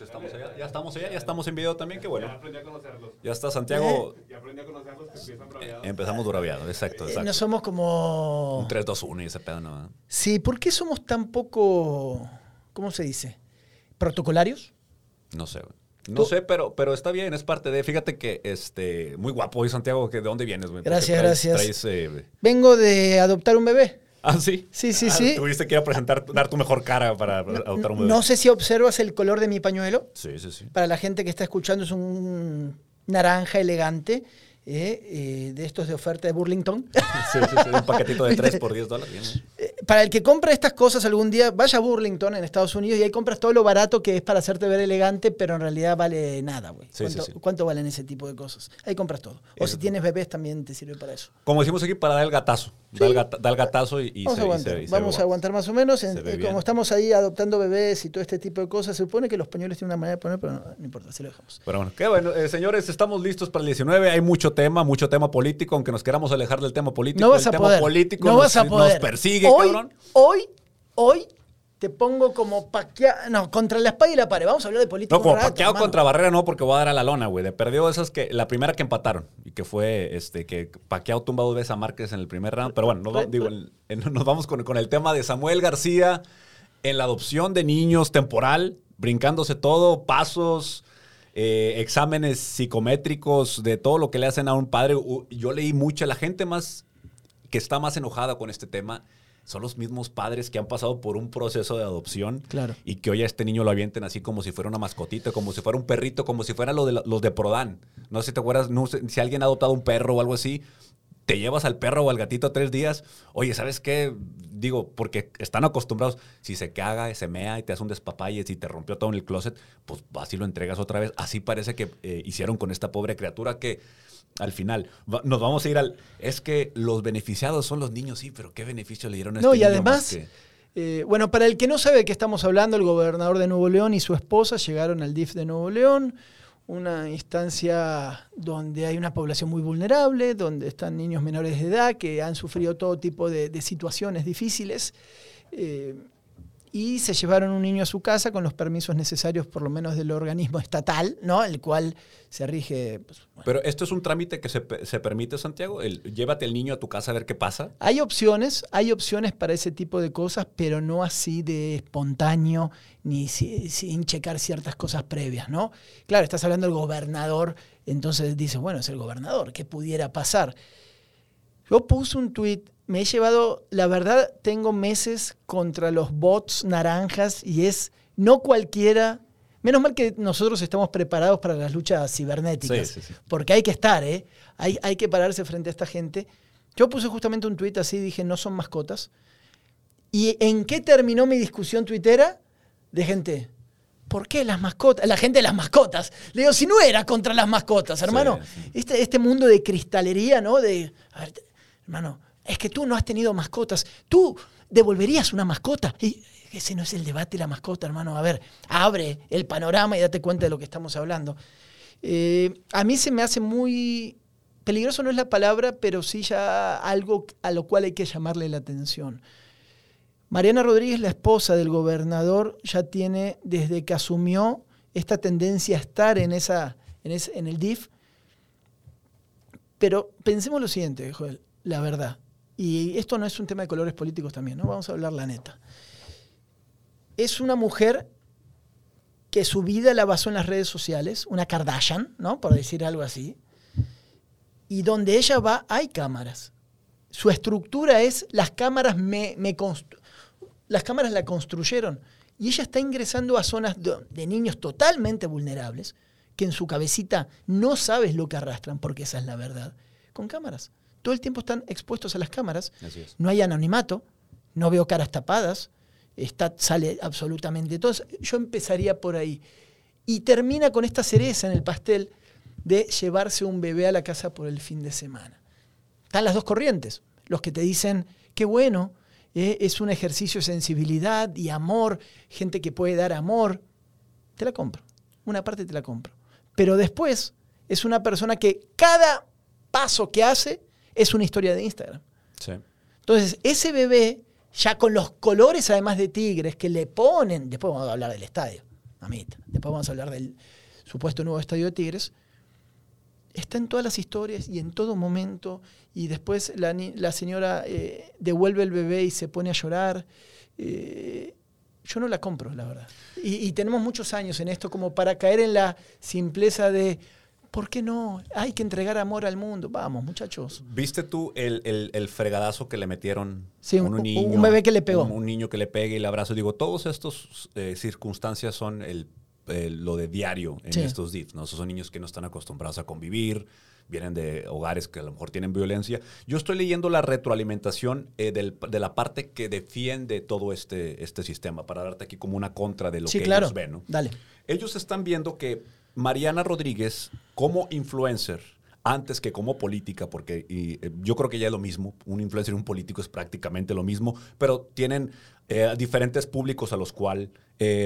estamos allá. Ya estamos allá, ya estamos en video también, qué bueno. Ya aprendí a conocerlos. Ya está Santiago. Ya aprendí a conocerlos que empiezan braviados. Empezamos duraviado, exacto, Eh, exacto. no somos como... Un 3-2-1 y ese pedo, ¿no? Sí, ¿por qué somos tan poco, ¿cómo se dice? ¿Protocolarios? No sé, güey. No sé, pero, pero está bien, es parte de. Fíjate que este muy guapo hoy, Santiago, que ¿de dónde vienes, güey? Gracias, traes- gracias. traes, eh, Vengo de adoptar un bebé. Ah, sí. Sí, sí, Ah, sí. Tuviste que ir a presentar, dar tu mejor cara para adoptar un bebé. No sé si observas el color de mi pañuelo. Sí, sí, sí. Para la gente que está escuchando es un naranja elegante, eh, eh, de estos de oferta de Burlington. Sí, sí, sí. Un paquetito de 3 por 10 dólares. ¿no? Eh, para el que compra estas cosas algún día, vaya a Burlington en Estados Unidos y ahí compras todo lo barato que es para hacerte ver elegante, pero en realidad vale nada, güey. Sí, ¿Cuánto, sí, sí. cuánto valen ese tipo de cosas? Ahí compras todo. O si tienes bebés también te sirve para eso. Como decimos aquí, para dar el gatazo. Da, el gata- da el gatazo y, y Vamos se a aguantar, y se- y se vamos a aguantar más o menos. En- eh, como estamos ahí adoptando bebés y todo este tipo de cosas, se supone que los pañuelos tienen una manera de poner, pero no, no importa, así lo dejamos. Pero bueno, qué bueno. Eh, señores, estamos listos para el 19. Hay mucho tema, mucho tema político, aunque nos queramos alejar del tema político. No vas el a tema poder. político no nos, vas a nos poder. persigue, hoy, cabrón. Hoy, hoy te pongo como paquea, no, contra la espalda y la pared. Vamos a hablar de política. No, como rato, paqueado hermano. contra Barrera no, porque voy a dar a la lona, güey. De perdió esas que, la primera que empataron y que fue este que paqueado tumba dos veces a Márquez en el primer round. Pero bueno, nos, digo, en- en- nos vamos con, con el tema de Samuel García en la adopción de niños temporal, brincándose todo, pasos, eh, exámenes psicométricos, de todo lo que le hacen a un padre. Yo leí mucha, la gente más que está más enojada con este tema son los mismos padres que han pasado por un proceso de adopción Claro. y que hoy a este niño lo avienten así como si fuera una mascotita, como si fuera un perrito, como si fuera lo de los de Prodan. No sé si te acuerdas, no sé, si alguien ha adoptado un perro o algo así, te llevas al perro o al gatito tres días. Oye, ¿sabes qué? Digo, porque están acostumbrados. Si se caga, se mea y te hace un despapalle, si te rompió todo en el closet, pues así lo entregas otra vez. Así parece que eh, hicieron con esta pobre criatura que al final va- nos vamos a ir al. Es que los beneficiados son los niños, sí, pero ¿qué beneficio le dieron a No, este y niño más además, que- eh, bueno, para el que no sabe de qué estamos hablando, el gobernador de Nuevo León y su esposa llegaron al DIF de Nuevo León, una instancia donde hay una población muy vulnerable, donde están niños menores de edad que han sufrido todo tipo de, de situaciones difíciles. eh, y se llevaron un niño a su casa con los permisos necesarios, por lo menos del organismo estatal, ¿no? El cual se rige. pues, bueno. Pero esto es un trámite que se, se permite, Santiago. El, llévate al niño a tu casa a ver qué pasa. Hay opciones, hay opciones para ese tipo de cosas, pero no así de espontáneo ni si- sin checar ciertas cosas previas, ¿no? Claro, estás hablando del gobernador, entonces dices, bueno, es el gobernador, ¿qué pudiera pasar? Yo puse un tweet, me he llevado, la verdad, tengo meses contra los bots naranjas y es no cualquiera. Menos mal que nosotros estamos preparados para las luchas cibernéticas, Sí, sí, sí. porque hay que estar, ¿eh? Hay, hay que pararse frente a esta gente. Yo puse justamente un tweet así, dije, no son mascotas. ¿Y en qué terminó mi discusión tuitera? De gente, ¿por qué las mascotas? La gente de las mascotas. Le digo, si no era contra las mascotas, hermano. sí. Este, este mundo de cristalería, ¿no? De, a ver, hermano, es que tú no has tenido mascotas. Tú devolverías una mascota. Y ese no es el debate de la mascota, hermano. A ver, abre el panorama y date cuenta de lo que estamos hablando. Eh, a mí se me hace muy peligroso, no es la palabra, pero sí ya algo a lo cual hay que llamarle la atención. Mariana Rodríguez, la esposa del gobernador, ya tiene, desde que asumió esta tendencia a estar en, esa, en, ese- en el DIF. Pero pensemos lo siguiente, Joel, la verdad. Y esto no es un tema de colores políticos también, ¿no? Vamos a hablar la neta. Es una mujer que su vida la basó en las redes sociales, una Kardashian, ¿no? Por decir algo así. Y donde ella va hay cámaras. Su estructura es, las cámaras me, las cámaras la construyeron. Y ella está ingresando a zonas de niños totalmente vulnerables, que en su cabecita no sabes lo que arrastran, porque esa es la verdad, con cámaras. Todo el tiempo están expuestos a las cámaras. No hay anonimato, no veo caras tapadas, está, sale absolutamente todo. Yo empezaría por ahí. Y termina con esta cereza en el pastel de llevarse un bebé a la casa por el fin de semana. Están las dos corrientes. Los que te dicen, qué bueno, eh, es un ejercicio de sensibilidad y amor, gente que puede dar amor. Te la compro. Una parte te la compro. Pero después es una persona que cada paso que hace es una historia de Instagram. Sí. Entonces, ese bebé, ya con los colores además de tigres que le ponen, después vamos a hablar del estadio, mamita. Después vamos a hablar del supuesto nuevo estadio de Tigres. Está en todas las historias y en todo momento. Y después la, señora eh, devuelve el bebé y se pone a llorar. Eh, yo no la compro, la verdad. Y, y tenemos muchos años en esto como para caer en la simpleza de, ¿por qué no? Hay que entregar amor al mundo. Vamos, muchachos. ¿Viste tú el, el- el fregadazo que le metieron Sí, a un- un bebé que le pegó. Un, un niño que le pegue y le abrazo. Digo, todas estas circunstancias son el, el- lo de diario en Sí. estos DIF. ¿no? Esos son niños que no están acostumbrados a convivir, vienen de hogares que a lo mejor tienen violencia. Yo estoy leyendo la retroalimentación eh, del- de la parte que defiende todo este, este sistema, para darte aquí como una contra de lo sí, que claro. ellos ven. ¿no? Dale. Ellos están viendo que Mariana Rodríguez, como influencer, antes que como política, porque y, eh, yo creo que ya es lo mismo, un influencer y un político es prácticamente lo mismo, pero tienen eh, diferentes públicos a los cuales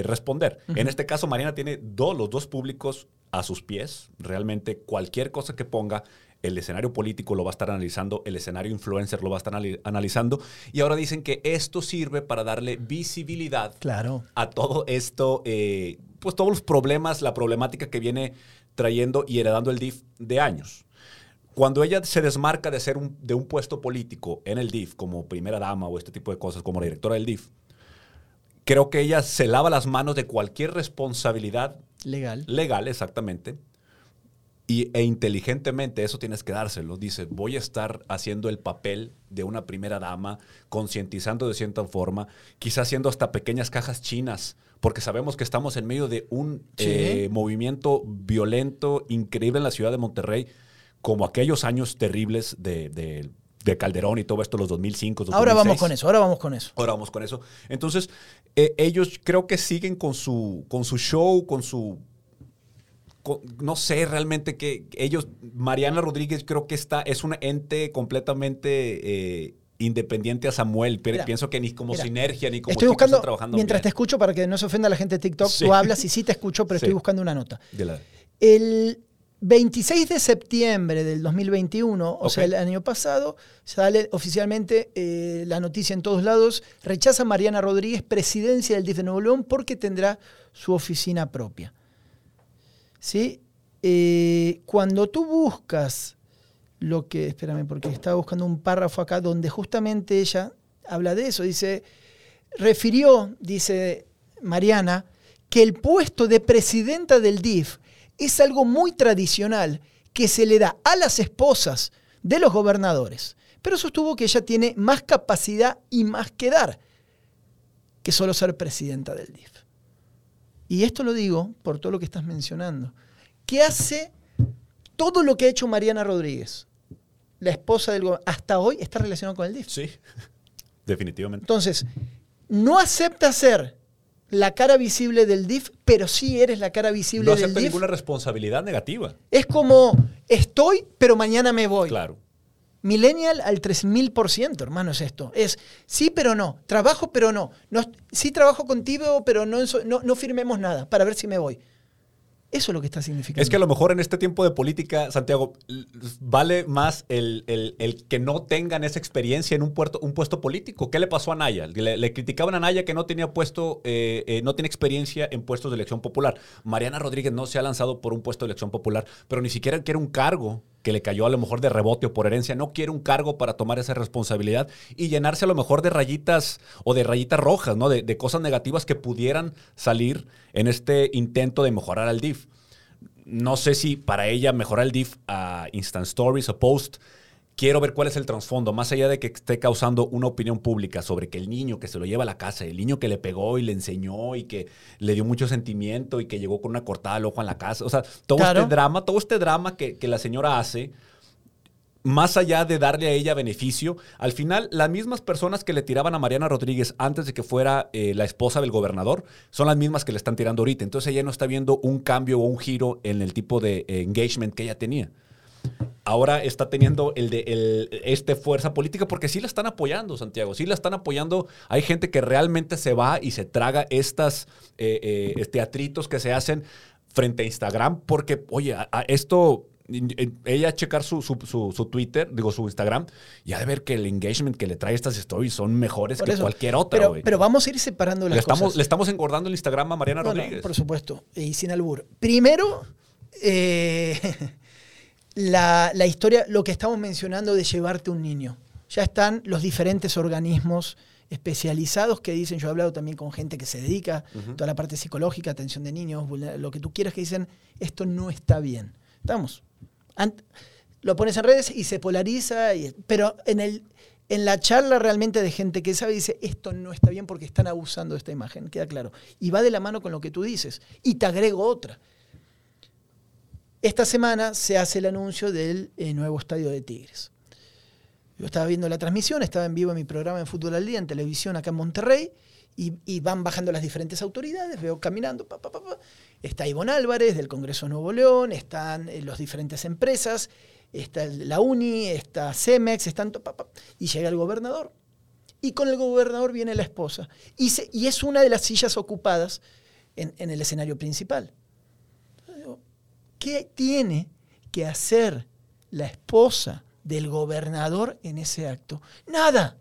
responder. En este caso, Mariana tiene dos, los dos públicos a sus pies. Realmente cualquier cosa que ponga, el escenario político lo va a estar analizando, el escenario influencer lo va a estar anali- analizando, y ahora dicen que esto sirve para darle visibilidad Claro. a todo esto, eh, pues todos los problemas, la problemática que viene trayendo y heredando el DIF de años. Cuando ella se desmarca de ser un, de un puesto político en el DIF, como primera dama o este tipo de cosas, como la directora del DIF, creo que ella se lava las manos de cualquier responsabilidad Legal. legal, exactamente, y, e inteligentemente eso tienes que dárselo. Dice, voy a estar haciendo el papel de una primera dama, concientizando de cierta forma, quizás haciendo hasta pequeñas cajas chinas, porque sabemos que estamos en medio de un Sí. eh, movimiento violento increíble en la ciudad de Monterrey, como aquellos años terribles de, de- de Calderón y todo esto, los 2005. 2006. Ahora vamos con eso, ahora vamos con eso. Ahora vamos con eso. Entonces, eh, ellos creo que siguen con su, con su show, con su... no sé realmente que ellos, Mariana Rodríguez creo que está, es un ente completamente eh, independiente a Samuel. Pero Mira, pienso que ni como mira, sinergia, ni como Estoy buscando, están trabajando mientras te escucho, para que no se ofenda la gente de TikTok, Sí. tú hablas y sí te escucho, pero Sí. estoy buscando una nota. De la- El 26 de septiembre del 2021, o Ok. sea, el año pasado, sale oficialmente eh, la noticia en todos lados, rechaza Mariana Rodríguez presidencia del DIF de Nuevo León porque tendrá su oficina propia. ¿Sí? Eh, cuando tú buscas lo que, espérame, porque estaba buscando un párrafo acá donde justamente ella habla de eso, dice, refirió, dice Mariana, que el puesto de presidenta del DIF es algo muy tradicional que se le da a las esposas de los gobernadores, pero sostuvo que ella tiene más capacidad y más que dar que solo ser presidenta del DIF. Y esto lo digo por todo lo que estás mencionando, que hace todo lo que ha hecho Mariana Rodríguez, la esposa del gobernador, hasta hoy está relacionado con el DIF. Sí, definitivamente. Entonces, no acepta ser la cara visible del DIF, pero sí eres la cara visible No del acepta DIF. ninguna responsabilidad negativa. Es como, estoy, pero mañana me voy. Claro. Millennial al 3000%, hermano, es esto. Es sí, pero no. Trabajo, pero no. no sí trabajo contigo, pero no, no, no firmemos nada para ver si me voy. Eso es lo que está significando. Es que a lo mejor en este tiempo de política, Santiago, vale más el, el- que no tengan esa experiencia en un, puerto, un puesto político. ¿Qué le pasó a Naya? Le, le criticaban a Naya que no tenía puesto, eh, eh, no tiene experiencia en puestos de elección popular. Mariana Rodríguez no se ha lanzado por un puesto de elección popular, pero ni siquiera quiere un cargo que le cayó a lo mejor de rebote o por herencia. No quiere un cargo para tomar esa responsabilidad y llenarse a lo mejor de rayitas o de rayitas rojas, ¿no? De, de cosas negativas que pudieran salir en este intento de mejorar al DIF no sé si para ella mejorar el diff a Instant Stories o Post, quiero ver cuál es el trasfondo, más allá de que esté causando una opinión pública sobre que el niño que se lo lleva a la casa, el niño que le pegó y le enseñó y que le dio mucho sentimiento y que llegó con una cortada al ojo en la casa, o sea, todo Claro. este drama, todo este drama que, que la señora hace, más allá de darle a ella beneficio, al final las mismas personas que le tiraban a Mariana Rodríguez antes de que fuera eh, la esposa del gobernador son las mismas que le están tirando ahorita. Entonces ella no está viendo un cambio o un giro en el tipo de eh, engagement que ella tenía. Ahora está teniendo el de el- este fuerza política porque sí la están apoyando, Santiago. Sí la están apoyando. Hay gente que realmente se va y se traga estas eh, eh, teatritos que se hacen frente a Instagram porque, oye, a- a esto eh, ella checar su, su, su- su Twitter, digo su Instagram, y ha de ver que el engagement que le trae estas stories son mejores Por que eso. cualquier otra, Pero, pero vamos a ir separando las Le estamos, cosas. le estamos engordando el Instagram a Mariana No, no, Rodríguez. por supuesto, y sin albur. Primero, eh, la, la historia, lo que estamos mencionando de llevarte un niño. Ya están los diferentes organismos especializados que dicen, yo he hablado también con gente que se dedica, toda la parte psicológica, atención de niños, lo que tú quieras, que dicen, esto no está bien. Estamos. Ant- lo pones en redes y se polariza, y- pero en, el, en la charla realmente de gente que sabe, dice, esto no está bien porque están abusando de esta imagen, queda claro. Y va de la mano con lo que tú dices. Y te agrego otra. Esta semana se hace el anuncio del eh, nuevo estadio de Tigres. Yo estaba viendo la transmisión, estaba en vivo en mi programa en Fútbol al Día, en televisión acá en Monterrey, y, van bajando las diferentes autoridades, veo caminando, pa, pa, está Ivonne Álvarez del Congreso de Nuevo León, están eh, las diferentes empresas, está la UNI, está Cemex, están, y llega el gobernador. Y con el gobernador viene la esposa. Y, es una de las sillas ocupadas en el escenario principal. ¿Qué tiene que hacer la esposa del gobernador en ese acto? Nada.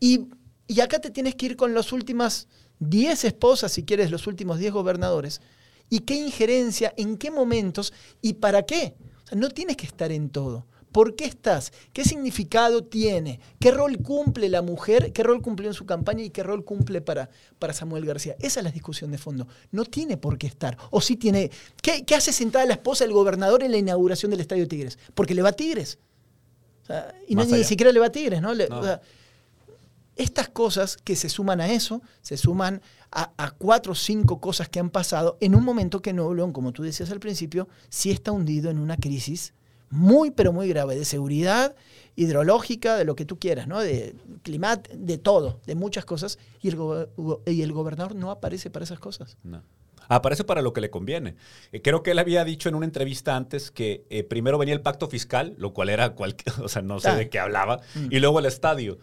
Y, y acá te tienes que ir con las últimas 10 esposas, si quieres, los últimos 10 gobernadores. ¿Y qué injerencia, en qué momentos y para qué? No tienes que estar en todo. ¿Por qué estás? ¿Qué significado tiene? ¿Qué rol cumple la mujer? ¿Qué rol cumplió en su campaña y qué rol cumple para, para Samuel García? Esa es la discusión de fondo. No tiene por qué estar. O sí tiene. ¿Qué, qué hace sentada la esposa del gobernador en la inauguración del Estadio Tigres? Porque le va a Tigres. O sea, y no, ni siquiera le va a Tigres, ¿no? Le- No. o sea, estas cosas que se suman a eso, se suman a, a cuatro o cinco cosas que han pasado en un momento que Nuevo León, como tú decías al principio, sí está hundido en una crisis muy, pero muy grave de seguridad hidrológica, de lo que tú quieras, ¿no? De clima, de todo, de muchas cosas, y el, go- y el gobernador no aparece para esas cosas. No. Aparece para lo que le conviene. Eh, creo que él había dicho en una entrevista antes que eh, primero venía el pacto fiscal, lo cual era cualquier, o sea, no sé Ah. de qué hablaba, Mm. y luego el estadio.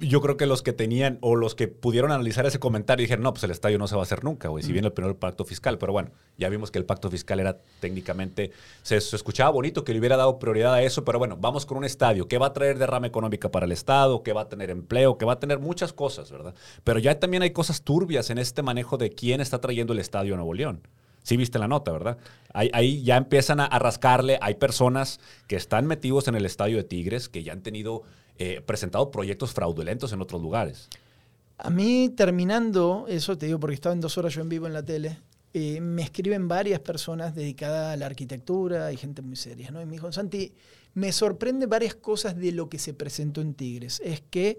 Yo creo que los que tenían o los que pudieron analizar ese comentario dijeron, no, pues el estadio no se va a hacer nunca, güey, si viene el primero el pacto fiscal. Pero bueno, ya vimos que el pacto fiscal era técnicamente, se, se escuchaba bonito que le hubiera dado prioridad a eso, pero bueno, vamos con un estadio. ¿Qué va a traer derrama económica para el Estado? ¿Qué va a tener empleo? ¿Qué va a tener muchas cosas, verdad? Pero ya también hay cosas turbias en este manejo de quién está trayendo el estadio a Nuevo León. Sí viste la nota, ¿verdad? Ahí, ahí ya empiezan a, a rascarle. Hay personas que están metidos en el estadio de Tigres que ya han tenido eh, presentado proyectos fraudulentos en otros lugares. A mí, terminando eso, te digo, porque estaba en dos horas yo en vivo en la tele, eh, me escriben varias personas dedicadas a la arquitectura y gente muy seria, ¿no? Y me dijo, Santi, me sorprende varias cosas de lo que se presentó en Tigres. Es que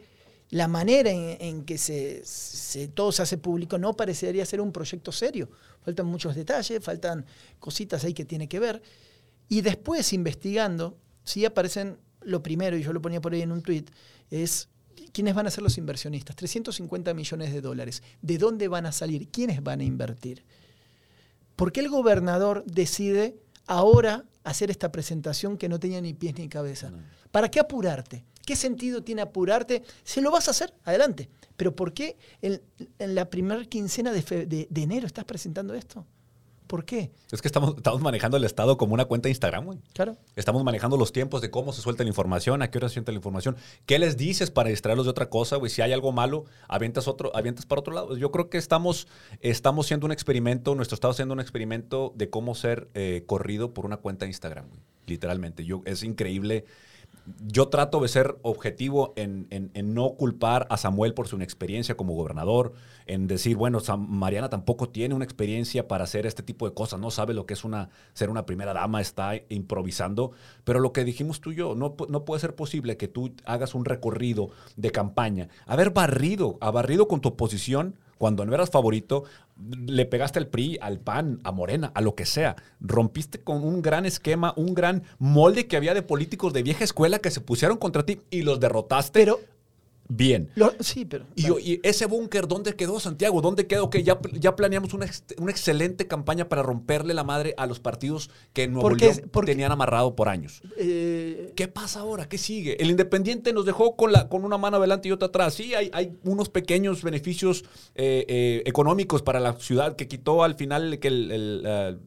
la manera en, que se, se- todo se hace público no parecería ser un proyecto serio. Faltan muchos detalles, faltan cositas ahí que tiene que ver. Y después, investigando, sí aparecen lo primero, y yo lo ponía por ahí en un tweet, es quiénes van a ser los inversionistas. 350 millones de dólares. ¿De dónde van a salir? ¿Quiénes van a invertir? ¿Por qué el gobernador decide ahora hacer esta presentación que no tenía ni pies ni cabeza? ¿Para qué apurarte? ¿Qué sentido tiene apurarte? Se lo vas a hacer, adelante. Pero ¿por qué en, en la primera quincena de, fe- de- de enero estás presentando esto? ¿Por qué? Es que estamos, estamos manejando el Estado como una cuenta de Instagram, güey. Claro. Estamos manejando los tiempos de cómo se suelta la información, a qué hora se suelta la información, qué les dices para distraerlos de otra cosa, güey. Si hay algo malo, avientas, otro, avientas para otro lado. Yo creo que estamos, estamos siendo un experimento, nuestro estado haciendo un experimento de cómo ser eh, corrido por una cuenta de Instagram, güey. Literalmente. Yo, es increíble. Yo trato de ser objetivo en, en- en no culpar a Samuel por su inexperiencia como gobernador, en decir, bueno, Mariana tampoco tiene una experiencia para hacer este tipo de cosas, no sabe lo que es una, ser una primera dama, está improvisando, pero lo que dijimos tú y yo, no, no puede ser posible que tú hagas un recorrido de campaña, haber barrido, ha barrido con tu oposición cuando no eras favorito, le pegaste al PRI, al PAN, a Morena, a lo que sea. Rompiste con un gran esquema, un gran molde que había de políticos de vieja escuela que se pusieron contra ti y los derrotaste Pero, bien. lo- sí, pero... Y, ese búnker, ¿dónde quedó Santiago? ¿Dónde quedó? Que ya, ya planeamos una, ex- una excelente campaña para romperle la madre a los partidos que en Nuevo Porque- León porque- tenían amarrado por años. eh, ¿Qué pasa ahora? ¿Qué sigue? El Independiente nos dejó con, la, con una mano adelante y otra atrás. Sí, hay, hay unos pequeños beneficios eh, eh, económicos para la ciudad que quitó al final que el, el,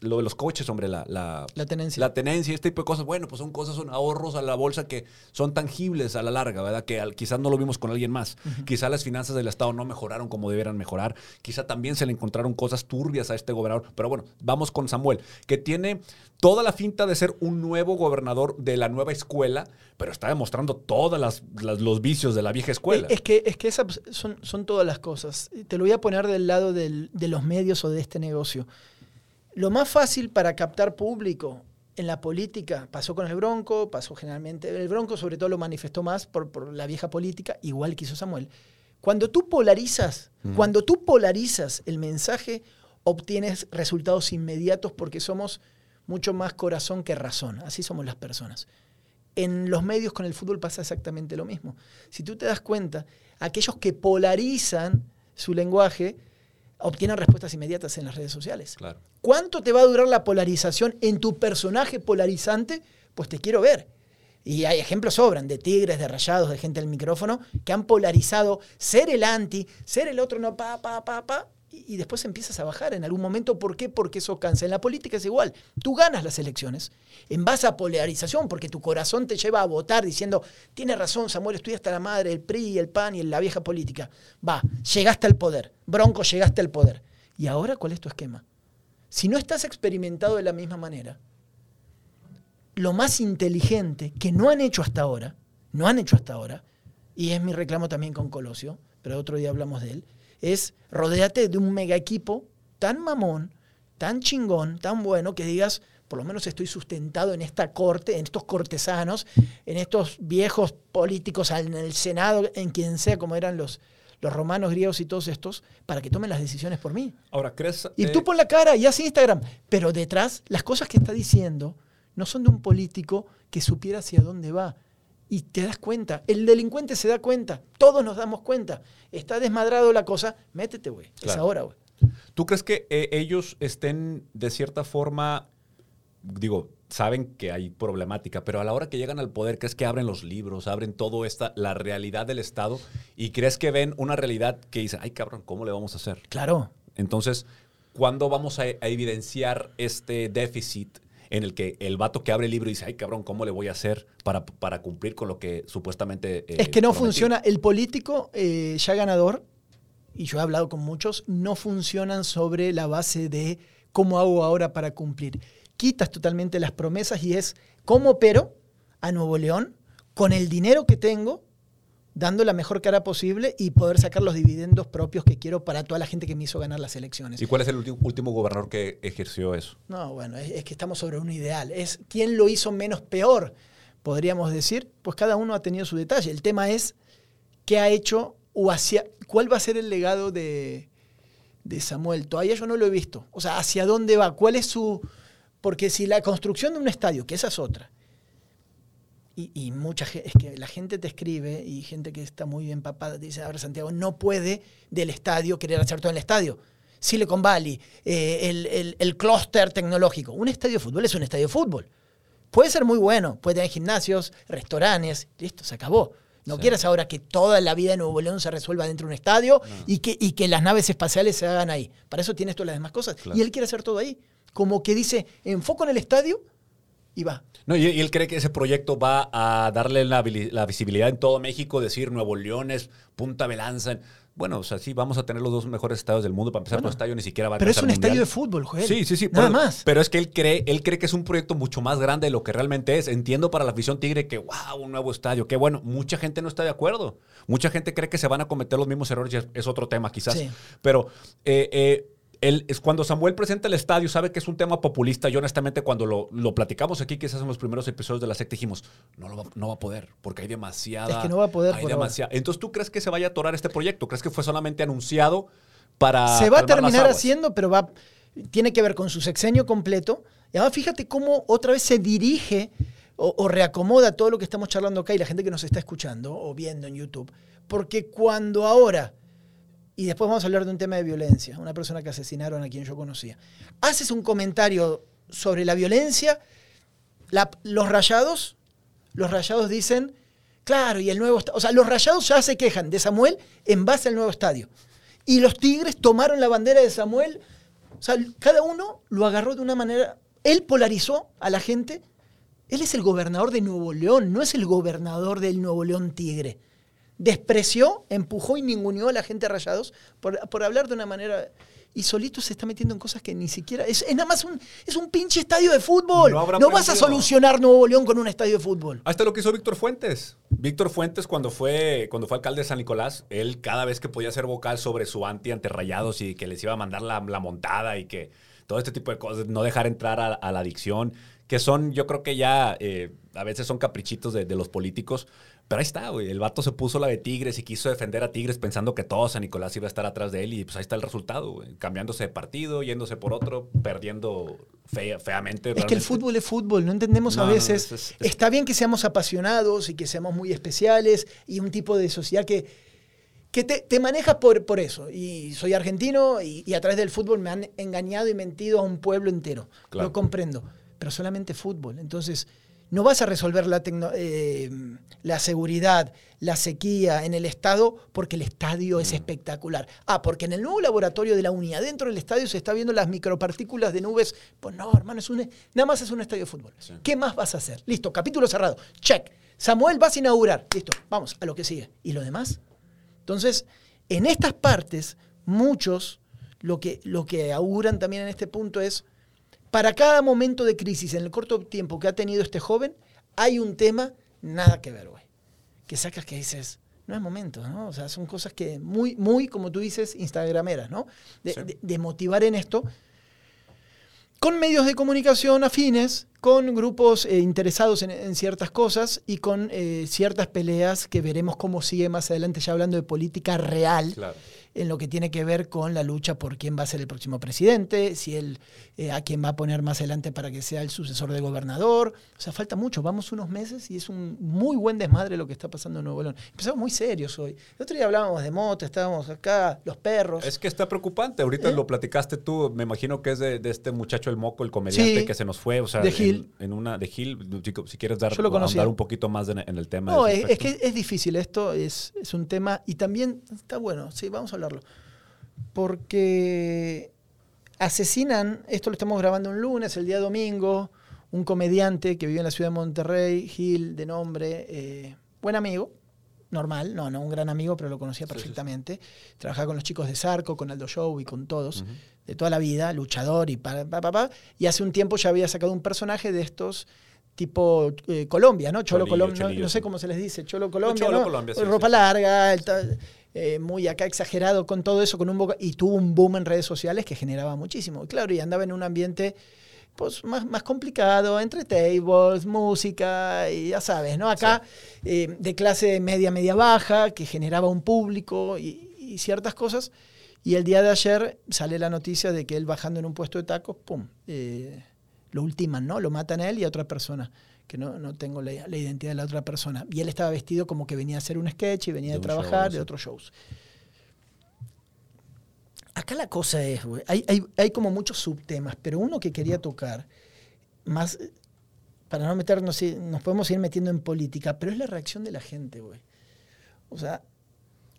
lo de los coches, hombre, la, la, La tenencia. la tenencia este tipo de cosas, bueno, pues son cosas, son ahorros a la bolsa que son tangibles a la larga, ¿verdad? Que al- quizás no lo vimos con alguien más. Quizás las finanzas del Estado no mejoraron como debieran mejorar. Quizá también se le encontraron cosas turbias a este gobernador. Pero bueno, vamos con Samuel, que tiene toda la finta de ser un nuevo gobernador de la nueva escuela, pero está demostrando todos los vicios de la vieja escuela. Es que, es que esas son, son todas las cosas. Te lo voy a poner del lado del- de los medios o de este negocio. Lo más fácil para captar público en la política pasó con el Bronco, pasó generalmente. El Bronco, sobre todo, lo manifestó más por, por la vieja política, igual que hizo Samuel. Cuando tú polarizas, cuando tú polarizas el mensaje, obtienes resultados inmediatos porque somos mucho más corazón que razón. Así somos las personas. En los medios con el fútbol pasa exactamente lo mismo. Si tú te das cuenta, aquellos que polarizan su lenguaje obtienen respuestas inmediatas en las redes sociales. Claro. ¿Cuánto te va a durar la polarización en tu personaje polarizante? Pues te quiero ver. Y hay ejemplos sobran de tigres, de rayados, de gente del micrófono que han polarizado ser el anti, ser el otro, no, pa, pa, pa, pa. Y, después empiezas a bajar en algún momento. ¿Por qué? Porque eso cansa. En la política es igual. Tú ganas las elecciones en base a polarización, porque tu corazón te lleva a votar diciendo, tiene razón, Samuel, estoy hasta la madre, el PRI, el PAN y la vieja política. Va, llegaste al poder. Bronco, llegaste al poder. ¿Y ahora cuál es tu esquema? Si no estás experimentado de la misma manera, lo más inteligente que no han hecho hasta ahora, no han hecho hasta ahora, y es mi reclamo también con Colosio, pero otro día hablamos de él, es rodéate de un mega equipo tan mamón, tan chingón, tan bueno, que digas, por lo menos estoy sustentado en esta corte, en estos cortesanos, en estos viejos políticos en el Senado, en quien sea, como eran los, los romanos, griegos y todos estos, para que tomen las decisiones por mí. Ahora, ¿crees? Y eh, tú pon la cara y haz Instagram. Pero detrás, las cosas que está diciendo no son de un político que supiera hacia dónde va. Y te das cuenta. El delincuente se da cuenta. Todos nos damos cuenta. Está desmadrado la cosa. Métete, güey. Es ahora, güey. ¿Tú crees que eh, ellos estén de cierta forma, digo, saben que hay problemática, pero a la hora que llegan al poder, crees que abren los libros, abren todo esta, la realidad del Estado y crees que ven una realidad que dicen, ay cabrón, ¿cómo le vamos a hacer? Claro. Entonces, ¿cuándo vamos a, a evidenciar este déficit en el que el vato que abre el libro dice, ay cabrón, ¿cómo le voy a hacer para, para cumplir con lo que supuestamente... eh, es que no prometí?" funciona. El político eh, ya ganador, y yo he hablado con muchos, no funcionan sobre la base de cómo hago ahora para cumplir. Quitas totalmente las promesas y es cómo opero a Nuevo León con el dinero que tengo, dando la mejor cara posible y poder sacar los dividendos propios que quiero para toda la gente que me hizo ganar las elecciones. ¿Y cuál es el último, último gobernador que ejerció eso? No, bueno, es, es que estamos sobre un ideal. Es quién lo hizo menos peor, podríamos decir. Pues cada uno ha tenido su detalle. El tema es qué ha hecho o hacia cuál va a ser el legado de, de Samuel. Todavía yo no lo he visto. O sea, hacia dónde va, cuál es su... Porque si la construcción de un estadio, que esa es otra, y, y mucha gente, es que la gente te escribe y gente que está muy empapada te dice, ahora Santiago no puede del estadio querer hacer todo en el estadio. Silicon Valley, eh, el, el, el clúster tecnológico. Un estadio de fútbol es un estadio de fútbol. Puede ser muy bueno, puede tener gimnasios, restaurantes, listo, se acabó. No Sí. quieras ahora que toda la vida de Nuevo León se resuelva dentro de un estadio y, que, y que las naves espaciales se hagan ahí. Para eso tienes todas las demás cosas. Claro. Y él quiere hacer todo ahí. Como que dice, enfoco en el estadio y va. No, y, y él cree que ese proyecto va a darle la, visibilidad en todo México, decir Nuevo León es punta de lanza. Bueno, o sea, sí, vamos a tener los dos mejores estadios del mundo. Para empezar, Bueno, estadio ni siquiera va a Pero es un estadio de fútbol, Joel. Sí, sí, sí. Nada pero- más. Pero es que él cree, él cree que es un proyecto mucho más grande de lo que realmente es. Entiendo para la afición tigre que, wow, un nuevo estadio. Qué bueno. Mucha gente no está de acuerdo. Mucha gente cree que se van a cometer los mismos errores. y es, es otro tema, quizás. Sí. Pero eh, eh, él, es cuando Samuel presenta el estadio, sabe que es un tema populista. Yo, honestamente, cuando lo, lo platicamos aquí, quizás en los primeros episodios de la secta, dijimos, no, lo va, no va a poder, porque hay demasiada. Es que no va a poder Hay demasiada. Entonces, ¿tú crees que se vaya a atorar este proyecto? ¿Crees que fue solamente anunciado para. se va a terminar haciendo, pero va, tiene que ver con su sexenio completo. Y además, fíjate cómo otra vez se dirige o, o reacomoda todo lo que estamos charlando acá y la gente que nos está escuchando o viendo en YouTube. Porque cuando ahora, y después vamos a hablar de un tema de violencia, una persona que asesinaron a quien yo conocía, haces un comentario sobre la violencia, los rayados, los rayados dicen, claro, y el nuevo, esta- o sea, los rayados ya se quejan de Samuel en base al nuevo estadio. Y los Tigres tomaron la bandera de Samuel O sea, cada uno lo agarró de una manera. Él polarizó a la gente. Él es el gobernador de Nuevo León, no es el gobernador del Nuevo León Tigre. Despreció, empujó y ninguneó a la gente de Rayados por, por hablar de una manera. Y solito se está metiendo en cosas que ni siquiera. Es, es nada más un, es un pinche estadio de fútbol. No vas a solucionar Nuevo León con un estadio de fútbol. Ahí está lo que hizo Víctor Fuentes. Víctor Fuentes, cuando fue, cuando fue alcalde de San Nicolás, él cada vez que podía ser vocal sobre su anti ante rayados y que les iba a mandar la, la montada y que todo este tipo de cosas, no dejar entrar a, a la adicción, que son, yo creo que ya eh, a veces son caprichitos de, de los políticos. Pero ahí está, güey. El vato se puso la de Tigres y quiso defender a Tigres pensando que todo San Nicolás iba a estar atrás de él. Y pues ahí está el resultado, güey. Cambiándose de partido, yéndose por otro, perdiendo fea- feamente. Es que el fútbol es fútbol, no entendemos No, a no, veces. es- es- Está bien que seamos apasionados y que seamos muy especiales y un tipo de sociedad que, que te, te manejas por, por eso. Y soy argentino y, y a través del fútbol me han engañado y mentido a un pueblo entero. Claro. Lo comprendo, pero solamente fútbol. Entonces, no vas a resolver la, eh, la seguridad, la sequía en el Estado porque el estadio es espectacular. Ah, porque en el nuevo laboratorio de la UNI, adentro del estadio se está viendo las micropartículas de nubes. Pues no, hermano, es un, nada más es un estadio de fútbol. Sí. ¿Qué más vas a hacer? Listo, capítulo cerrado. Check. Samuel, vas a inaugurar. Listo, vamos a lo que sigue. ¿Y lo demás? Entonces, en estas partes, muchos lo que, lo que auguran también en este punto es, para cada momento de crisis en el corto tiempo que ha tenido este joven, hay un tema nada que ver, güey. Que sacas que dices, no es momento, ¿no? O sea, son cosas que muy, muy, como tú dices, instagrameras, ¿no? De, Sí. de- de motivar en esto con medios de comunicación afines, con grupos eh, interesados en, en ciertas cosas y con eh, ciertas peleas que veremos cómo sigue más adelante, ya hablando de política real, Claro. En lo que tiene que ver con la lucha por quién va a ser el próximo presidente, si él, eh, a quién va a poner más adelante para que sea el sucesor de gobernador. O sea, falta mucho, vamos unos meses y es un muy buen desmadre lo que está pasando en Nuevo León. Empezamos muy serios hoy. El otro día hablábamos de moto, estábamos acá, los perros. Es que está preocupante. Ahorita ¿Eh? lo platicaste tú. Me imagino que es de, de este muchacho el moco, el comediante Sí. que se nos fue. O sea, De Gil. En, una de Gil. Si, si quieres dar ahondar un poquito más en, en el tema. No, es, es que es difícil esto, es, es un tema y también está bueno, sí, vamos a hablarlo. Porque asesinan, esto lo estamos grabando un lunes, el día domingo, un comediante que vive en la ciudad de Monterrey, Gil, de nombre, eh, buen amigo, normal, no, no un gran amigo, pero lo conocía Sí, sí, sí. perfectamente. Trabajaba con los chicos de Zarco, con Aldo Show y con todos, de toda la vida, luchador y pa, pa, pa, pa. Y hace un tiempo ya había sacado un personaje de estos tipo eh, Colombia, ¿no? Cholo Colombia, no, sé cómo se les dice, Cholo Colombia, Cholo ¿no? Colombia, sí, Ropa larga, el ta- eh, muy acá exagerado con todo eso, con un boca- y tuvo un boom en redes sociales que generaba muchísimo. Y claro, y andaba en un ambiente pues más, más complicado, entre tables, música, y ya sabes, ¿no? Acá eh, de clase media, media baja, que generaba un público y, y ciertas cosas. Y el día de ayer sale la noticia de que él bajando en un puesto de tacos, ¡pum! eh, lo ultiman, ¿no? Lo matan a él y a otra persona, que no, no tengo la, la identidad de la otra persona. Y él estaba vestido como que venía a hacer un sketch y venía De show, trabajar, sí. de otros shows. Acá la cosa es, güey, hay, hay, hay como muchos subtemas, pero uno que quería tocar, más, eh, para no meternos, nos podemos ir metiendo en política, pero es la reacción de la gente, güey. O sea,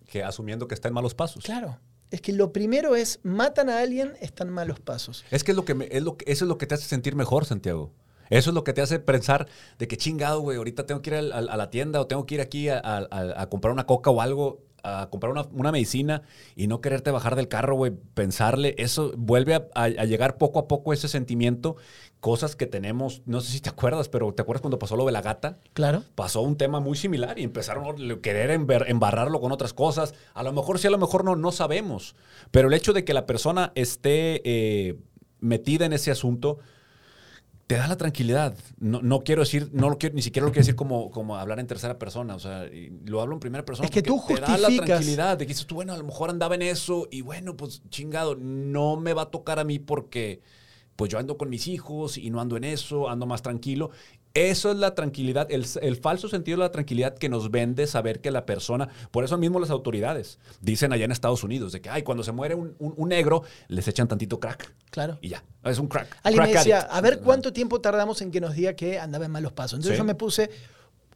Que asumiendo que está en malos pasos. claro, es que lo primero es, matan a alguien, están malos pasos. Es que, es lo que, me- es lo que- eso es lo que te hace sentir mejor, Santiago. Eso es lo que te hace pensar de que chingado, güey, ahorita tengo que ir al- a la tienda o tengo que ir aquí a, a- a- a comprar una coca o algo, a comprar una, una medicina y no quererte bajar del carro, güey, pensarle. Eso vuelve a, a- a llegar poco a poco ese sentimiento, cosas que tenemos, no sé si te acuerdas, pero ¿te acuerdas cuando pasó lo de la gata? Claro. pasó un tema muy similar y empezaron a querer embarrarlo con otras cosas. A lo mejor sí, a lo mejor no, no sabemos. Pero el hecho de que la persona esté eh, metida en ese asunto te da la tranquilidad. No, no quiero decir, no lo quiero, ni siquiera lo quiero decir como, como hablar en tercera persona. O sea, lo hablo en primera persona. Es que tú te da la justificas. tranquilidad de que dices tú, bueno, a lo mejor andaba en eso y bueno, pues chingado, no me va a tocar a mí porque pues yo ando con mis hijos y no ando en eso, ando más tranquilo. Eso es la tranquilidad, el, el falso sentido de la tranquilidad que nos vende saber que la persona, por eso mismo las autoridades dicen allá en Estados Unidos, de que, ay, cuando se muere un, un- un negro, les echan tantito crack Claro. y ya, es un crack. Alguien me decía, addict. a ver cuánto tiempo tardamos en que nos diga que andaba en malos pasos. Entonces Sí. yo me puse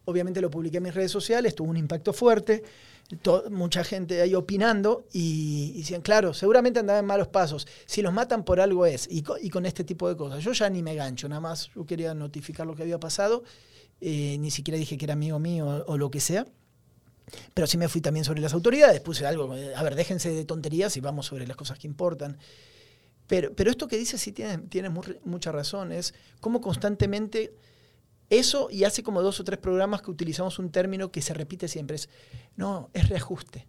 obviamente lo publiqué en mis redes sociales, tuvo un impacto fuerte, mucha gente ahí opinando y, decían, claro, seguramente andaba en malos pasos, si los matan por algo es, y, co- y con este tipo de cosas. Yo ya ni me gancho, nada más yo quería notificar lo que había pasado, eh, ni siquiera dije que era amigo mío o, lo que sea. Pero sí me fui también sobre las autoridades, puse algo, eh, a ver, déjense de tonterías y vamos sobre las cosas que importan. Pero, pero esto que dices sí tiene, tiene mu- mucha razón, es cómo constantemente eso, y hace como dos o tres programas que utilizamos un término que se repite siempre, es, no, es reajuste.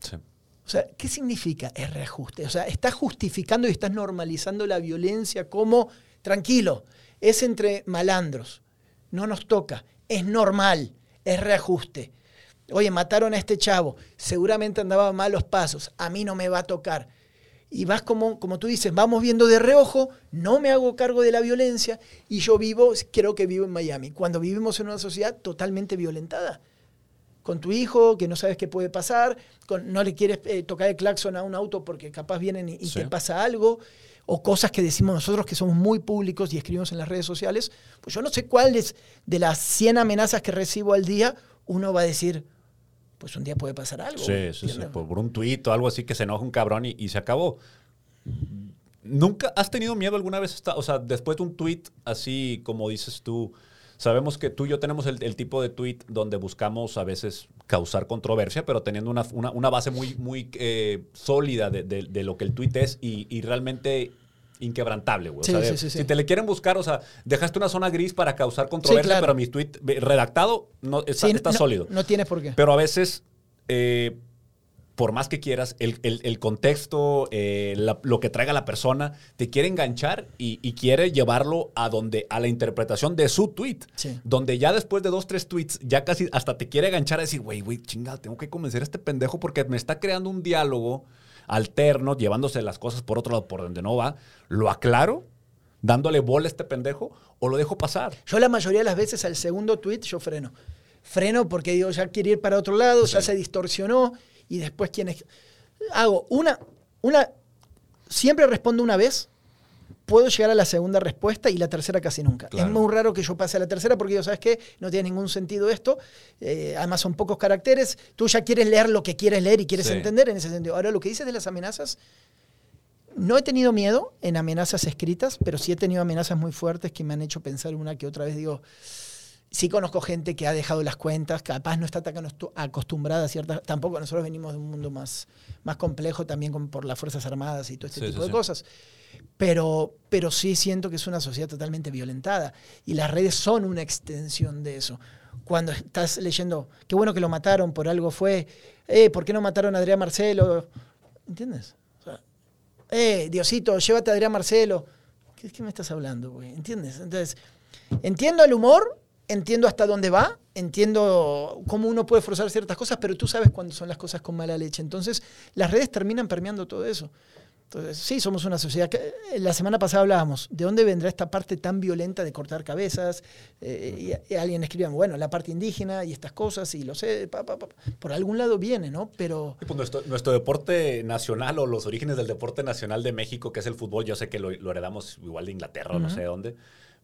Sí. O sea, ¿qué significa es reajuste? O sea, estás justificando y estás normalizando la violencia como, tranquilo, es entre malandros, no nos toca, es normal, es reajuste. Oye, mataron a este chavo, seguramente andaba a malos pasos, a mí no me va a tocar. Y vas como, como tú dices, vamos viendo de reojo, no me hago cargo de la violencia y yo vivo, creo que vivo en Miami, cuando vivimos en una sociedad totalmente violentada con tu hijo, que no sabes qué puede pasar, con- no le quieres eh, tocar el claxon a un auto porque capaz vienen y, y Sí. te pasa algo, o cosas que decimos nosotros que somos muy públicos y escribimos en las redes sociales, pues yo no sé cuáles de las 100 amenazas que recibo al día, uno va a decir, pues un día puede pasar algo. Sí, sí, sí. Por un tuit o algo así que se enoja un cabrón y, y se acabó. ¿Nunca has tenido miedo alguna vez? o sea, después de un tuit así como dices tú, sabemos que tú y yo tenemos el, el tipo de tuit donde buscamos a veces causar controversia, pero teniendo una, una- una base muy, muy eh, sólida de, de- de lo que el tuit es y, y realmente inquebrantable, güey. O Sí, sea, de- sí, sí. Si te le quieren buscar, o sea, dejaste una zona gris para causar controversia, claro. pero mi tweet redactado no, está, Sí, está no- sólido. No tienes por qué. Pero a veces, eh, por más que quieras, el, el- el contexto, eh, la- lo que traiga la persona, te quiere enganchar y, y quiere llevarlo a donde, a la interpretación de su tweet. Sí. Donde ya después de dos, tres tweets, ya casi hasta te quiere enganchar a decir, güey, güey, chingada, tengo que convencer a este pendejo porque me está creando un diálogo alterno, llevándose las cosas por otro lado, por donde no va. ¿Lo aclaro? dándole bola a este pendejo o lo dejo pasar. Yo la mayoría de las veces al segundo tweet yo freno. Freno porque digo, ya quiere ir para otro lado, ya se distorsionó y después quienes... Hago una, una... Siempre respondo una vez, puedo llegar a la segunda respuesta y la tercera casi nunca. Claro. Es muy raro que yo pase a la tercera porque digo, ¿sabes qué? No tiene ningún sentido esto. Eh, además son pocos caracteres. Tú ya quieres leer lo que quieres leer y quieres Sí. entender en ese sentido. Ahora, lo que dices de las amenazas, no he tenido miedo en amenazas escritas, pero sí he tenido amenazas muy fuertes que me han hecho pensar una que otra vez. Digo, sí conozco gente que ha dejado las cuentas, capaz no está tan acostu- acostumbrada a ciertas... Tampoco nosotros venimos de un mundo más, más complejo también con- por las Fuerzas Armadas y todo este Sí, tipo sí, de cosas. Pero, pero sí siento que es una sociedad totalmente violentada y las redes son una extensión de eso. Cuando estás leyendo, qué bueno que lo mataron, por algo fue, eh, ¿por qué no mataron a Adrián Marcelo? ¿Entiendes? Eh, Diosito, llévate a Adrián Marcelo. ¿Qué, qué me estás hablando, güey? ¿Entiendes? Entonces, entiendo el humor, entiendo hasta dónde va, entiendo cómo uno puede forzar ciertas cosas, pero tú sabes cuándo son las cosas con mala leche. Entonces, las redes terminan permeando todo eso. Entonces, sí, somos una sociedad que eh, la semana pasada hablábamos, ¿de dónde vendrá esta parte tan violenta de cortar cabezas? Eh, y, y alguien escribía, bueno, la parte indígena y estas cosas, y lo sé, pa, pa, pa. por algún lado viene, ¿no? Pero pues nuestro, nuestro deporte nacional o los orígenes del deporte nacional de México, que es el fútbol, yo sé que lo, lo heredamos igual de Inglaterra o no Ujú. sé de dónde,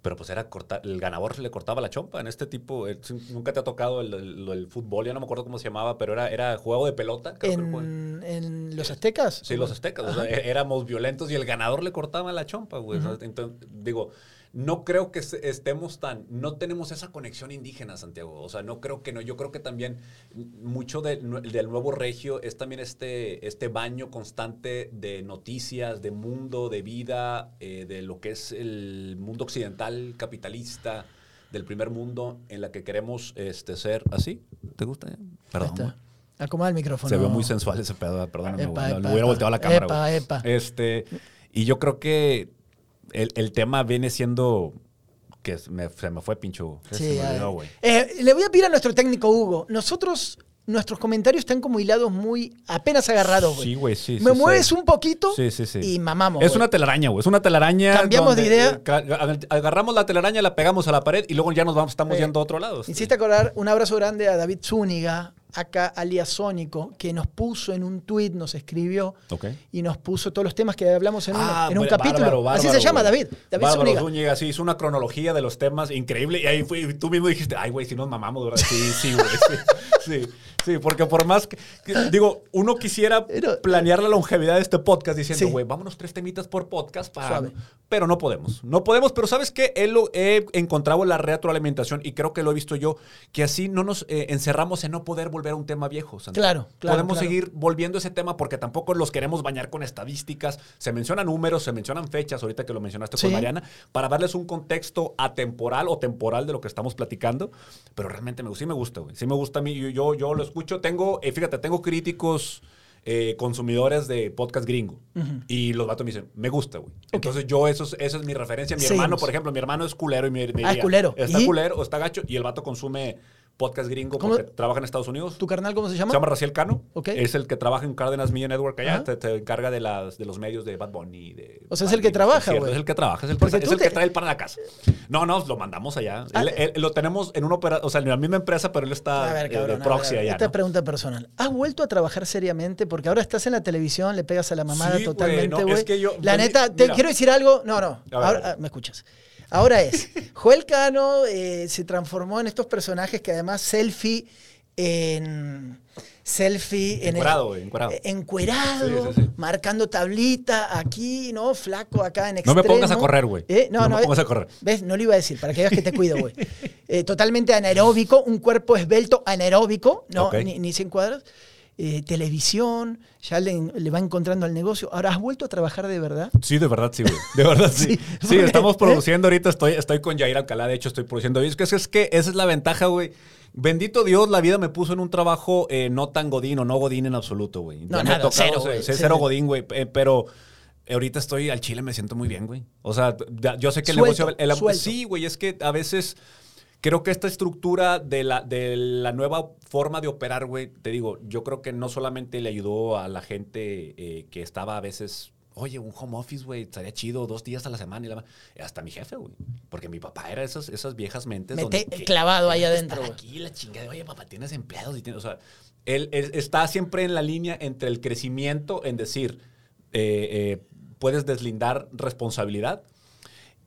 pero pues era cortar, el ganador le cortaba la chompa en este tipo. eh, nunca te ha tocado el, el- el fútbol, ya no me acuerdo cómo se llamaba, pero era, era juego de pelota. creo que en, en los aztecas. Sí, los aztecas. o sea, é- éramos violentos y el ganador le cortaba la chompa, güey. Entonces, digo, no creo que estemos tan. No tenemos esa conexión indígena, Santiago. O sea, no creo que no. Yo creo que también mucho del, del nuevo regio es también este, este baño constante de noticias, de mundo, de vida, eh, de lo que es el mundo occidental capitalista. Del primer mundo en la que queremos este, ser así. ¿Te gusta? Perdón. Acomoda el micrófono. Se ve muy sensual ese pedo, perdóname, Epa, güey. No, epa, le hubiera volteado la cámara, Epa, epa. Este, y yo creo que el, el tema viene siendo que se me, se me fue pincho. Sí, se me a olvidó, ver. güey. Eh, le voy a pedir a nuestro técnico Hugo. Nosotros, nuestros comentarios están como hilados muy apenas agarrados, güey. Sí, güey, sí. Me sí, mueves sí. un poquito Sí, sí, sí. y mamamos. Es una telaraña, güey. Es una telaraña. Cambiamos de idea. eh, Agarramos la telaraña, la pegamos a la pared y luego ya nos vamos, estamos Eh, yendo a otro lado. Hiciste acordar un abrazo grande a David Zúñiga, acá alias Sónico, que nos puso en un tweet, nos escribió y nos puso todos los temas que hablamos en, Ah, un bu- capítulo. bárbaro, Así se llama. David. David Bárbaro Zúñiga. Sí, hizo una cronología de los temas increíble. Y ahí fue, y tú mismo dijiste, ay, güey, si nos mamamos, ¿verdad? Sí, sí, güey. Sí, sí, sí, porque por más que, digo, uno quisiera Pero- planear la longevidad de este podcast diciendo, Sí. güey, vámonos tres temitas por podcast para. Suave. Pero no podemos. No podemos, pero ¿sabes qué? Él lo he encontrado la retroalimentación y creo que lo he visto yo, que así no nos eh, encerramos en no poder volver a un tema viejo. Santi. Claro, claro, Podemos claro. seguir volviendo a ese tema porque tampoco los queremos bañar con estadísticas. Se mencionan números, se mencionan fechas, ahorita que lo mencionaste Sí. con Mariana, para darles un contexto atemporal o temporal de lo que estamos platicando. Pero realmente me, sí me gusta, güey. Sí me gusta a mí. Yo, yo, yo lo escucho. Tengo, eh, fíjate, tengo críticos. eh, consumidores de podcast gringo y los vatos me dicen me gusta güey entonces yo eso es, eso es mi referencia mi Seguimos. hermano por ejemplo mi hermano es culero y me, me Ah, diría, culero. está ¿Y? culero o está gacho y el vato consume podcast gringo ¿Cómo? porque trabaja en Estados Unidos ¿Tu carnal cómo se llama? se llama Raciel Cano. Ok. Es el que trabaja en Cárdenas Media Network allá. Te, te encarga de, las, de los medios de Bad Bunny. De O sea, es el que trabaja, güey. Es el que trabaja. Es el, que, es trae el pan a la casa. No, no, lo mandamos allá. Ah, Él- él- lo tenemos en una opera, o sea, en la misma empresa, pero él está A ver, cabrón. de proxy a ver. allá. Esta ¿no? pregunta personal. ¿Has vuelto a trabajar seriamente? Porque ahora estás en la televisión, le pegas a la mamada Sí, güey, totalmente, no, güey. es que yo- la neta, te mira. quiero decir algo. No, no. Ahora, ah, me escuchas. Ahora es, Joel Cano eh, se transformó en estos personajes que además selfie en selfie en el- Encuerado, güey, encuerado. encuerado, Sí, sí, sí. marcando tablita aquí, ¿no? Flaco acá en No extremo. me pongas a correr, güey. Eh, No, No no, me eh, pongas a correr. ¿Ves? No lo iba a decir, para que veas que te cuido, güey. Eh, totalmente anaeróbico, un cuerpo esbelto anaeróbico, no, ni, ni 100 cuadros. Eh, televisión, ya le, le va encontrando al negocio. Ahora, ¿has vuelto a trabajar de verdad? Sí, de verdad, sí, güey. De verdad, sí. Sí, estamos ¿eh? produciendo ahorita. Estoy, estoy con Jair Alcalá, de hecho, estoy produciendo. Es que, es que esa es la ventaja, güey. Bendito Dios, la vida me puso en un trabajo eh, no tan godín o no godín en absoluto, güey. No, Ya me nada, ha tocado cero, güey, sí. cero godín, güey. eh, pero ahorita estoy al chile, me siento muy bien, güey. O sea, yo sé que el Suelto, negocio... el- sí, güey, es que a veces... Creo que esta estructura de la, de la nueva forma de operar, güey, te digo, yo creo que no solamente le ayudó a la gente eh, que estaba a veces, oye, un home office, güey, estaría chido, dos días a la semana y la ma-". Hasta mi jefe, güey. Porque mi papá era esas, esas viejas mentes. Mete donde, clavado ahí adentro. Aquí la chingada, oye, papá, tienes empleados y tienes, o sea, él, él está siempre en la línea entre el crecimiento, en decir, eh, eh, puedes deslindar responsabilidad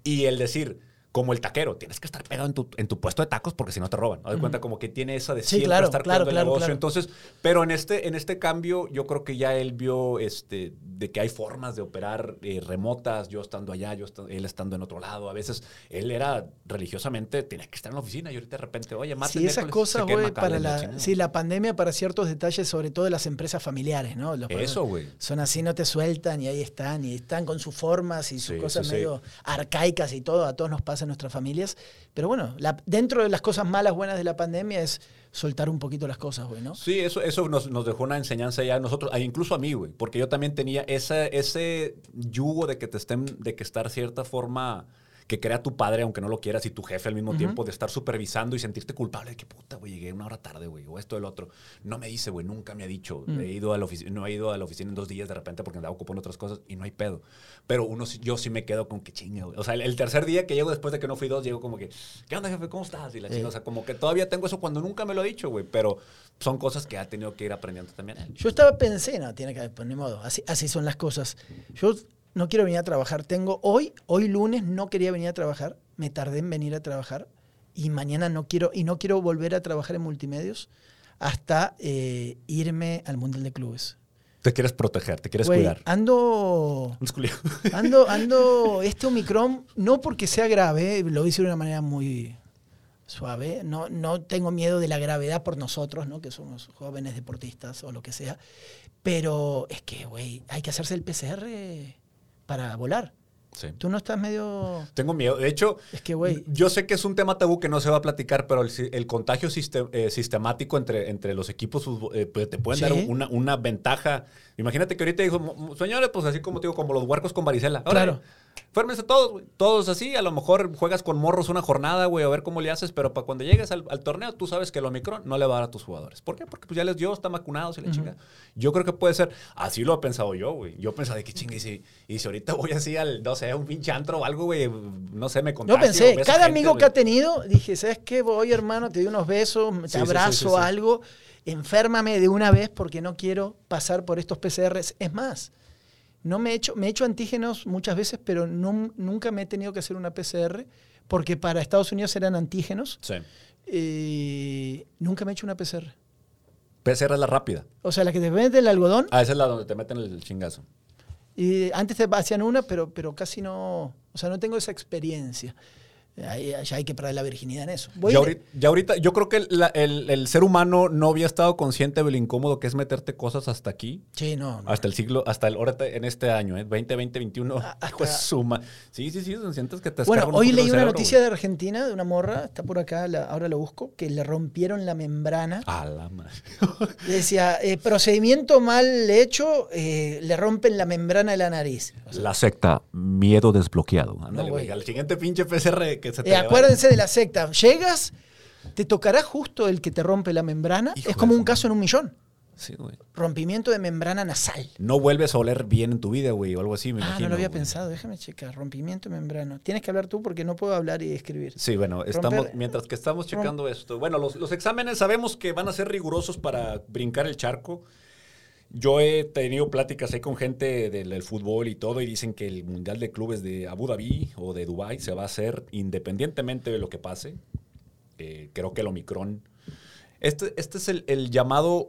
y el decir, como el taquero, tienes que estar pegado en tu, en tu puesto de tacos porque si no te roban. Haz de cuenta como que tiene esa de Sí, siempre claro, estar claro, cuidando el claro, negocio. claro. Entonces, pero en este, en este cambio, yo creo que ya él vio este, de que hay formas de operar eh, remotas, yo estando allá, yo él estando en otro lado. A veces él era religiosamente, tenía que estar en la oficina y ahorita de repente, oye, martes, Sí, se quema güey, para la sí, la pandemia para ciertos detalles, sobre todo de las empresas familiares, ¿no? Los- Eso, güey. Son así, no te sueltan y ahí están, y están con sus formas y sus Sí, cosas sí. medio arcaicas y todo, a todos nos pasa nuestras familias. Pero bueno, dentro de las cosas malas, buenas de la pandemia es soltar un poquito las cosas, güey, ¿no? Sí, eso, eso nos, nos dejó una enseñanza ya a nosotros, incluso a mí, güey, porque yo también tenía esa, ese yugo de que te estén, de que estar cierta forma que crea tu padre, aunque no lo quieras, y tu jefe al mismo tiempo, de estar supervisando y sentirte culpable de que puta, güey, llegué una hora tarde, güey, o esto, el otro. No me dice, güey, nunca me ha dicho. Mm. He ido a la oficina, no he ido a la oficina en dos días de repente porque andaba ocupando otras cosas y no hay pedo. Pero uno, yo sí me quedo con que chinga, güey. O sea, el, el tercer día que llego después de que no fui dos, llego como que, ¿qué onda, jefe? ¿Cómo estás? Y la Eh. chinga, o sea, como que todavía tengo eso cuando nunca me lo ha dicho, güey, pero son cosas que ha tenido que ir aprendiendo también. Yo estaba pensé, no, tiene que, pues ni modo, así, así son las cosas. Yo no quiero venir a trabajar. Tengo hoy, hoy lunes no quería venir a trabajar, me tardé en venir a trabajar y mañana no quiero, y no quiero volver a trabajar en multimedios hasta eh, irme al Mundial de Clubes. Te quieres proteger, te quieres cuidar. ando, ando, ando, este Omicron, no porque sea grave, lo hice de una manera muy suave, no, no tengo miedo de la gravedad por nosotros, ¿no? que somos jóvenes deportistas o lo que sea, pero es que, güey, hay que hacerse el PCR para volar. Sí. Tú no estás medio... Tengo miedo. De hecho, Es que, güey, yo sé que es un tema tabú que no se va a platicar, pero el, el contagio eh, sistemático entre, entre los equipos eh, pues, te pueden Sí. dar una, una ventaja. Imagínate que ahorita dijo, "Mo- mo- señores, pues así como te digo, como los huercos con varicela. Claro. Férmense todos, güey. Todos así. A lo mejor juegas con morros una jornada, güey, a ver cómo le haces. Pero para cuando llegues al, al torneo, tú sabes que el Omicron no le va a dar a tus jugadores. ¿Por qué? Porque pues ya les dio, están vacunados y la chinga. Yo creo que puede ser. Así lo he pensado yo, güey. Yo pensaba de que chingue. Y si, y si ahorita voy así al, no sé, a un pinche antro o algo, güey, no sé, me Yo contagio. pensé, beso cada gente, amigo que ha tenido, dije, ¿sabes qué? Voy, hermano, te doy unos besos, te sí, abrazo, sí, sí. algo. Enférmame de una vez porque no quiero pasar por estos PCRs. Es más, no me he hecho, me he hecho antígenos muchas veces, pero no- nunca me he tenido que hacer una PCR porque para Estados Unidos eran antígenos. Sí. Eh, nunca me he hecho una PCR. PCR es la rápida. O sea, la que te mete el algodón. Ah, esa es la donde te meten el chingazo. Y antes te hacían una, pero, pero casi no. O sea, no tengo esa experiencia. Ahí, ya hay que perder la virginidad en eso. Voy Ya ahorita, ya ahorita- yo creo que la- el, el ser humano no había estado consciente de lo incómodo que es meterte cosas hasta aquí. Sí, no. no. Hasta el siglo, hasta el ahorita en este año, ¿eh? 20, 20, 21. Ah, hasta- Pues suma. Sí, sí, sí, sientes que te Bueno, hoy leí una cerebro, noticia güey. de Argentina, de una morra, está por acá, la- ahora lo busco, que le rompieron la membrana. A la madre. Decía, eh, procedimiento mal hecho, eh, le rompen la membrana de la nariz. La secta, miedo desbloqueado. Ándale, güey. güey. Al siguiente pinche PCR que se te Eh, va- acuérdense de la secta, llegas, te tocará justo el que te rompe la membrana, Hijo es como un caso en un millón. Sí, güey. Rompimiento de membrana nasal. No vuelves a oler bien en tu vida, güey, o algo así, me ah, imagino. no lo había güey. pensado, déjame checar. Rompimiento de membrana. Tienes que hablar tú porque no puedo hablar y escribir. Sí, bueno, estamos, Romper- mientras que estamos checando esto. Bueno, los, los exámenes sabemos que van a ser rigurosos para brincar el charco. Yo he tenido pláticas ahí con gente del, fútbol y todo y dicen que el Mundial de Clubes de Abu Dhabi o de Dubai se va a hacer independientemente de lo que pase. Eh, creo que el Omicron... Este, este es el, el llamado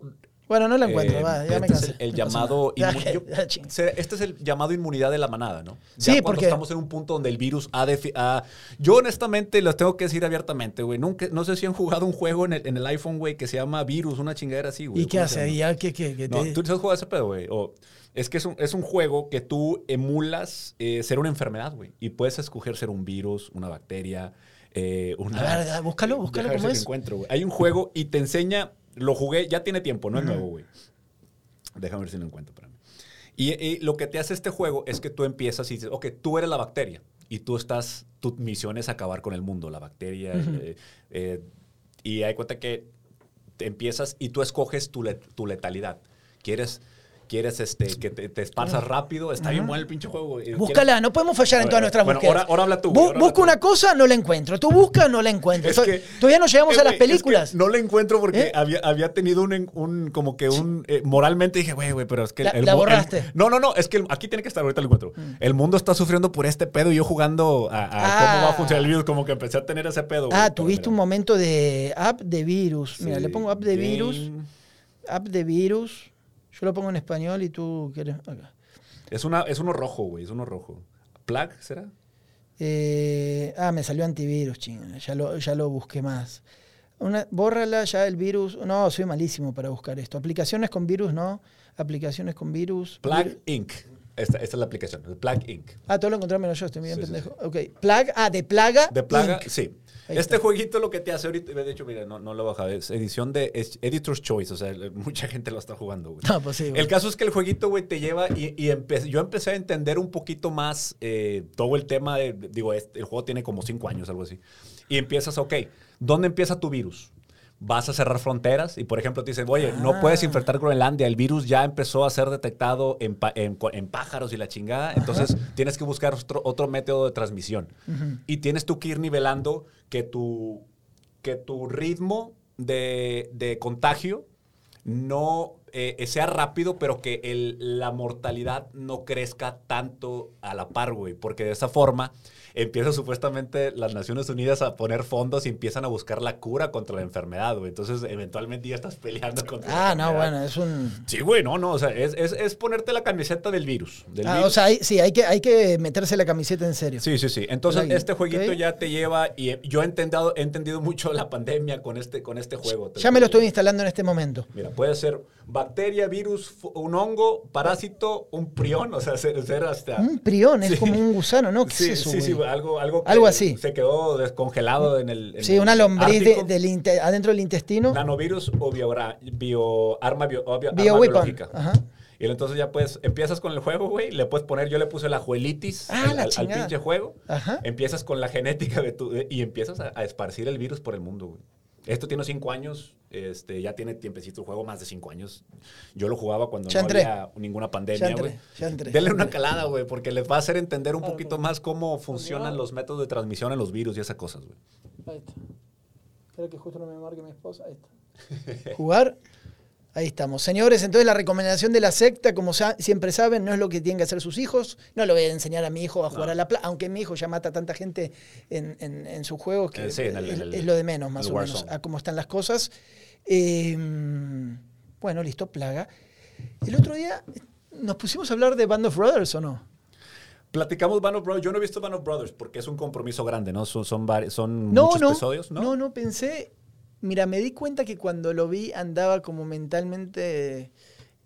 Bueno, no lo encuentro, eh, va, ya me este es cansé. el, el llamado. Ya, yo- este es el llamado inmunidad de la manada, ¿no? Sí, Ya cuando porque- estamos en un punto donde el virus ha, ha- yo honestamente les tengo que decir abiertamente, güey, nunca no sé si han jugado un juego en el, en el iPhone, güey, que se llama Virus, una chingadera así, güey. ¿Y qué ¿Cómo se hace? ¿Y ya qué, qué, qué No, te- tú has jugado ese pedo, güey. O- es que es un, es un juego que tú emulas eh, ser una enfermedad, güey. Y puedes escoger ser un virus, una bacteria, eh, una... A ver, búscalo, búscalo cómo es. encuentro, güey. Hay un juego y te enseña, lo jugué, ya tiene tiempo, no es nuevo, güey. Déjame ver si lo encuentro, espérame. Y, y lo que te hace este juego es que tú empiezas y dices, ok, tú eres la bacteria y tú estás, tu misión es acabar con el mundo, la bacteria. Eh, eh, y hay cuenta que te empiezas y tú escoges tu, tu letalidad. ¿Quieres, quieres este, que te, te esparzas rápido? Está bien bueno el pinche juego. güey. Búscala, no podemos fallar en todas nuestras bueno, búsquedas. ahora- ahora habla tú, güey, ahora habla busco tú. una cosa, no la encuentro. Tú buscas, no la encuentro. Es To- que- Todavía no llegamos Eh, a las güey, es que películas. no la encuentro porque ¿Eh? había, había tenido un, un- como que un, eh, moralmente dije, güey, güey, pero es que... La- el la mu- el- borraste. Mm. no, no, no, es que el- aquí tiene que estar, ahorita lo encuentro. El mundo está sufriendo por este pedo y yo jugando a, a cómo va a Ah. funcionar el virus, como que empecé a tener ese pedo. güey, Ah, tuviste un momento de app de virus. Mira, Sí, le pongo app de virus. App de virus. Yo lo pongo en español y tú quieres. Acá. Es, una, es uno rojo, güey, es uno rojo. ¿Plug será? Eh, ah, me salió antivirus, ching. Ya lo, ya lo busqué más. Una, bórrala ya el virus. No, soy malísimo para buscar esto. Aplicaciones con virus, no. Aplicaciones con virus. Plug Vir- Inc. Esta, esta es la aplicación, el Plug Inc. Ah, todo lo encontré menos yo, estoy bien Sí, sí, pendejo. Ok. Plaga, ah, de plaga. De plaga, Inc. sí. Ahí este está. jueguito lo que te hace ahorita, de hecho, mira, no, no lo he bajado, es edición de es Editor's Choice, o sea, mucha gente lo está jugando, güey. No, pues sí, güey. El caso es que el jueguito, güey, te lleva y, y yo empecé a entender un poquito más eh, todo el tema de, digo, este- el juego tiene como cinco años, algo así. Y empiezas, ok, ¿dónde empieza tu virus? Vas a cerrar fronteras y, por ejemplo, te dicen, oye, no Ah. puedes infectar Groenlandia, el virus ya empezó a ser detectado en, en pájaros y la chingada, entonces tienes que buscar otro, otro método de transmisión. Y tienes tú que ir nivelando que tu, que tu ritmo de, de contagio no eh, sea rápido, pero que el- la mortalidad no crezca tanto a la par, güey. Porque de esa forma empiezan supuestamente las Naciones Unidas a poner fondos y empiezan a buscar la cura contra la enfermedad, güey. Entonces, eventualmente ya estás peleando contra la Ah, no, enfermedad. bueno, es un. Sí, güey, no, no. O sea, es, es- es ponerte la camiseta del virus. Del Ah, virus. o sea, hay- sí, hay que, hay que meterse la camiseta en serio. Sí, sí, sí. Entonces, Plugin, este jueguito ya te lleva, y yo he entendido, he entendido mucho la pandemia con este, con este juego. Ya me lo estoy instalando en este momento. Mira, puede ser bacteria, virus, un hongo, parásito, un prión, o sea, ser, ser hasta... Un prión, es como un gusano, ¿no? ¿Qué Sí, es eso, sí, sí, algo, algo, que Algo así. Se quedó descongelado en el. en Sí, el una lombriz de- del adentro del intestino. Nanovirus o biora- bio, biológica. Ajá. Y entonces ya pues empiezas con el juego, güey. Le puedes poner, yo le puse la juelitis Ah, al, la al- al chingada. pinche juego. Ajá. Empiezas con la genética de tu, y empiezas a, a esparcir el virus por el mundo, güey. Esto tiene cinco años, este, ya tiene tiempecito el juego, más de cinco años. Yo lo jugaba cuando no había ninguna pandemia, güey. Denle una calada, güey, porque les va a hacer entender un poquito más cómo funcionan va. los métodos de transmisión en los virus y esas cosas, güey. Ahí está. Espero que justo no me marque mi esposa. Ahí está. Jugar. Ahí estamos. Señores, entonces la recomendación de la secta, como sa- siempre saben, no es lo que tienen que hacer sus hijos. No le voy a enseñar a mi hijo a jugar No. a la playa, aunque mi hijo ya mata a tanta gente en, en, en sus juegos que Eh, sí, en el- es, en el- es lo de menos, más o menos, a cómo están las cosas. Eh, bueno, listo, plaga. El otro día nos pusimos a hablar de Band of Brothers, ¿o no? Platicamos Band of Brothers. Yo no he visto Band of Brothers porque es un compromiso grande, ¿no? Son, son, vari- son No, muchos no, episodios, ¿no? no, no, pensé. Mira, me di cuenta que cuando lo vi andaba como mentalmente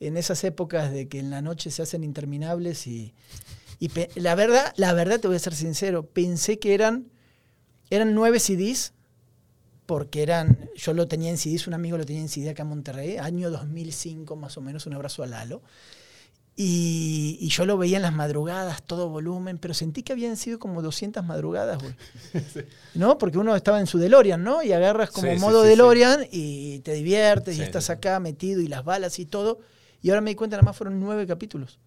en esas épocas de que en la noche se hacen interminables y, la verdad, la verdad te voy a ser sincero, pensé que eran eran nueve CDs porque eran, yo lo tenía en CDs, un amigo lo tenía en CD acá en Monterrey, año 2005 más o menos, un abrazo a Lalo. Y, y yo lo veía en las madrugadas, todo volumen, pero sentí que habían sido como 200 madrugadas, güey. ¿No? Porque uno estaba en su DeLorean, ¿no? Y agarras como Sí, modo sí, DeLorean y te diviertes y estás acá metido y las balas y todo. Y ahora me di cuenta, nada más fueron nueve capítulos.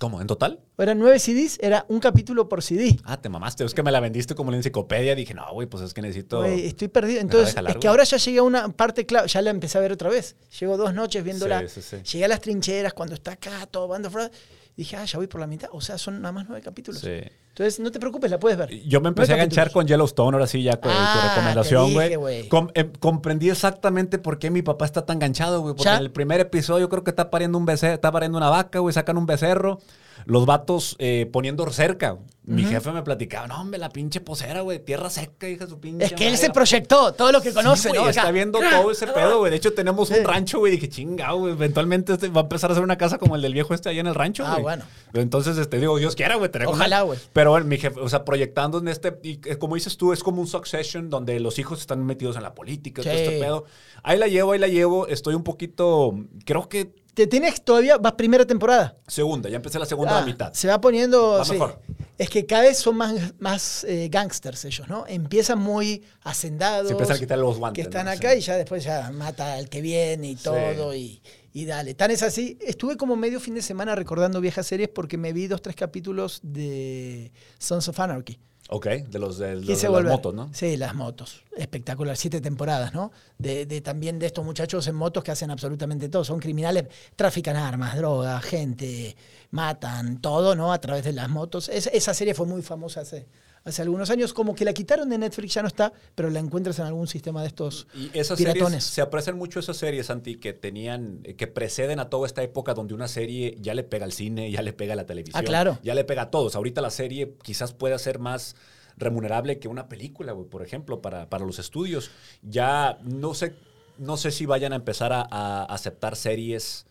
¿Cómo? ¿En total? Eran nueve CDs, era un capítulo por CD. Ah, te mamaste. Es que me la vendiste como la enciclopedia. Dije, no, güey, pues es que necesito. Güey, estoy perdido. Entonces, es que ahora ya llegué a una parte clave, ya la empecé a ver otra vez. Llevo dos noches viéndola. Sí, sí, sí. Llegué a las trincheras cuando está acá todo Band of Brothers. Dije, ah, ya voy por la mitad. O sea, son nada más nueve capítulos. Sí. Entonces, no te preocupes, la puedes ver. Yo me empecé a enganchar con Yellowstone, ahora sí, ya con Ah, tu te recomendación, güey. Com- em, comprendí exactamente por qué mi papá está tan enganchado, güey. Porque Ya. en el primer episodio creo que está pariendo un becerro, está pariendo una vaca, güey, sacan un becerro. Los vatos eh, poniendo cerca. Mi jefe me platicaba, no, hombre, la pinche posera, güey, tierra seca, hija su pinche Es que él madre, se proyectó, todo lo que Sí, conoce, güey, ¿no? está viendo todo ese pedo, güey. De hecho, tenemos un rancho, güey. Dije, chinga, güey. Eventualmente este va a empezar a hacer una casa como el del viejo este allá en el rancho, Ah, güey. bueno. Entonces, este, digo, Dios quiera, güey. Ojalá, güey. Pero bueno, mi jefe, o sea, proyectando en este, y como dices tú, es como un succession donde los hijos están metidos en la política, todo Sí. este pedo. Ahí la llevo, ahí la llevo. Estoy un poquito, creo que Te tienes todavía, vas primera temporada. segunda. Ya empecé la segunda Ah, la mitad. Se va poniendo. Va sí. mejor. Es que cada vez son más, más eh, gangsters ellos, ¿no? Empiezan muy hacendados. Se empiezan a quitar los guantes. que están ¿no? acá Sí. y ya después ya mata al que viene y todo y, y dale. Tan es así. Estuve como medio fin de semana recordando viejas series porque me vi dos, tres capítulos de Sons of Anarchy. Ok, de los de, los de Quise las motos, ¿no? Sí, las motos. Espectacular. Siete temporadas, ¿no? De, de también de estos muchachos en motos que hacen absolutamente todo. Son criminales, trafican armas, drogas, gente, matan, todo, ¿no? A través de las motos. Es- esa serie fue muy famosa hace, hace algunos años. Como que la quitaron de Netflix, ya no está, pero la encuentras en algún sistema de estos Y esas piratones. series, se aprecian mucho esas series, Santi, que tenían, eh, que preceden a toda esta época donde una serie ya le pega al cine, ya le pega a la televisión. Ah, claro. Ya le pega a todos. Ahorita la serie quizás pueda ser más remunerable que una película, güey, por ejemplo, para, para los estudios. Ya no sé, no sé si vayan a empezar a, a aceptar series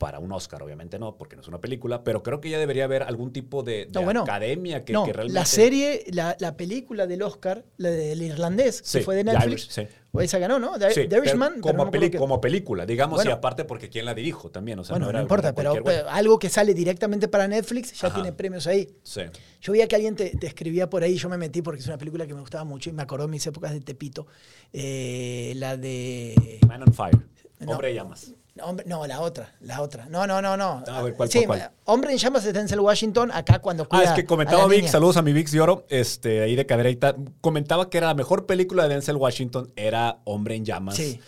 para un Oscar, obviamente no, porque no es una película, pero creo que ya debería haber algún tipo de, de No, bueno. academia que, no, que realmente... la serie, la, la película del Oscar, la del irlandés, Sí, que fue de Netflix, Irish, sí. o esa ganó, ¿no? The, Sí, The Irishman, como, no peli- qué- como película, digamos, Bueno. y aparte porque quién la dirijo también, o sea, bueno, no no, era importa, pero, algo que sale directamente para Netflix ya Ajá. tiene premios ahí. Sí. Yo veía que alguien te, te escribía por ahí, yo me metí porque es una película que me gustaba mucho y me acordó de mis épocas de Tepito. Eh, la de. Man on Fire. Hombre de llamas. Hombre, no, la otra, la otra. No, no, no, no. A ver, ¿cuál, sí, cuál? Hombre en llamas de Denzel Washington, acá cuando Ah, cuida es que comentaba Vic, niña. saludos a mi Vix de Oro, este, ahí de cadereita. Comentaba que era la mejor película de Denzel Washington, era Hombre en Llamas. Sí.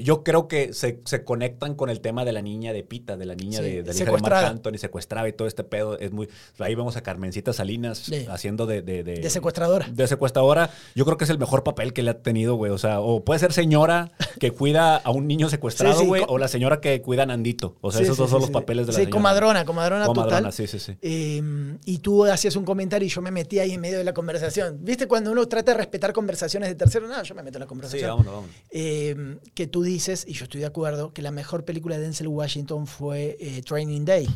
Yo creo que se, se conectan con el tema de la niña de Pita, de la niña Sí, de, de la hija de. Marc Anthony, secuestrada y todo este pedo. Es muy, ahí vemos a Carmencita Salinas Sí. haciendo de, de, De secuestradora. De secuestradora. Yo creo que es el mejor papel que le ha tenido, güey. O sea, o puede ser señora que cuida a un niño secuestrado, Sí, sí, güey, o la señora que cuida a Nandito. O sea, Sí, esos sí, dos sí, son los sí. papeles de la Sí, señora. comadrona, comadrona, Comadrona, total. sí, sí, sí. Eh, y tú hacías un comentario y yo me metí ahí en medio de la conversación. ¿Viste cuando uno trata de respetar conversaciones de tercero? No, yo me meto en la Sí, conversación. vámonos, vámonos. Eh, que tú dices, y yo estoy de acuerdo, que la mejor película de Denzel Washington fue eh, Training Day.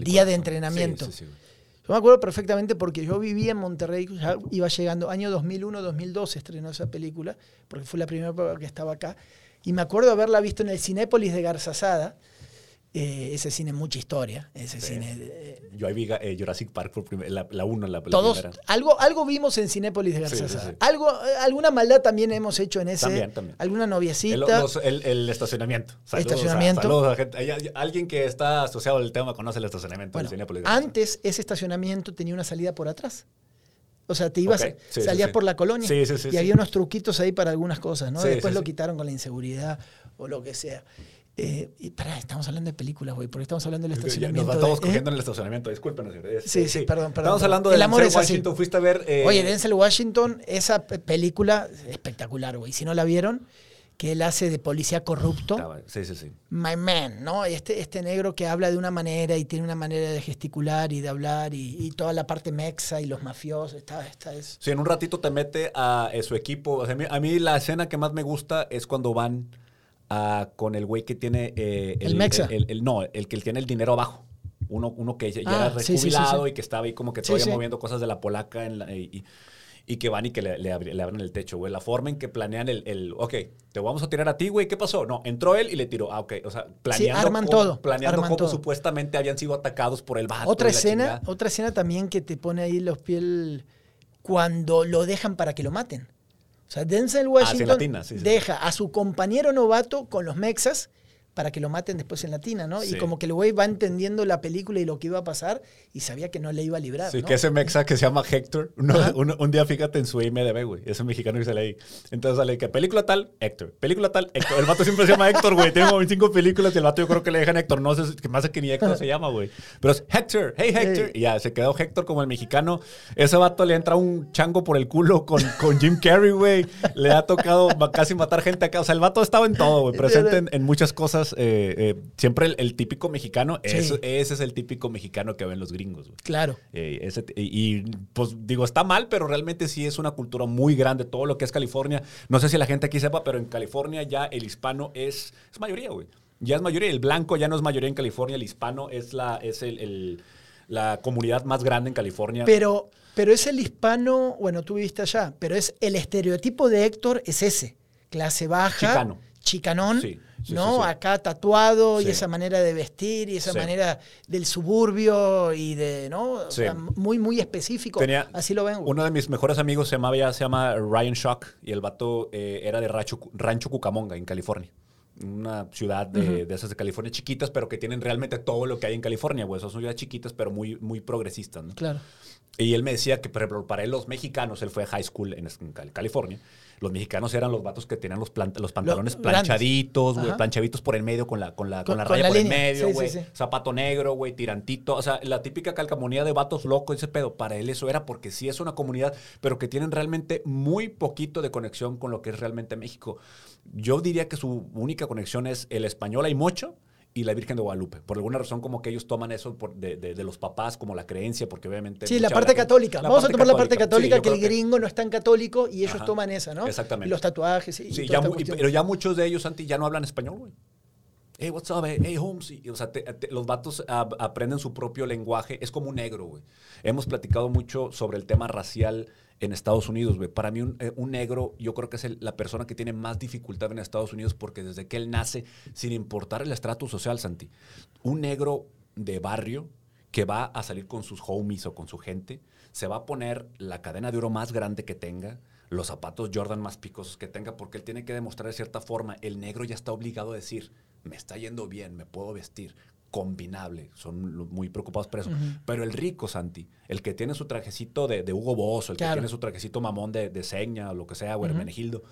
Día de entrenamiento. sí, sí, güey. Yo me acuerdo perfectamente porque yo vivía en Monterrey, ya iba llegando, año 2001-2002 se estrenó esa película, porque fue la primera que estaba acá, y me acuerdo haberla visto en el Cinépolis de Garzazada, Eh, ese cine mucha historia, ese Sí. cine... eh, Yo ahí vi eh, Jurassic Park por primer- la, la uno, la, la todos, primera. algo, algo vimos en Cinépolis de García Sí, sí, sí. Algo, eh, alguna maldad también hemos hecho en ese. También, también. Alguna El, noviecita. los- el- el estacionamiento. Saludos a- Estacionamiento. saludos a gente- alguien que está asociado al tema conoce el estacionamiento Bueno, del Cinépolis. antes ese estacionamiento tenía una salida por atrás. O sea, te ibas, Ok, sí, sí, salías sí. por la colonia Sí, sí, sí, y sí. había unos truquitos ahí para algunas cosas, ¿no? Sí, Después sí, lo sí. quitaron con la inseguridad o lo que sea. Eh, y pará, estamos hablando de películas, güey, porque estamos hablando del Nos estacionamiento. estamos de- cogiendo ¿eh? en el estacionamiento, discúlpenos. este, Sí, sí, perdón, perdón, Estamos hablando El de amor Denzel es así. Washington. Fuiste a ver. eh, Oye, Denzel Washington, esa pe- película espectacular, güey. Si no la vieron, que él hace de policía corrupto. Sí, sí, sí. My man, ¿no? Este, este negro que habla de una manera y tiene una manera de gesticular y de hablar y, y toda la parte mexa y los mafiosos, está, está es. Sí, en un ratito te mete a, eh, su equipo. O sea, a, mí, a mí la escena que más me gusta es cuando van a- con el güey que tiene... eh, El mexa. el- el- no, el que tiene el dinero abajo. Uno, uno que ya Ah, era sí, sí, sí, rejubilado sí. y que estaba ahí como que todavía moviendo cosas de la polaca en la- y, que van y que le, le abri- le abren el techo, güey. La forma en que planean el, el, ok, te vamos a tirar a ti, güey, ¿qué pasó? No, entró él y le tiró. Ah, ok, o sea, planeando, arman cómo- todo, planeando arman cómo todo. supuestamente habían sido atacados por el vato. Otra escena, chingada. otra escena también que te pone ahí los piel cuando lo dejan para que lo maten. O sea, Denzel Washington latina, sí, sí. deja a su compañero novato con los mexas para que lo maten después en latina, ¿no? Sí. Y como que el güey va entendiendo la película y lo que iba a pasar y sabía que no le iba a librar, Sí, ¿no? que ese mexa que se llama Héctor, uno- un, un día fíjate en su IMDB, güey, ese mexicano que sale ahí. Entonces sale que película tal, Héctor, película tal, Héctor. El vato siempre se llama Héctor, güey, tiene como 25 películas y el vato yo creo que le dejan Héctor, no sé, que más que ni Héctor se llama, güey. Pero es Héctor, hey Héctor, y ya se quedó Héctor como el mexicano. Ese vato le entra un chango por el culo con, con Jim Carrey, güey. Le ha tocado casi matar gente acá. O sea, el vato estaba en todo, güey, presente en, en muchas cosas. Eh, eh, siempre el, el típico mexicano, Sí. ese es el típico mexicano que ven los gringos. Claro. Eh, ese y, y, pues digo, está mal, pero realmente sí es una cultura muy grande. Todo lo que es California. No sé si la gente aquí sepa, pero en California ya el hispano es, es mayoría, güey. Ya es mayoría. El blanco ya no es mayoría en California. El hispano es la, es el, el- la comunidad más grande en California. Pero, pero es el hispano, bueno, tú viviste allá, pero es el estereotipo de Héctor es ese. Clase baja, Chicano. chicanón, Sí, sí, ¿no? sí, sí. Acá tatuado y esa manera de vestir y esa manera del suburbio y de, ¿no? O Sí. sea, muy, muy específico. Tenía Así lo ven. Uno de mis mejores amigos se llama, ya se llama Ryan Shock y el vato eh, era de Rancho, Rancho Cucamonga, en California. Una ciudad de, de esas de California chiquitas, pero que tienen realmente todo lo que hay en California, güey. Son ciudades chiquitas, pero muy, muy progresistas, ¿no? Claro. Y él me decía que, por ejemplo, para él los mexicanos, él fue a high school en, en Cal- California, los mexicanos eran los vatos que tenían los, plan- los pantalones planchaditos, güey, planchaditos por el medio con la, con la, con Con- la con raya la por línea. el medio, güey. sí, sí. Zapato negro, güey, tirantito. O sea, la típica calcamonía de vatos locos, ese pedo. Para él eso era porque sí es una comunidad, pero que tienen realmente muy poquito de conexión con lo que es realmente México. Yo diría que su única conexión es el español hay mucho y la Virgen de Guadalupe. Por alguna razón como que ellos toman eso por- de, de- de los papás como la creencia, porque obviamente... Sí, la parte católica. la Vamos parte a tomar la parte católica, que el gringo no es tan católico y ellos Ajá. toman esa, ¿no? Exactamente. Y los tatuajes y, Sí, ya y- pero ya muchos de ellos, Santi, ya no hablan español, güey. Hey, what's up? Hey, Holmes. Y, o sea, los vatos aprenden su propio lenguaje. Es como un negro, güey. Hemos platicado mucho sobre el tema racial en Estados Unidos, güey. Para mí, un, eh, negro, yo creo que es la persona que tiene más dificultad en Estados Unidos porque desde que él nace, sin importar el estrato social, Santi, un negro de barrio que va a salir con sus homies o con su gente, se va a poner la cadena de oro más grande que tenga, los zapatos Jordan más picosos que tenga, porque él tiene que demostrar de cierta forma, el negro ya está obligado a decir, me está yendo bien, me puedo vestir, combinable, son muy preocupados por eso. Pero el rico, Santi, el que tiene su trajecito de, de Hugo Boss, el Claro. que tiene su trajecito mamón de, de Seña o lo que sea, o Hermenegildo,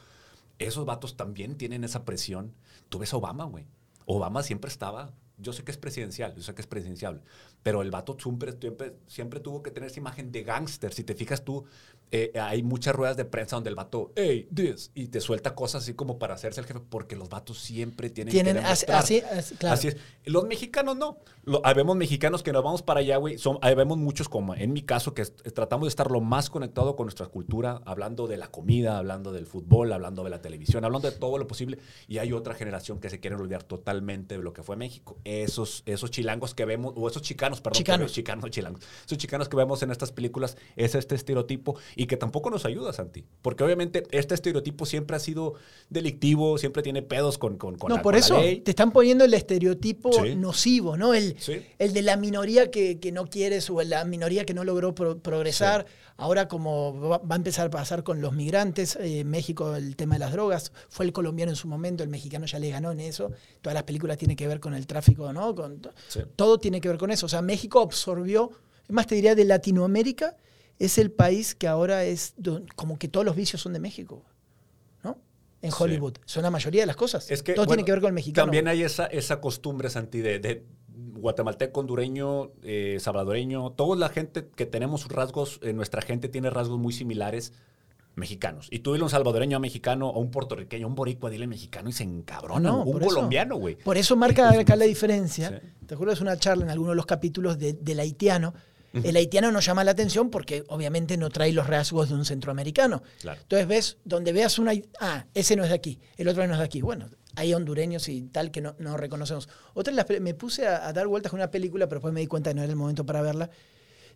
esos vatos también tienen esa presión. Tú ves a Obama, güey. Obama siempre estaba, yo sé que es presidencial, yo sé que es presidencial, pero el vato siempre, siempre, siempre tuvo que tener esa imagen de gángster. Si te fijas tú, eh, hay muchas ruedas de prensa donde el vato, hey, this, y te suelta cosas así como para hacerse el jefe, porque los vatos siempre tienen, Tienen que demostrar. así, así, claro. Así es. Los mexicanos no. Lo, habemos mexicanos que nos vamos para allá, güey. Habemos muchos, como en mi caso, que es- tratamos de estar lo más conectado con nuestra cultura, hablando de la comida, hablando del fútbol, hablando de la televisión, hablando de todo lo posible. Y hay otra generación que se quiere olvidar totalmente de lo que fue México. Esos, esos chilangos que vemos, o esos chicanos, perdón, Chicanos. chicanos, chilangos. Esos chicanos que vemos en estas películas es este estereotipo. Y que tampoco nos ayuda, Santi. Porque obviamente este estereotipo siempre ha sido delictivo, siempre tiene pedos con, con, con no, la, por con la eso ley. te están poniendo el estereotipo Sí. nocivo, ¿no? El, Sí. el de la minoría que, que no quieres o la minoría que no logró pro- progresar. Ahora como va, va a empezar a pasar con los migrantes, eh, México el tema de las drogas, fue el colombiano en su momento, el mexicano ya le ganó en eso. Todas las películas tienen que ver con el tráfico, ¿no? Con. Todo tiene que ver con eso. O sea, México absorbió, más te diría de Latinoamérica, es el país que ahora es como que todos los vicios son de México, ¿no? En Sí. Hollywood. Son la mayoría de las cosas. Es que, todo bueno, tiene que ver con el mexicano. También hay esa, esa costumbre, Santi, de, de guatemalteco, hondureño, eh, salvadoreño. Toda la gente que tenemos rasgos, eh, nuestra gente tiene rasgos muy similares mexicanos. Y tú dile a un salvadoreño a mexicano, o un puertorriqueño, un boricua, dile mexicano y se encabrona. No, un colombiano, güey. Por eso marca acá la diferencia. Sí. ¿Te acuerdas una charla en alguno de los capítulos de- del haitiano? El haitiano nos llama la atención porque obviamente no trae los rasgos de un centroamericano. Claro. Entonces ves, donde veas una... Ah, ese no es de aquí, el otro no es de aquí. Bueno, hay hondureños y tal que no, no reconocemos. Otra las me puse a, a dar vueltas con una película, pero después me di cuenta que no era el momento para verla.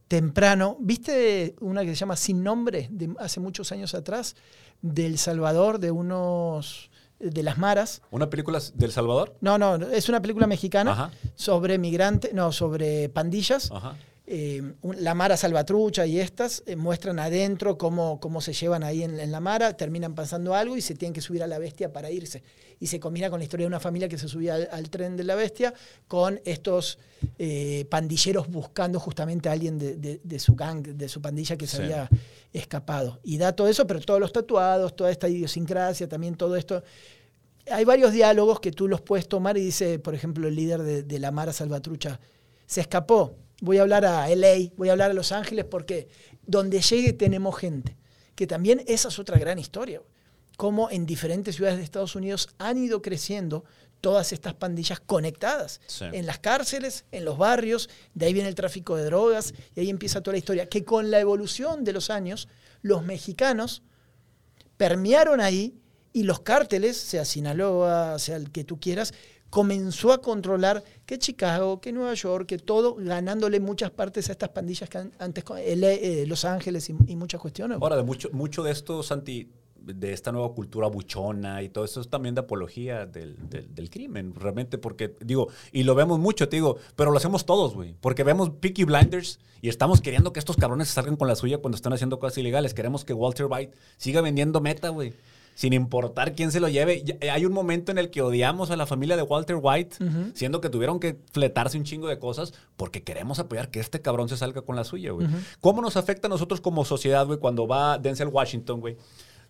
Temprano, ¿viste una que se llama Sin Nombre, de hace muchos años atrás, del Salvador, de unos... de las maras? ¿Una película del Salvador? No, no, es una película mexicana Ajá. sobre migrantes, no, sobre pandillas. Ajá. Eh, la Mara Salvatrucha y estas eh, muestran adentro cómo, cómo se llevan ahí en, en la Mara, terminan pasando algo y se tienen que subir a la bestia para irse. Y se combina con la historia de una familia que se subía al, al tren de la bestia con estos eh, pandilleros buscando justamente a alguien de, de- de su gang, de su pandilla que se Sí. había escapado. Y da todo eso, pero todos los tatuados, toda esta idiosincrasia, también todo esto hay varios diálogos que tú los puedes tomar y dice, por ejemplo, el líder de, de la Mara Salvatrucha, se escapó, voy a hablar a LA, voy a hablar a Los Ángeles porque donde llegue tenemos gente. Que también esa es otra gran historia. Cómo en diferentes ciudades de Estados Unidos han ido creciendo todas estas pandillas conectadas. Sí. En las cárceles, en los barrios, de ahí viene el tráfico de drogas y ahí empieza toda la historia. Que con la evolución de los años, los mexicanos permearon ahí y los cárteles, sea Sinaloa, sea el que tú quieras, comenzó a controlar que Chicago, que Nueva York, que todo, ganándole muchas partes a estas pandillas que an- antes, eh, Los Ángeles y, muchas cuestiones. Ahora, de mucho, mucho de esto, Santi, de esta nueva cultura buchona y todo eso es también de apología del, del- del crimen, realmente, porque, digo, y lo vemos mucho, te digo, pero lo hacemos todos, güey, porque vemos Peaky Blinders y estamos queriendo que estos cabrones salgan con la suya cuando están haciendo cosas ilegales. Queremos que Walter White siga vendiendo meta, güey. Sin importar quién se lo lleve. Ya- Hay un momento en el que odiamos a la familia de Walter White, siendo que tuvieron que fletarse un chingo de cosas porque queremos apoyar que este cabrón se salga con la suya, güey. ¿Cómo nos afecta a nosotros como sociedad, güey, cuando va Denzel Washington, güey?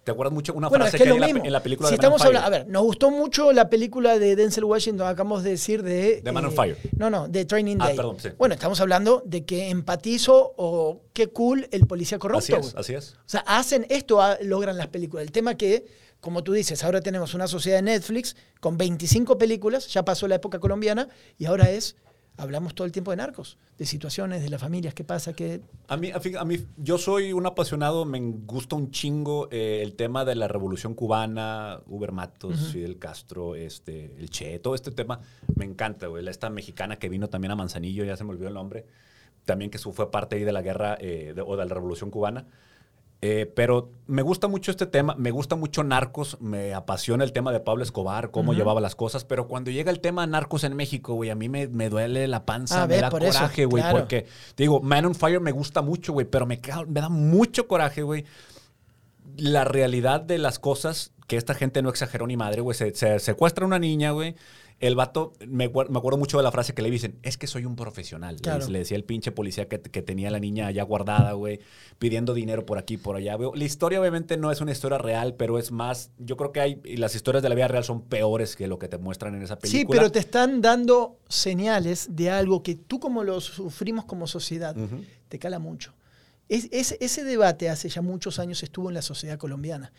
¿Te acuerdas mucho una Bueno, es frase que que, es hay en la, mismo. en la película si de Man estamos hablando, a ver, nos gustó mucho la película de Denzel Washington, acabamos de decir de... De Man on eh, Fire. No, no, de Training Ah, Day. perdón, sí. Bueno, estamos hablando de que empatizo o qué cool el policía corrupto. Así es, así es. O sea, hacen esto, ah, logran las películas. El tema que, como tú dices, ahora tenemos una sociedad de Netflix con 25 películas, ya pasó la época colombiana, y ahora es, hablamos todo el tiempo de narcos, de situaciones, de las familias, qué pasa, qué... A mí, a mí, yo soy un apasionado, me gusta un chingo eh, el tema de la revolución cubana, Uber Matos, Fidel Castro, este, el Che, todo este tema me encanta, güey. Esta mexicana que vino también a Manzanillo, ya se me olvidó el nombre, también que su- fue parte ahí de la guerra eh, de- o de la revolución cubana. Eh, pero me gusta mucho este tema, me gusta mucho Narcos, me apasiona el tema de Pablo Escobar, cómo llevaba las cosas, pero cuando llega el tema Narcos en México, güey, a mí me, me duele la panza, Ah, me da por coraje, güey, claro. porque, digo, Man on Fire me gusta mucho, güey, pero me, me da mucho coraje, güey, la realidad de las cosas que esta gente no exageró ni madre, güey, se, se secuestra a una niña, güey. El vato, me, me acuerdo mucho de la frase que le dicen, es que soy un profesional. Le Claro. dice- Le, decía el pinche policía que, que tenía a la niña allá guardada, güey, pidiendo dinero por aquí, por allá. La historia obviamente no es una historia real, pero es más, yo creo que hay, y las historias de la vida real son peores que lo que te muestran en esa película. Sí, pero te están dando señales de algo que tú como lo sufrimos como sociedad, te cala mucho. Es- es- ese debate hace ya muchos años estuvo en la sociedad colombiana.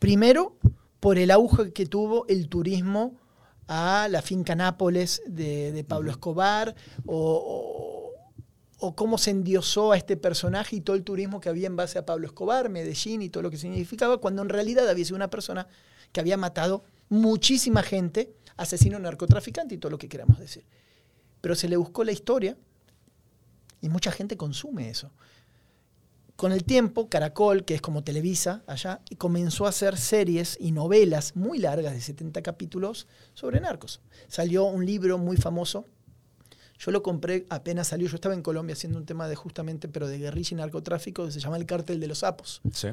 Primero, por el auge que tuvo el turismo a la finca Nápoles de, de Pablo Escobar, o, o- o cómo se endiosó a este personaje y todo el turismo que había en base a Pablo Escobar, Medellín y todo lo que significaba, cuando en realidad había sido una persona que había matado muchísima gente, asesino, narcotraficante y todo lo que queramos decir. Pero se le buscó la historia y mucha gente consume eso. Con el tiempo, Caracol, que es como Televisa allá, y comenzó a hacer series y novelas muy largas de 70 capítulos sobre narcos. Salió un libro muy famoso. Yo lo compré apenas salió. Yo estaba en Colombia haciendo un tema de justamente, pero de guerrilla y narcotráfico, que se llama El Cártel de los Sapos. Sí.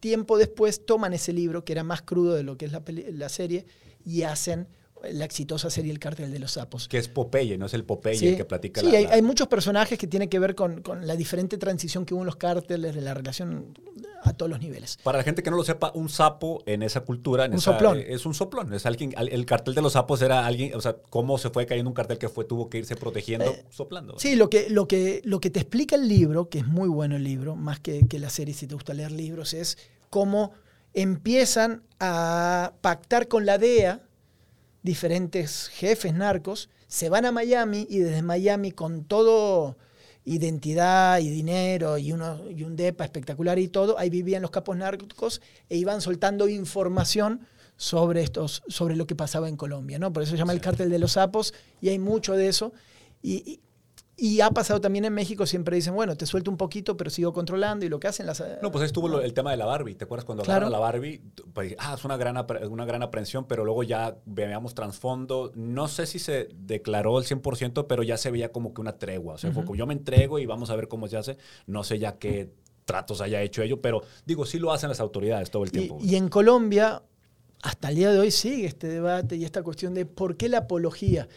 Tiempo después toman ese libro, que era más crudo de lo que es la serie, y hacen la exitosa serie El Cártel de los Sapos. Que es Popeye, no es el Popeye Sí, el que platica Sí, la- hay, la- hay muchos personajes que tienen que ver con, con la diferente transición que hubo en los cárteles, de la relación a todos los niveles. Para la gente que no lo sepa, un sapo en esa cultura en Un esa- soplón. es un soplón. Es alguien, al- el cartel de los sapos era alguien, o sea, cómo se fue cayendo un cartel que fue, tuvo que irse protegiendo, Eh, soplando. Sí, lo que, lo, que, lo que te explica el libro, que es muy bueno el libro, más que, que la serie, si te gusta leer libros, es cómo empiezan a pactar con la DEA diferentes jefes narcos, se van a Miami y desde Miami con todo identidad y dinero y, uno, y un DEPA espectacular y todo, ahí vivían los capos narcos e iban soltando información sobre, estos, sobre lo que pasaba en Colombia. ¿no? Por eso se llama el cártel de los sapos y hay mucho de eso. Y, y- y ha pasado también en México, siempre dicen, bueno, te suelto un poquito, pero sigo controlando y lo que hacen las... No, pues ahí estuvo lo- el tema de la Barbie. ¿Te acuerdas cuando Claro. agarraron la Barbie? Pues, ah, es una gran, una gran aprehensión, pero luego ya veíamos trasfondo. No sé si se declaró el 100%, pero ya se veía como que una tregua. O sea, fue como, yo me entrego y vamos a ver cómo se hace. No sé ya qué tratos haya hecho ello, pero digo, sí lo hacen las autoridades todo el Y, tiempo. y en Colombia, hasta el día de hoy sigue este debate y esta cuestión de por qué la apología.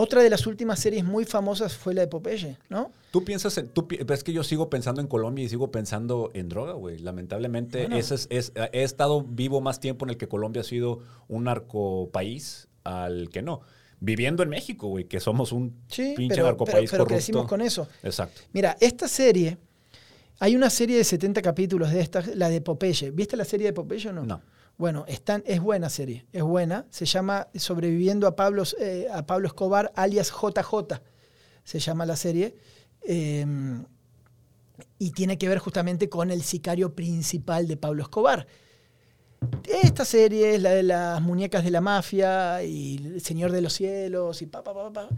Otra de las últimas series muy famosas fue la de Popeye, ¿no? Tú piensas, en, tú, que yo sigo pensando en Colombia y sigo pensando en droga, güey. Lamentablemente, Bueno. ese es, es- he estado vivo más tiempo en el que Colombia ha sido un narcopaís al que no. Viviendo en México, güey, que somos un Sí, pinche pero, pero, narcopaís pero corrupto. crecimos con eso. Exacto. Mira, esta serie, hay una serie de 70 capítulos de esta, la de Popeye. ¿Viste la serie de Popeye o no? No. Bueno, están, es buena serie, es buena. Se llama Sobreviviendo a Pablo, eh, a Pablo Escobar, alias JJ, se llama la serie. Eh, y tiene que ver justamente con el sicario principal de Pablo Escobar. Esta serie es la de las muñecas de la mafia y el Señor de los Cielos y pa, pa, pa, pa.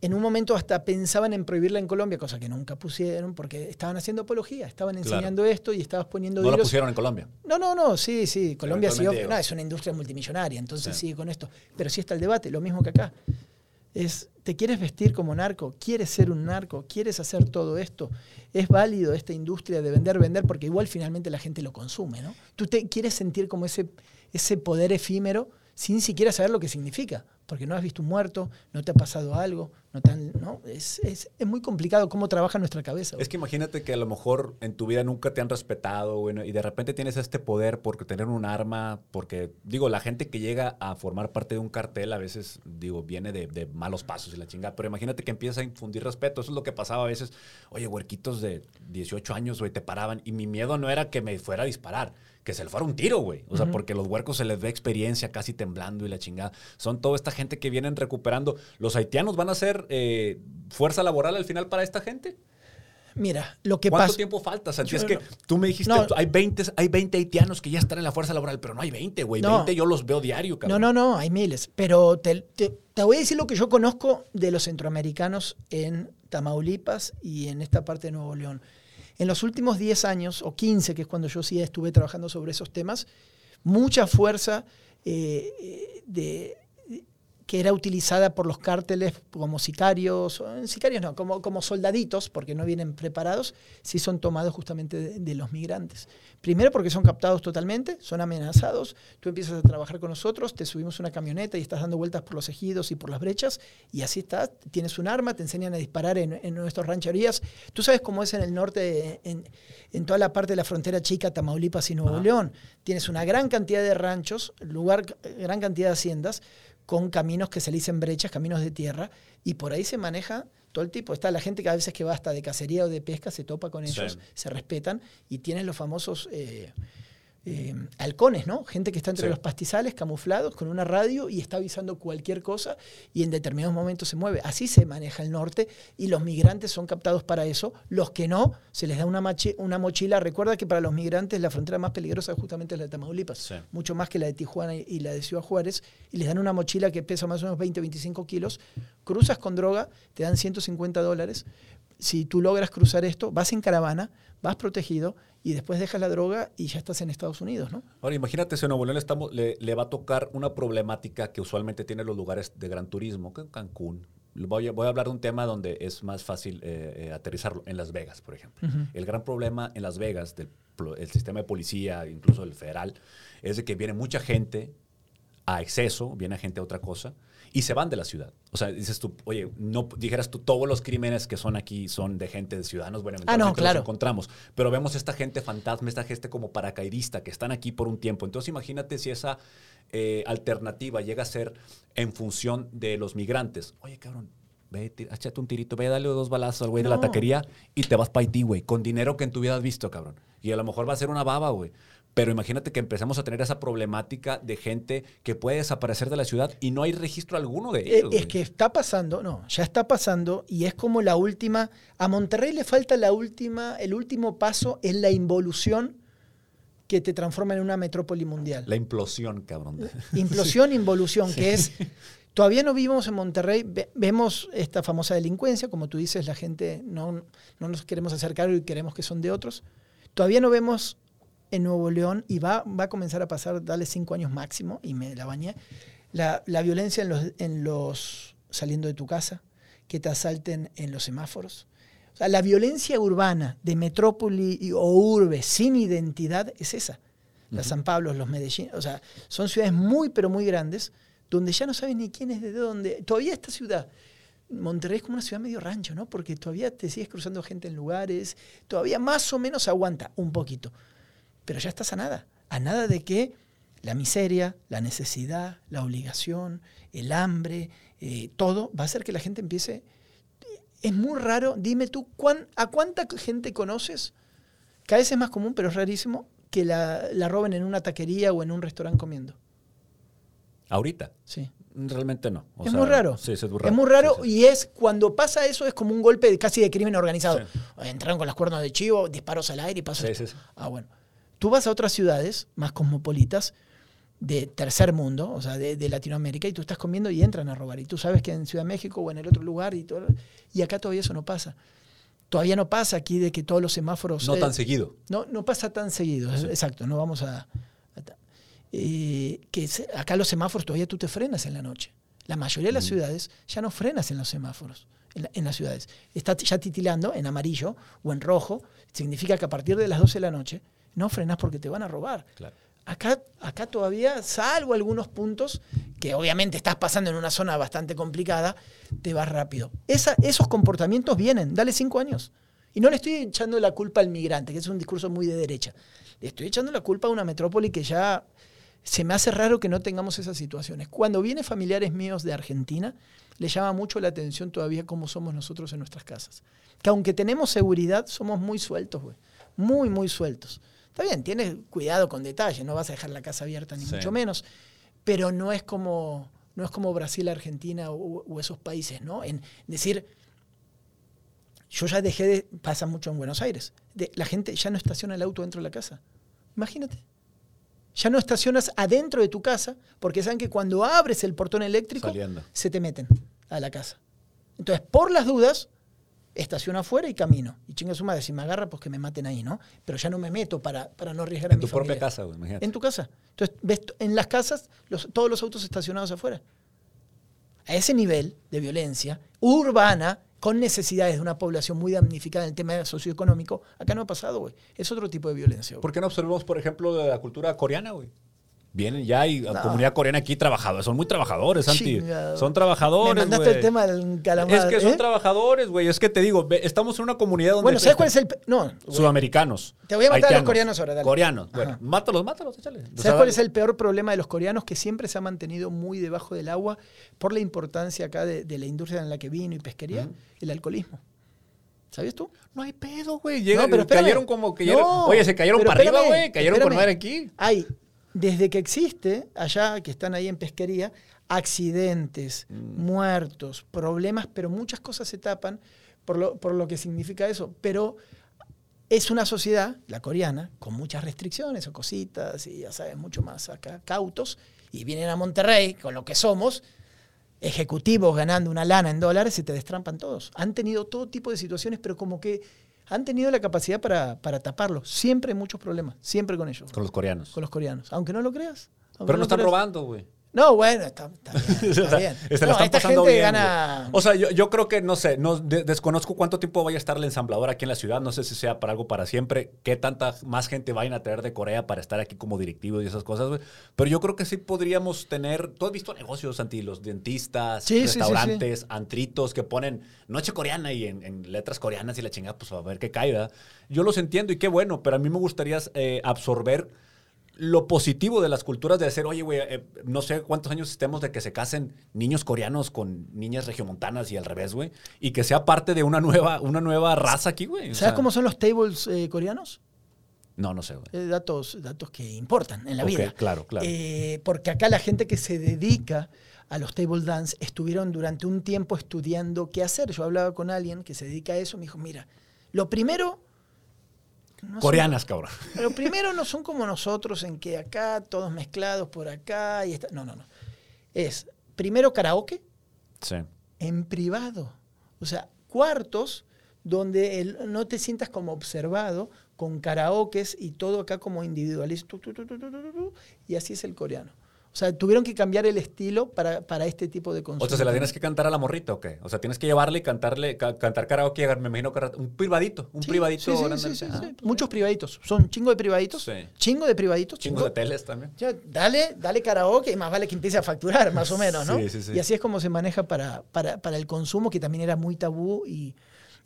En un momento hasta pensaban en prohibirla en Colombia, cosa que nunca pusieron, porque estaban haciendo apología, estaban Claro. enseñando esto y estabas poniendo No la dilos- pusieron en Colombia. no, no, no, sí, sí. Colombia sí, no, es una industria multimillonaria, entonces Sí. sigue con esto. Pero sí está el debate, lo mismo que acá. Es, ¿te quieres vestir como narco? ¿Quieres ser un narco? ¿Quieres hacer todo esto? ¿Es válido esta industria de vender, vender? Porque igual finalmente la gente lo consume, ¿no? Tú te quieres sentir como ese, ese poder efímero sin siquiera saber lo que significa, porque no has visto un muerto, no te ha pasado algo, no te han- ¿no? Es, es- es muy complicado cómo trabaja nuestra cabeza. Es que imagínate que a lo mejor en tu vida nunca te han respetado, bueno, y de repente tienes este poder por tener un arma, porque, digo, la gente que llega a formar parte de un cartel a veces, digo, viene de, de malos pasos y la chingada, pero imagínate que empieza a infundir respeto. Eso es lo que pasaba a veces. Oye, huerquitos de 18 años, güey, te paraban, y mi miedo no era que me fuera a disparar, que se le fuera un tiro, güey. O sea, porque los huercos se les ve experiencia casi temblando y la chingada. Son toda esta gente que vienen recuperando. ¿Los haitianos van a ser eh, fuerza laboral al final para esta gente? Mira, lo que ¿Cuánto pasa... tiempo falta? Santi? Es que no- tú me dijiste, No. hay, 20, hay 20 haitianos que ya están en la fuerza laboral, pero no hay 20, güey. No. 20 yo los veo diario, No, cabrón. no, no, hay miles. Pero te, te- te voy a decir lo que yo conozco de los centroamericanos en Tamaulipas y en esta parte de Nuevo León. En los últimos 10 años, o 15, que es cuando yo sí estuve trabajando sobre esos temas, mucha fuerza eh, eh, de, que era utilizada por los cárteles como sicarios, eh, sicarios no, como, como soldaditos, porque no vienen preparados, sí son tomados justamente de, de los migrantes. Primero porque son captados totalmente, son amenazados, tú empiezas a trabajar con nosotros, te subimos una camioneta y estás dando vueltas por los ejidos y por las brechas, y así estás, tienes un arma, te enseñan a disparar en, en nuestras rancherías. Tú sabes cómo es en el norte, en, en toda la parte de la frontera chica, Tamaulipas y Nuevo Ajá. León. Tienes una gran cantidad de ranchos, lugar, gran cantidad de haciendas, con caminos que se le dicen brechas, caminos de tierra, y por ahí se maneja todo el tipo. Está la gente que a veces que va hasta de cacería o de pesca, se topa con Sí. ellos, se respetan, y tienes los famosos eh, eh, halcones, ¿no? Gente que está entre Sí. los pastizales, camuflados, con una radio y está avisando cualquier cosa y en determinados momentos se mueve. Así se maneja el norte y los migrantes son captados para eso. Los que no, se les da una, machi- una mochila. Recuerda que para los migrantes la frontera más peligrosa justamente es la de Tamaulipas, Sí. mucho más que la de Tijuana y, y la de Ciudad Juárez. Y les dan una mochila que pesa más o menos 20, 25 kilos. Cruzas con droga, te dan 150 dólares. si tú logras cruzar esto, vas en caravana, vas protegido y después dejas la droga y ya estás en Estados Unidos, ¿no? Ahora, imagínate si a Nuevo León le, estamos, le, le va a tocar una problemática que usualmente tienen los lugares de gran turismo, que en Cancún. Voy a, voy a hablar de un tema donde es más fácil eh, eh, aterrizarlo, en Las Vegas, por ejemplo. El gran problema en Las Vegas, del el sistema de policía, incluso el federal, es de que viene mucha gente a exceso, viene gente a otra cosa, y se van de la ciudad. O sea, dices tú, oye, no dijeras tú, todos los crímenes que son aquí son de gente de ciudadanos, bueno, Ah, no, claro. los encontramos, pero vemos esta gente fantasma, esta gente como paracaidista, que están aquí por un tiempo. Entonces imagínate si esa eh, alternativa llega a ser en función de los migrantes. Oye, cabrón, ve, échate un tirito, ve, dale dos balazos al güey de la No. taquería y te vas para Haití, güey, con dinero que en tu vida has visto, cabrón. Y a lo mejor va a ser una baba, güey. Pero imagínate que empezamos a tener esa problemática de gente que puede desaparecer de la ciudad y no hay registro alguno de Eh, ellos. es que está pasando, no, ya está pasando y es como la última, a Monterrey le falta la última, el último paso en la involución que te transforma en una metrópoli mundial. La implosión, cabrón. Implosión, involución, que es, todavía no vivimos en Monterrey, ve- vemos esta famosa delincuencia, como tú dices, la gente no, no nos queremos acercar y queremos que son de otros. Todavía no vemos en Nuevo León, y va, va a comenzar a pasar, dale cinco años máximo, y me la bañé, la, la violencia en los, en los, saliendo de tu casa, que te asalten en los semáforos. O sea, la violencia urbana de metrópoli y- o urbe sin identidad es esa. Las San Pablo, los Medellín, o sea, son ciudades muy, pero muy grandes, donde ya no sabes ni quién es de dónde. Todavía esta ciudad, Monterrey es como una ciudad medio rancho, ¿no? Porque todavía te sigues cruzando gente en lugares, todavía más o menos aguanta un poquito. Pero ya estás a nada, a nada de que la miseria, la necesidad, la obligación, el hambre, eh, todo va a hacer que la gente empiece. Es muy raro, dime tú, ¿cuán- ¿a cuánta gente conoces? Cada vez es más común, pero es rarísimo que la, la roben en una taquería o en un restaurante comiendo. Ahorita. Sí. Realmente no. O es sea, muy raro. Sí, es muy Es raro. muy raro Sí, sí. y es cuando pasa eso es como un golpe de, casi de crimen organizado. Entraron con las cuernos de chivo, disparos al aire y pasó. Ah, bueno. Tú vas a otras ciudades más cosmopolitas de tercer mundo, o sea, de, de Latinoamérica, y tú estás comiendo y entran a robar. Y tú sabes que en Ciudad de México o en el otro lugar y todo. Y acá todavía eso no pasa. Todavía no pasa aquí de que todos los semáforos. No eh, tan seguido. no, no pasa tan seguido, exacto, no vamos a... eh, que se- acá los semáforos todavía tú te frenas en la noche. La mayoría de las ciudades ya no frenas en los semáforos, en, la- en las ciudades. Está ya titilando en amarillo o en rojo, significa que a partir de las 12 de la noche no frenas porque te van a robar. Claro. Acá, acá todavía, salvo algunos puntos, que obviamente estás pasando en una zona bastante complicada, te vas rápido. Esa- esos comportamientos vienen, dale cinco años. Y no le estoy echando la culpa al migrante, que es un discurso muy de derecha. Le estoy echando la culpa a una metrópoli que ya se me hace raro que no tengamos esas situaciones. Cuando vienen familiares míos de Argentina, les llama mucho la atención todavía cómo somos nosotros en nuestras casas. Que aunque tenemos seguridad, somos muy sueltos, güey. Muy, muy sueltos. Está bien, tienes cuidado con detalles, no vas a dejar la casa abierta ni Sí. mucho menos, pero no es como, no es como Brasil, Argentina o, o esos países, ¿no? En decir, yo ya dejé de, pasa mucho en Buenos Aires, de, la gente ya no estaciona el auto dentro de la casa. Imagínate. Ya no estacionas adentro de tu casa porque saben que cuando abres el portón eléctrico Saliendo. se te meten a la casa. Entonces, por las dudas, estaciono afuera y camino. Y chinga su madre, si me agarra, pues que me maten ahí, ¿no? Pero ya no me meto para, para no arriesgar a En mi tu propia familia. casa, güey, imagínate. En tu casa. Entonces, ves en las casas los- todos los autos estacionados afuera. A ese nivel de violencia urbana, con necesidades de una población muy damnificada en el tema socioeconómico, acá no ha pasado, güey. Es otro tipo de violencia. güey. ¿Por qué no observamos, por ejemplo, de la cultura coreana, güey? Vienen ya y la No. comunidad coreana aquí trabajadores. Son muy trabajadores, Santi. Chingado. Son trabajadores, Me mandaste el tema del calamar. Es que son ¿eh? trabajadores, güey. Es que te digo, estamos en una comunidad donde... Bueno, ¿sabes cuál es el...? No. Sudamericanos. Te voy a matar a los coreanos ahora, dale. Coreanos. Bueno, mátalos, mátalos, échale. O ¿Sabes sea, cuál es el peor problema de los coreanos? Que siempre se ha mantenido muy debajo del agua por la importancia acá de, de la industria en la que vino y pesquería, el alcoholismo. ¿Sabías tú? No hay pedo, güey. Llegan, No, pero espérame. cayeron como que... No, Oye, se cayeron para arriba, güey. Cayeron espérame. madre aquí. Hay, desde que existe, allá que están ahí en pesquería, accidentes, Mm. muertos, problemas, pero muchas cosas se tapan por lo, por lo que significa eso. Pero es una sociedad, la coreana, con muchas restricciones o cositas, y ya sabes, mucho más acá, cautos, y vienen a Monterrey, con lo que somos, ejecutivos ganando una lana en dólares, se te destrampan todos. Han tenido todo tipo de situaciones, pero como que han tenido la capacidad para, para taparlo. Siempre hay muchos problemas, siempre con ellos, Con los coreanos. con los coreanos. Aunque no lo creas. Pero no están creas. robando, güey. No, bueno, está, está bien. Está bien. Se la No, están esta pasando gente bien, gana... O sea, yo, yo creo que, no sé, no, de- desconozco cuánto tiempo vaya a estar el ensamblador aquí en la ciudad. No sé si sea para algo para siempre. Qué tanta más gente vayan a traer de Corea para estar aquí como directivos y esas cosas, güey. Pero yo creo que sí podríamos tener. Tú has visto negocios, Santi, los dentistas, Sí, sí, sí, sí. restaurantes, antritos que ponen noche coreana y en, en letras coreanas y la chingada, pues a ver qué ¿verdad? Yo los entiendo y qué bueno, pero a mí me gustaría eh, absorber lo positivo de las culturas de decir, oye, güey, eh, no sé cuántos años estemos de que se casen niños coreanos con niñas regiomontanas y al revés, güey, y que sea parte de una nueva, una nueva raza aquí, güey. ¿Sabes sea, cómo son los tables eh, coreanos? No, no sé, güey. Eh, datos, datos que importan en la vida. claro, claro. Eh, porque acá la gente que se dedica a los table dance estuvieron durante un tiempo estudiando qué hacer. Yo hablaba con alguien que se dedica a eso, me dijo, mira, lo primero... no son- Coreanas, cabrón. Lo primero no son como nosotros en que acá todos mezclados por acá y está, no, no, no. Es primero karaoke Sí. en privado. O sea, cuartos donde el- no te sientas como observado con karaokes y todo acá como individualista. Y así es el coreano. O sea, tuvieron que cambiar el estilo para, para este tipo de consumo. O sea, ¿se la tienes que cantar a la morrita o qué? O sea, tienes que llevarle y cantarle, ca- cantar karaoke, me imagino que un privadito, un Sí, privadito. sí, sí, Ah, sí. Muchos privaditos. Son chingo de privaditos. Sí. Chingo de privaditos. Chingos de teles también. Ya, dale, dale karaoke y más vale que empiece a facturar, más o menos, ¿no? Sí, sí, sí. Y así es como se maneja para, para, para el consumo, que también era muy tabú y,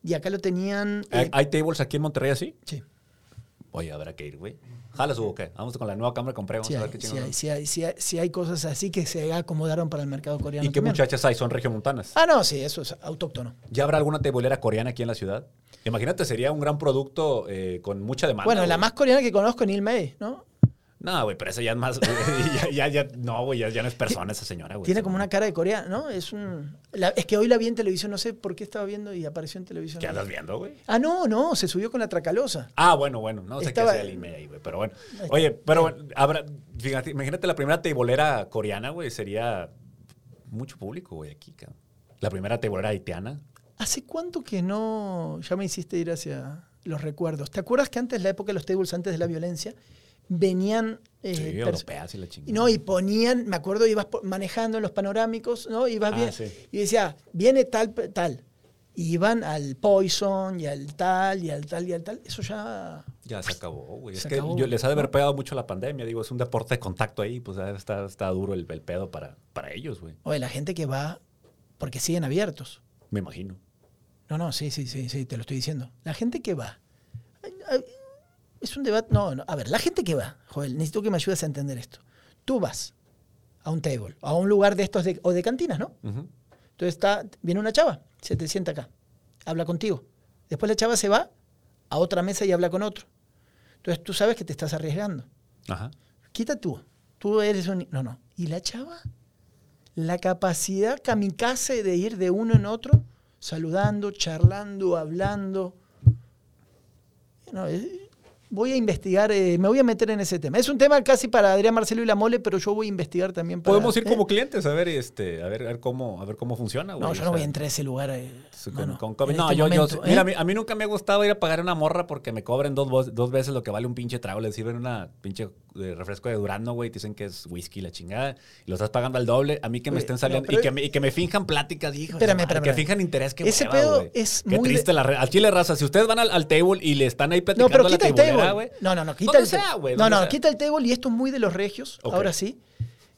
y acá lo tenían... ¿Hay, eh, hay tables aquí en Monterrey así? sí, Oye, habrá que ir, güey. ¿Jalas o qué? Vamos con la nueva cámara que compré, vamos sí a ver hay, qué hay, sí hay, sí hay- sí hay cosas así que se acomodaron para el mercado coreano ¿Y qué también. muchachas hay? Son regiomontanas. Ah, no, sí, eso es autóctono. ¿Ya habrá alguna tebolera coreana aquí en la ciudad? Imagínate, sería un gran producto eh, con mucha demanda. bueno, la más coreana que conozco es Neil May, ¿no? No, güey, pero esa ya es más. ya, ya, ya- no, güey, ya, ya no es persona esa señora, güey. Tiene Esa como una cara de coreana, ¿no? Es un... la- es que hoy la vi en televisión, no sé por qué estaba viendo y apareció en televisión. ¿Qué andas viendo, güey? Ah, no, no, se subió con la tracalosa. Ah, bueno, bueno, no sé Estaba- qué sea el email ahí, güey, pero bueno. Oye, pero bueno, habrá, fíjate, imagínate la primera tebolera coreana, güey, sería mucho público, güey, aquí, cabrón. La primera tebolera haitiana. ¿Hace cuánto que no... Ya me hiciste ir hacia los recuerdos. ¿Te acuerdas que antes, la época de los tables, antes de la violencia, venían... eh, Sí, europeas y la chingada. no, y ponían, me acuerdo, ibas manejando en los panorámicos, ¿no? Ibas Ah, bien, sí. y decía, viene tal, tal. Y iban al Poison, y al tal, y al tal, y al tal. Eso ya... Ya se acabó, güey. Es que yo, les ha de haber pegado mucho la pandemia. Digo, es un deporte de contacto ahí, pues está, está duro el, el pedo para, para ellos, güey. Oye, la gente que va, porque siguen abiertos. Me imagino. No, no, sí, sí, sí, sí, te lo estoy diciendo. La gente que va. Es un debate. No, no. A ver, la gente que va, Joel, necesito que me ayudes a entender esto. Tú vas a un table, a un lugar de estos de- o de cantinas, ¿no? Entonces está, viene una chava, se te sienta acá, habla contigo. Después la chava se va a otra mesa y habla con otro. Entonces tú sabes que te estás arriesgando. Ajá. Quita tú. Tú eres un... No, no. ¿Y la chava? La capacidad kamikaze de ir de uno en otro, saludando, charlando, hablando. No, eh, voy a investigar, eh, me voy a meter en ese tema. Es un tema casi para Adrián Marcelo y la Mole, pero yo voy a investigar también para... Podemos ir ¿eh? como clientes a ver, este, a ver, a ver cómo, a ver cómo funciona, güey. No, yo o no voy a entrar a ese lugar. eh, con- mano, con COVID. en no, este yo, yo- mira, ¿eh? a mí, a mí nunca me ha gustado ir a pagar una morra porque me cobren dos, dos veces lo que vale un pinche trago. Les sirven una pinche eh, refresco de Durano, güey. te Dicen que es whisky, la chingada. Y lo estás pagando al doble. A mí que me estén no, saliendo. pero- y, que me, y que me finjan pláticas, hijo. de Espérame, espérame, Que finjan interés. Que Ese hueva, pedo es Qué muy de- triste la re- Al chile raza. Si ustedes van al, al table y le están ahí No, platicando pero a la quita el tabulera, table. güey. No, no, no, quita Donde el sea, table. güey, No, no, quita el table y esto es muy de los regios. Ok. Ahora sí.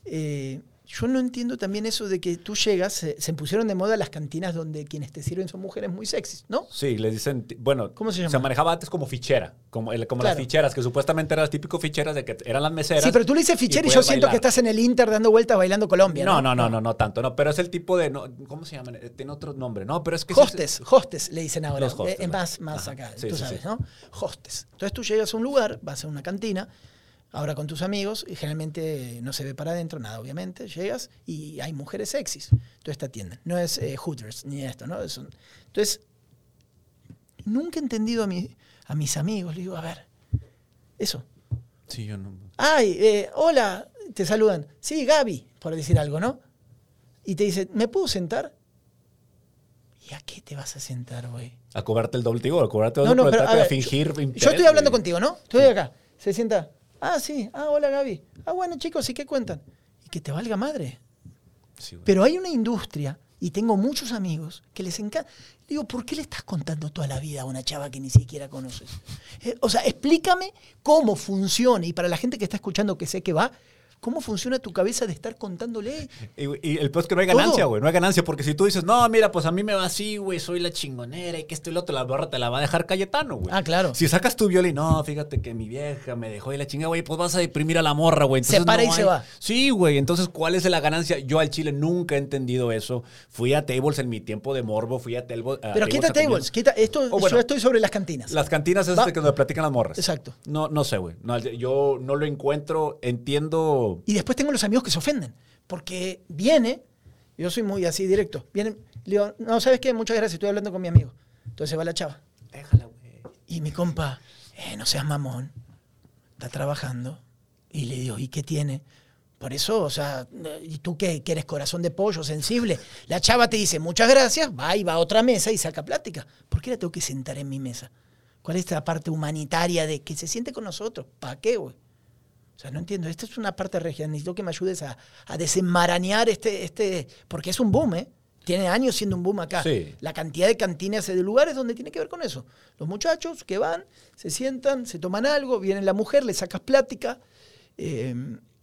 Eh, yo no entiendo también eso de que tú llegas, se, se pusieron de moda las cantinas donde quienes te sirven son mujeres muy sexys, ¿no? Sí, les dicen, bueno, ¿Cómo se llama? Se manejaba antes como fichera, como, el- como las ficheras, que supuestamente eran las típicas ficheras de que eran las meseras. Sí, pero tú le dices fichera y, yo siento que estás en el Inter dando vueltas bailando Colombia. No, No, no, no, no, no tanto, no, pero es el tipo de, no, ¿cómo se llaman? Eh, Tiene otro nombre, no, pero es que... Hostes, hostes le dicen ahora. Los hostes, Eh, más, más Ajá. acá, Sí, tú sí, sabes, sí. ¿no? Hostes. Entonces tú llegas a un lugar, vas a una cantina, ahora con tus amigos, y generalmente no se ve para adentro nada, obviamente. Llegas y hay mujeres sexys. Entonces te atienden. No es eh, Hooters ni esto, ¿no? Es un- entonces, nunca he entendido a, mi- a mis amigos. Le digo, a ver, eso. Sí, yo no... Ay, eh, hola, te saludan. Sí, Gaby, por decir algo, ¿no? y te dice, ¿me puedo sentar? ¿Y a qué te vas a sentar, güey? A cobrarte el doble, digo, a cobrarte el No, doble no, el pero, a fingir Yo interés, estoy hablando contigo, ¿no? Estoy acá. Se sienta. Ah, sí. Ah, hola Gaby. Ah, bueno, chicos, ¿y qué cuentan? Y que te valga madre. Sí. Pero hay una industria, y tengo muchos amigos, que les encanta. Digo, ¿por qué le estás contando toda la vida a una chava que ni siquiera conoces? Eh, o sea, explícame cómo funciona, y para la gente que está escuchando que sé que va, ¿cómo funciona tu cabeza de estar contándole? Y, y el peor es que no hay ganancia, güey. No hay ganancia. Porque si tú dices, no, mira, pues a mí me va así, güey, soy la chingonera y que esto y lo otro, la borra te la va a dejar Cayetano, güey. Ah, claro. Si sacas tu violín, no, fíjate que mi vieja me dejó y la chinga, güey, pues vas a deprimir a la morra, güey. Se para no y se va. Sí, güey. Entonces, ¿cuál es la ganancia? Yo al chile nunca he entendido eso. Fui a tables en mi tiempo de morbo, fui a, telbo- a Pero quita tables, quita, esto, Oh, bueno. yo estoy sobre las cantinas. Las cantinas es de que donde platican las morras. Exacto. No, no sé, güey. No, yo no lo encuentro, entiendo. Y después tengo los amigos que se ofenden. Porque viene, yo soy muy así directo. Viene, le digo, no, ¿sabes qué? Muchas gracias, estoy hablando con mi amigo. Entonces se va la chava. Déjala, güey. Y mi compa, eh, no seas mamón, está trabajando. Y le digo, ¿y qué tiene? Por eso, o sea, ¿y tú qué, que eres corazón de pollo, sensible? La chava te dice, muchas gracias, va y va a otra mesa y saca plática. ¿Por qué la tengo que sentar en mi mesa? ¿Cuál es la parte humanitaria de que se siente con nosotros? ¿Para qué, güey? O sea, no entiendo. Esta es una parte regia. Necesito que me ayudes a, a desenmarañar este, este. Porque es un boom, ¿eh? Tiene años siendo un boom acá. Sí. La cantidad de cantinas de lugares donde tiene que ver con eso. Los muchachos que van, se sientan, se toman algo, viene la mujer, le sacas plática. eh,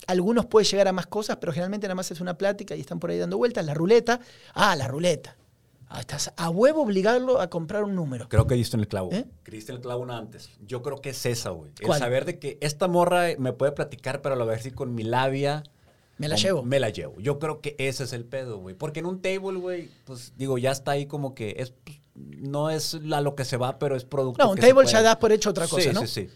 algunos puede llegar a más cosas, pero generalmente nada más es una plática y están por ahí dando vueltas. La ruleta. Ah, la ruleta. Ah, estás a huevo obligarlo a comprar un número. Creo que diste en el clavo. ¿Eh? Diste en el clavo una antes. Yo creo que es esa, güey. Saber de que esta morra me puede platicar, pero a vez sí con mi labia. Me la llevo. Me la llevo. Yo creo que ese es el pedo, güey. Porque en un table, güey, pues digo, ya está ahí como que es. pues, no es a lo que se va, pero es producto. No, un que se table puede- ya das por hecho otra cosa, sí, ¿no? Sí, sí,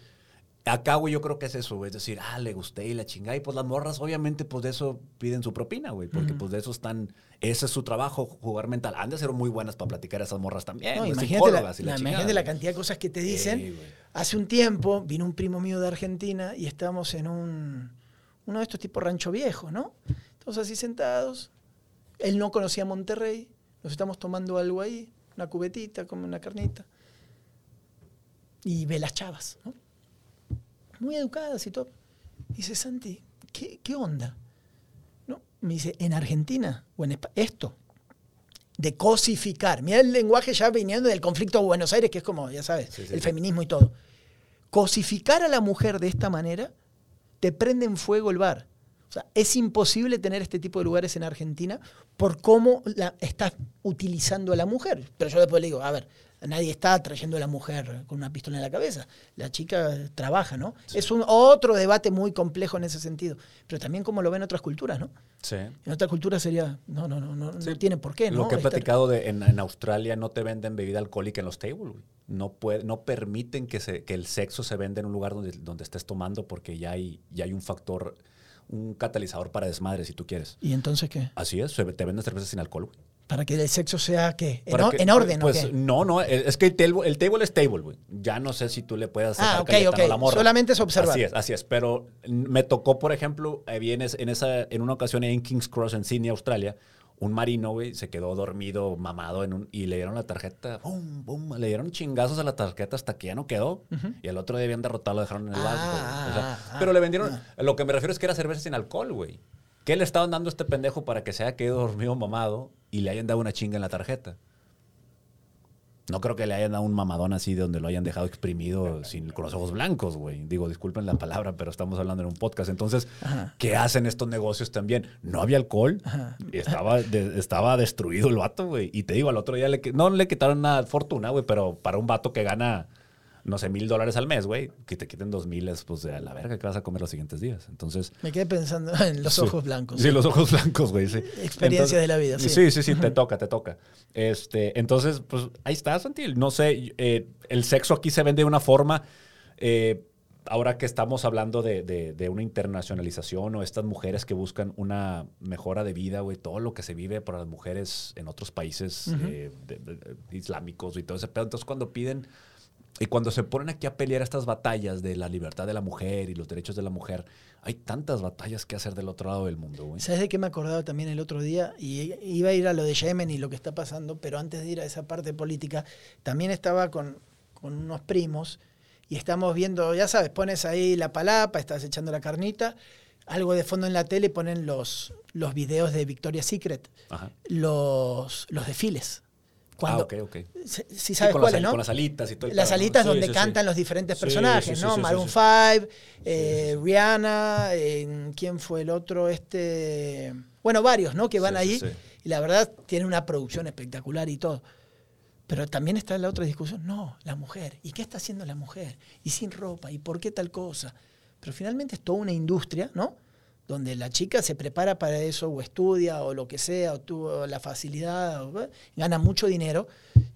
Acá, güey, yo creo que es eso, güey. Es decir, ah, le gusté y la chingada. Y pues las morras, obviamente, pues de eso piden su propina, güey. Porque pues de eso están. Ese es su trabajo, jugar mental. Han de ser muy buenas para platicar a esas morras también. No, güey, imagínate la, la la- chingada, imagínate la cantidad de cosas que te dicen. Sí. Hace un tiempo vino un primo mío de Argentina y estábamos en un, uno de estos tipos rancho viejo, ¿no? Todos así sentados. Él no conocía Monterrey. Nos estamos tomando algo ahí, una cubetita, como una carnita. Y ve las chavas, ¿no? Muy educadas y todo. Dice, Santi, ¿qué, qué onda? ¿No? Me dice, en Argentina o en Espa- esto, de cosificar. Mira el lenguaje ya viniendo del conflicto de Buenos Aires, que es como, ya sabes, Sí, sí, el sí. feminismo y todo. Cosificar a la mujer de esta manera te prende en fuego el bar. O sea, es imposible tener este tipo de lugares en Argentina por cómo la, estás utilizando a la mujer. Pero yo después le digo, a ver, nadie está trayendo a la mujer con una pistola en la cabeza. La chica trabaja, ¿no? Es un otro debate muy complejo en ese sentido. Pero también como lo ven otras culturas, ¿no? Sí. En otra cultura sería, no, no, no, no, Sí. no tiene por qué, ¿no? Lo que he Estar- platicado de, en, en Australia, no te venden bebida alcohólica en los tables, güey. No, puede, no permiten que, se, que el sexo se venda en un lugar donde, donde estés tomando porque ya hay, ya hay un factor, un catalizador para desmadre, si tú quieres. ¿Y entonces qué? Así es, te venden cerveza sin alcohol, güey. Para que el sexo sea, ¿qué? En, que- en orden, Pues ¿o qué? no, no, es que el table, el table es table, güey. Ya no sé si tú le puedas Ah, sacar ok, Cayetano ok. a la morra. Solamente es observar. Así es, así es. Pero me tocó, por ejemplo, eh, en, es- en esa, en una ocasión en King's Cross, en Sydney, Australia, un marino, güey, se quedó dormido, mamado, en un, y le dieron la tarjeta, bum, bum, le dieron chingazos a la tarjeta hasta que ya no quedó. Y al otro día habían derrotado, lo dejaron en el Ah, bar, güey. O sea, ah, ah, pero le vendieron, ah. lo que me refiero es que era cerveza sin alcohol, güey. ¿Qué le estaban dando a este pendejo para que se haya quedado dormido mamado y le hayan dado una chinga en la tarjeta? No creo que le hayan dado un mamadón así de donde lo hayan dejado exprimido sin, con los ojos blancos, güey. Digo, disculpen la palabra, pero estamos hablando en un podcast. Entonces, Ajá. ¿qué hacen estos negocios también? No había alcohol. Estaba, de- estaba destruido el vato, güey. Y te digo, al otro día le, no le quitaron nada de fortuna, güey, pero para un vato que gana, no sé, mil dólares al mes, güey, que te quiten dos miles, pues de a la verga que vas a comer los siguientes días. Entonces, Me quedé pensando en los Sí. ojos blancos. Sí, los ojos blancos, güey. Sí. Experiencia de la vida, sí. Sí, sí, sí, te toca, te toca. Este, entonces, pues ahí está, Santi. No sé, eh, el sexo aquí se vende de una forma. eh, ahora que estamos hablando de, de- de una internacionalización o estas mujeres que buscan una mejora de vida, güey, todo lo que se vive para las mujeres en otros países eh, de- islámicos y todo ese pedo. Entonces, cuando piden Y cuando se ponen aquí a pelear estas batallas de la libertad de la mujer y los derechos de la mujer, hay tantas batallas que hacer del otro lado del mundo, güey. ¿Sabes de qué me acordaba también el otro día? Y iba a ir a lo de Yemen y lo que está pasando, pero antes de ir a esa parte política, también estaba con, con unos primos y estamos viendo, ya sabes, pones ahí la palapa, estás echando la carnita, algo de fondo en la tele ponen los, los videos de Victoria's Secret, Ajá. los, los desfiles. Cuando, ah, ok, ok. Si sabes con, cuáles, las, ¿no? con las alitas y todo el Las alitas Sí, donde sí, cantan los diferentes personajes, ¿no? Maroon sí. 5, eh, Rihanna, eh, ¿quién fue el otro? Este, bueno, varios, ¿no? Que van ahí y la verdad tienen una producción espectacular y todo. Pero también está la otra discusión, no, la mujer. ¿Y qué está haciendo la mujer? ¿Y sin ropa? ¿Y por qué tal cosa? Pero finalmente es toda una industria, ¿no? Donde la chica se prepara para eso o estudia o lo que sea, o tuvo la facilidad, o, eh, gana mucho dinero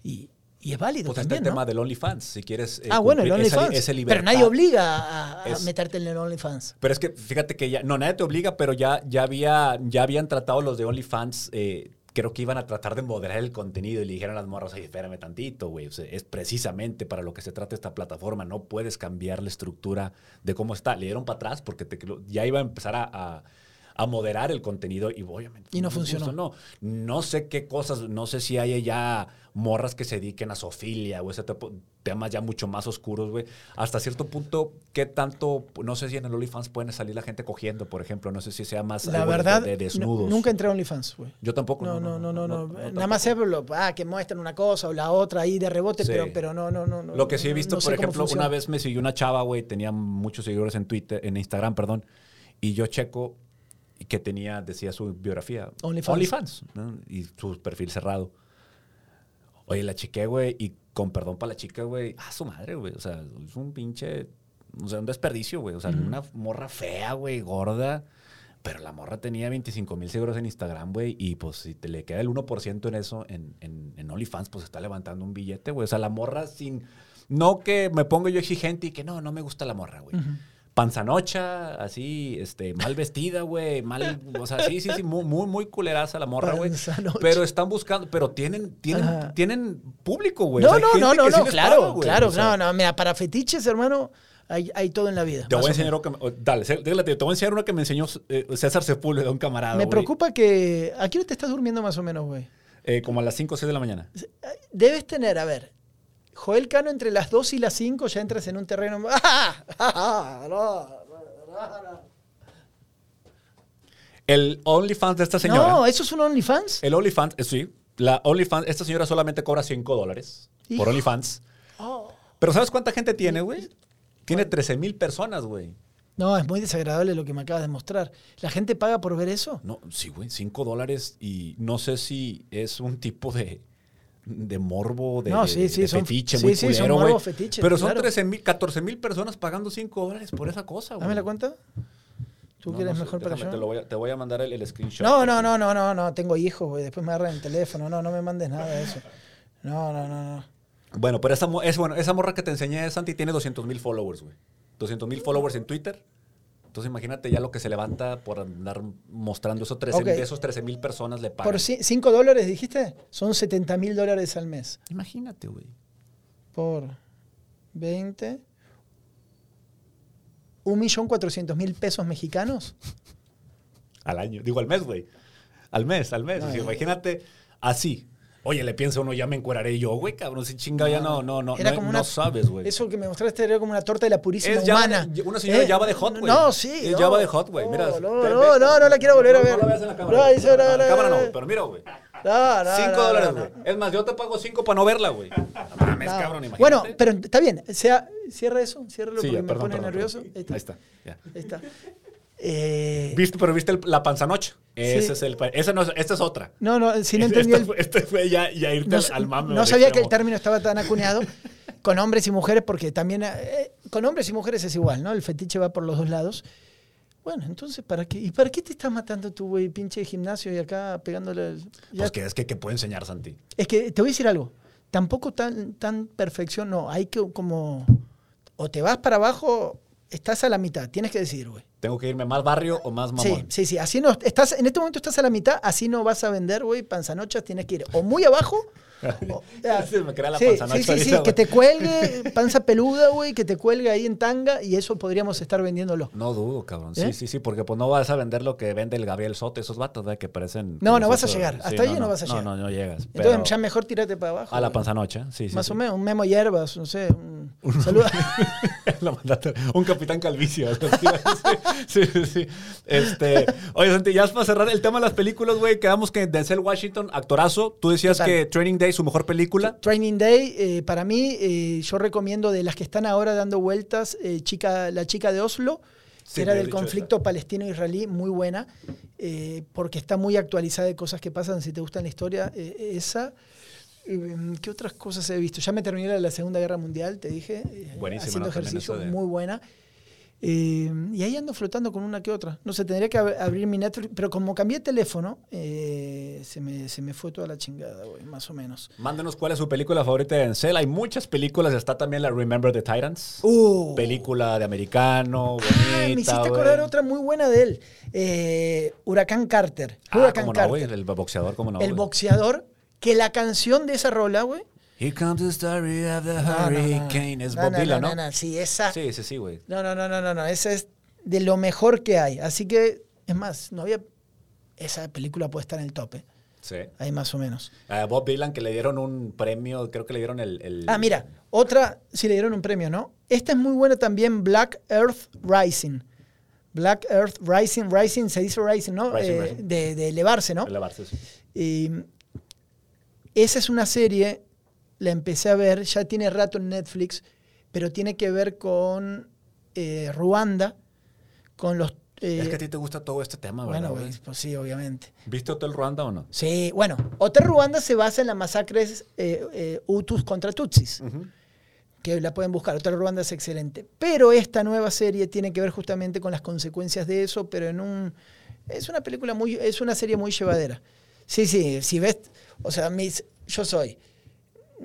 y, y es válido Pues está también, el ¿no? tema del OnlyFans, si quieres. eh, Ah, bueno, el OnlyFans. Pero nadie obliga a, a Es- meterte en el OnlyFans. Pero es que fíjate que ya, no, nadie te obliga, pero ya, ya, había, ya habían tratado los de OnlyFans, eh, creo que iban a tratar de moderar el contenido y le dijeron a las morras, oye, espérame tantito, güey, o sea, es precisamente para lo que se trata esta plataforma, no puedes cambiar la estructura de cómo está. Le dieron para atrás porque te- ya iba a empezar a... a- a moderar el contenido y obviamente Y no les funcionó. No, no sé qué cosas, no sé si hay ya morras que se dediquen a sofilia o ese tipo, temas ya mucho más oscuros, güey. Hasta cierto punto, ¿qué tanto? No sé si en el OnlyFans pueden salir la gente cogiendo, por ejemplo. No sé si sea más La de- verdad, de, nu- desnudos. nunca entré a OnlyFans, güey. Yo tampoco. No, no, no, no, no. Nada tampoco. más sé ah, que muestran una cosa o la otra ahí de rebote, Sí. pero, pero no, no, no. no, Lo que sí he no- visto, no por ejemplo, una vez me siguió una chava, güey, tenía muchos seguidores en Twitter, en Instagram, perdón, y yo checo que tenía, decía su biografía. OnlyFans. OnlyFans, ¿no? Y su perfil cerrado. Oye, la chiqué, güey, y con perdón para la chica, güey, ah, su madre, güey, o sea, es un pinche, o sea, un desperdicio, güey, o sea, una morra fea, güey, gorda, pero la morra tenía 25 mil seguidores en Instagram, güey, y pues si te le queda el 1% en eso, en, en, en OnlyFans, pues está levantando un billete, güey, o sea, la morra sin, no que me ponga yo exigente y que no, no me gusta la morra, güey. Panzanocha, así, este, mal vestida, güey, mal, o sea, sí, sí, sí, muy, muy, muy culeraza la morra, güey. Pero están buscando, pero tienen, tienen, Ajá. tienen público, güey. No, O sea, hay no, no, no, sí no, les claro, paga, claro, O sea, no, no, mira, para fetiches, hermano, hay, hay todo en la vida. Te voy a enseñar uno que, me- dale, déjale, te voy a enseñar uno que me enseñó eh, César Sepúlveda, un camarada, Me preocupa que. ¿A qué hora te estás durmiendo más o menos, güey? Eh, como a las 5 o 6 de la mañana. Debes tener, a ver, Joel Cano entre las 2 y las 5 ya entras en un terreno. No, no, no. El OnlyFans de esta señora. No, eso es un OnlyFans. El OnlyFans, eh, sí. La OnlyFans, esta señora solamente cobra 5 dólares por OnlyFans. Oh. Pero ¿sabes cuánta gente tiene, güey? Tiene 13 mil personas, güey. No, es muy desagradable lo que me acabas de mostrar. ¿La gente paga por ver eso? No, sí, güey, 5 dólares y no sé si es un tipo de, de morbo, de, No, de- sí, sí, de son- fetiche sí, muy son culero, morbo güey. fetiche, Pero son claro. 13 mil, 14 mil personas pagando 5 dólares por esa cosa, güey. Dame la cuenta. ¿Tú No, quieres no mejor para? Te, lo voy a, te voy a mandar el, el screenshot. No, no, no, no, no, no, tengo hijos, güey. Después me agarran el teléfono. No, no me mandes nada de eso. No, no, no, no. Bueno, pero esa, es, bueno, esa morra que te enseñé, Santi, tiene 200 mil followers, güey. 200 mil followers en Twitter. Entonces imagínate ya lo que se levanta por andar mostrando esos 13 Ok. de esos 13 mil personas le pagan. Por 5 dólares, dijiste, son 70 mil dólares al mes. Imagínate, güey. Por 20. 1.400.000 pesos mexicanos. Al año. Digo, al mes, güey. Al mes, al mes. No, O sea, ya. imagínate así. Oye, le piensa uno, ya me encueraré yo, güey, cabrón. Si chinga, ya no, no, no. Era no, como no una- sabes, güey. Eso que me mostraste era como una torta de la purísima Es humana. una señora Eh, Java de Hot, güey. No, sí. Es. Java de Hot, güey. Mira, No, no, no, no, la quiero volver a ver. No, la veas en la cámara. No, no, la cámara no, pero mira, güey. No, no, 5 no, dólares, güey. Es más, yo te pago 5 para no verla, güey. No mames, cabrón, imagínate. Bueno, pero está bien. Sea, cierra eso, ciérralo Sí, porque ya, me pone nervioso. Ahí está. Ahí está. Eh, ¿Viste, pero viste el- la panzanocha? Ese Sí. es el. Esa no es, esta es otra. no, no, si no entendí este el, fue- Este fue ya, ya irte no, al- al mame. no sabía que el término estaba tan acuñado con hombres y mujeres porque también eh, con hombres y mujeres es igual, ¿no? El fetiche va por los dos lados. Bueno, entonces, ¿para qué? ¿Y para qué te estás matando tú, güey, pinche gimnasio y acá pegándole? el- ya- Pues que es que, que puede enseñar, Santi. Es que te voy a decir algo. Tampoco tan, tan perfección, no. Hay que como. O te vas para abajo, estás a la mitad. Tienes que decidir, güey. Tengo que irme más barrio o más Sí, mamón. sí, sí. Así no, estás, en este momento estás a la mitad, así no vas a vender, güey, panzanochas, tienes que ir o muy abajo. ya. Se me crea la sí, sí, sí, sí, que te cuelgue, panza peluda, güey, que te cuelgue ahí en tanga y eso podríamos estar vendiéndolo. No dudo, cabrón. Sí, ¿Eh? sí, sí, porque pues no vas a vender lo que vende el Gabriel Soto, esos vatos, ¿verdad? Que parecen... No, no vas a llegar. Hasta ahí no vas a llegar. No, no, no llegas. Entonces pero ya mejor tírate para abajo. a la panzanocha, sí, sí. Más sí. o menos, un memo hierbas, no sé. Un, saluda. Un capitán calvicio. sí, sí, sí. Este, oye, Santi, ya para cerrar el tema de las películas, güey, quedamos que Denzel Washington, actorazo. Tú decías que Training Day, su mejor película. Training Day, eh, para mí, eh, yo recomiendo de las que están ahora dando vueltas, eh, chica, La chica de Oslo, Sí, que era del conflicto palestino-israelí, muy buena, porque está muy actualizada de cosas que pasan, si te gusta la historia, esa. ¿Qué otras cosas he visto? Ya me terminé la Segunda Guerra Mundial, te dije, haciendo ¿no? Ejercicio, de- muy buena. Eh, y ahí ando flotando con una que otra. No sé, tendría que ab- abrir mi Netflix, pero como cambié de teléfono, eh, se, me, se me fue toda la chingada, güey, más o menos. Mándenos cuál es su película favorita de Denzel. Hay muchas películas. Está también la Remember the Titans. Uh. Película de americano, bonita, Ah, me hiciste acordar otra muy buena de él. Eh, Huracán Carter. Ah, Huracán cómo no, Carter. El boxeador, cómo no. el boxeador, que la canción de esa rola, güey. Here comes the story of the No, no, no. hurricane. Es Bob Dylan, no, ¿no? no, no, Sí, esa. Sí, sí, sí, güey. No, no, no, no, no, no. Esa es de lo mejor que hay. Así que, es más, no había. Esa película puede estar en el tope. Sí. Ahí más o menos. A Bob Dylan que le dieron un premio, creo que le dieron el... el- Ah, mira, otra, si le dieron un premio, ¿no? Esta es muy buena también, Black Earth Rising. Black Earth Rising, Rising, se dice Rising, ¿no? Rising, Eh, Rising. De, de elevarse, ¿no? Elevarse, sí. Y esa es una serie, la empecé a ver, ya tiene rato en Netflix, pero tiene que ver con eh, Ruanda, con los... eh, es que a ti te gusta todo este tema, ¿verdad? bueno, güey? güey, pues sí, obviamente. ¿Viste Hotel Ruanda o no? Sí, bueno, Hotel Ruanda se basa en las masacres eh, eh, Hutus contra Tutsis, que la pueden buscar. Hotel Ruanda es excelente. Pero esta nueva serie tiene que ver justamente con las consecuencias de eso, pero en un... Es una película muy... Es una serie muy llevadera. Sí, sí, si ves... O sea, mis, yo soy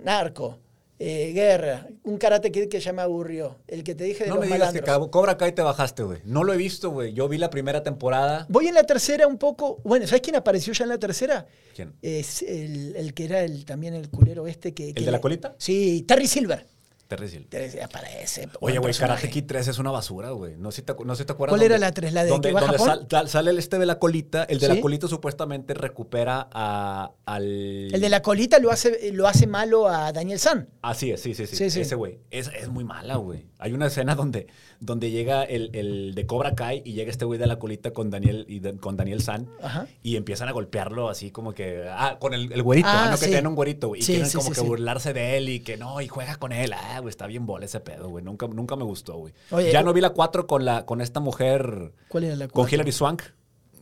narco, eh, guerra, un karate kid que ya me aburrió. El que te dije de No los me digas que malandros. Cobra Kai te bajaste, güey. No lo he visto, güey. Yo vi la primera temporada. Voy en la tercera un poco... Bueno, ¿sabes quién apareció ya en la tercera? ¿Quién? Es el, el que era el, también el culero este que... que de la colita? Sí, Terry Silver. Terry. Terry aparece. Oye, güey. Karate Kid 3 es una basura, güey. No sé si te, no sé si te acuerdas. ¿Cuál era la tres? ¿La de donde, que va donde Japón? sal- sal- sale el este de la colita. El de ¿Sí? la colita supuestamente recupera a, al... El de la colita lo hace, lo hace malo a Daniel San. Así es, sí, sí, sí. Sí, sí. Ese güey. Es, es muy mala, güey. Hay una escena donde, donde llega el, el de Cobra Kai y llega este güey de la colita con Daniel, y de- con Daniel San Ajá. y empiezan a golpearlo así como que. Ah, con el, el güerito, Ah, no que sí. tienen un güerito, güey. Y quieren como que burlarse de él y que no, y juega con él. Ah, güey, está bien bola ese pedo, güey. Nunca, nunca me gustó, güey. Ya eh, no vi la 4 con, la, con esta mujer, ¿Cuál era la con cuatro? Hilary Swank.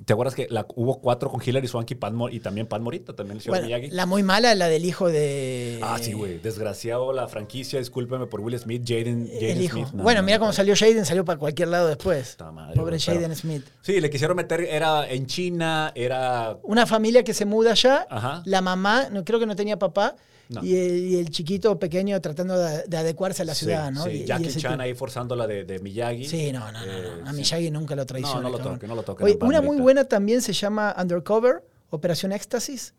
¿Te acuerdas que la, hubo cuatro con Hilary Swank y, Pan y también Pan Morita, también el señor Bueno, Miyagi? la muy mala la del hijo de. Ah, sí, güey. Desgraciado la franquicia, discúlpeme por Will Smith, Jaden. Smith. No, bueno, no, mira no, cómo salió Jaden, salió para cualquier lado después. Madre, Pobre Jaden Smith. Sí, le quisieron meter, era en China, era... Una familia que se muda allá, Ajá. la mamá, no, creo que no tenía papá, No. y, el, y el chiquito pequeño tratando de, de adecuarse a la ciudad, ¿no? sí. Y- Jackie Chan tipo- ahí forzando la de, de Miyagi. Sí, no, no, no, Eh, no. A sí. Miyagi nunca lo traiciona. No, no lo toque, no lo toque, Oye, una muy buena también se llama Undercover, Operación Éxtasis,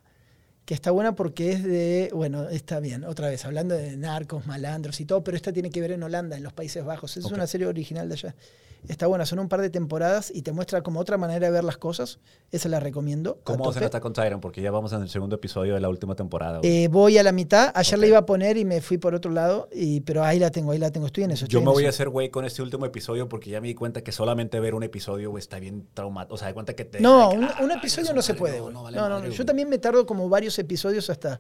que está buena porque es de, bueno, está bien, otra vez, hablando de narcos, malandros y todo, pero esta tiene que ver en Holanda, en los Países Bajos. Es una serie original de allá. Está buena, son un par de temporadas y te muestra como otra manera de ver las cosas. Esa la recomiendo. ¿Cómo vas en tope. Attack on Titan? Porque ya vamos en el segundo episodio de la última temporada. Eh, voy a la mitad. Ayer Ok. la iba a poner y me fui por otro lado, y, pero ahí la tengo, ahí la tengo. Estoy en eso. Yo me voy a hacer güey con este último episodio porque ya me di cuenta que solamente ver un episodio está bien traumático. O sea, de cuenta que te... No, que, un, ah, episodio no se puede. No, no, vale No, no, madre, no. Yo también me tardo como varios episodios hasta,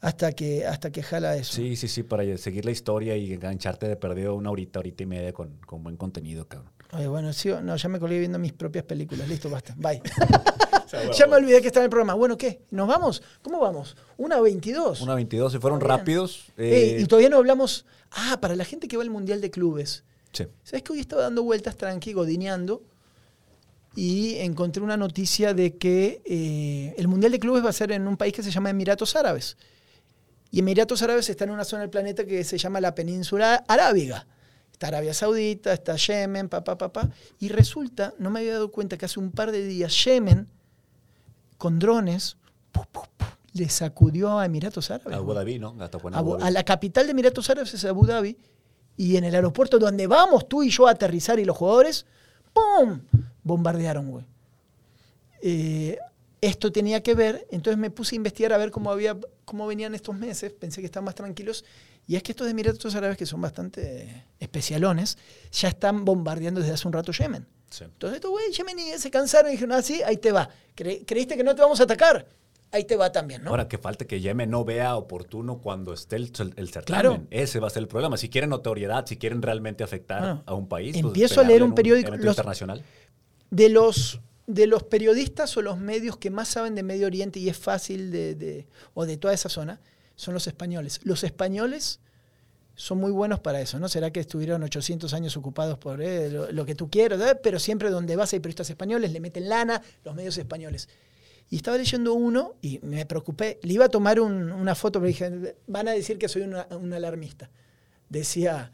hasta, que, hasta que jala eso. Sí, sí, sí, para seguir la historia y engancharte de perdido una horita, horita y media con, con buen contenido, cabrón. Oye, bueno, sí, no, ya me colgué viendo mis propias películas. Listo, basta. Bye. sea, ya me olvidé que estaba en el programa. Bueno, ¿qué? ¿Nos vamos? ¿Cómo vamos? Una 22. Una 22, si fueron rápidos. Ey, eh, y todavía no hablamos. Ah, para la gente que va al Mundial de Clubes. sí. ¿Sabes que hoy estaba dando vueltas tranqui, godineando? Y encontré una noticia de que eh, el Mundial de Clubes va a ser en un país que se llama Emiratos Árabes. Y Emiratos Árabes está en una zona del planeta que se llama la Península Arábiga. Está Arabia Saudita, está Yemen, papá, papá. Y resulta, no me había dado cuenta que hace un par de días Yemen, con drones, pu, pu, pu, le sacudió a Emiratos Árabes. Abu güey. Dhabi, ¿no? Hasta Abu- Abu a Dhabi. la capital de Emiratos Árabes es Abu Dhabi. Y en el aeropuerto donde vamos tú y yo a aterrizar y los jugadores, ¡pum! Bombardearon, güey. Eh, esto tenía que ver, entonces me puse a investigar a ver cómo, había, cómo venían estos meses, pensé que estaban más tranquilos, y es que estos Emiratos Árabes, que son bastante especialones, ya están bombardeando desde hace un rato Yemen. Sí. Entonces estos güeyes yemeníes se cansaron y dijeron, ah, sí, ahí te va. Cre- ¿Creíste que no te vamos a atacar? Ahí te va también, ¿no? Ahora que falta que Yemen no vea oportuno cuando esté el, el certamen. Claro. Ese va a ser el problema. Si quieren notoriedad, si quieren realmente afectar Bueno, a un país. pues, empiezo a leer un periódico, los- internacional. de los de los periodistas o los medios que más saben de Medio Oriente y es fácil de, de- o de toda esa zona son los españoles. Los españoles son muy buenos para eso, ¿no? Será que estuvieron 800 años ocupados por eh, lo, que tú quieras, ¿eh? pero siempre donde vas hay periodistas españoles, le meten lana, los medios españoles. Y estaba leyendo uno y me preocupé. Le iba a tomar un- una foto, pero dije, van a decir que soy un alarmista. Decía,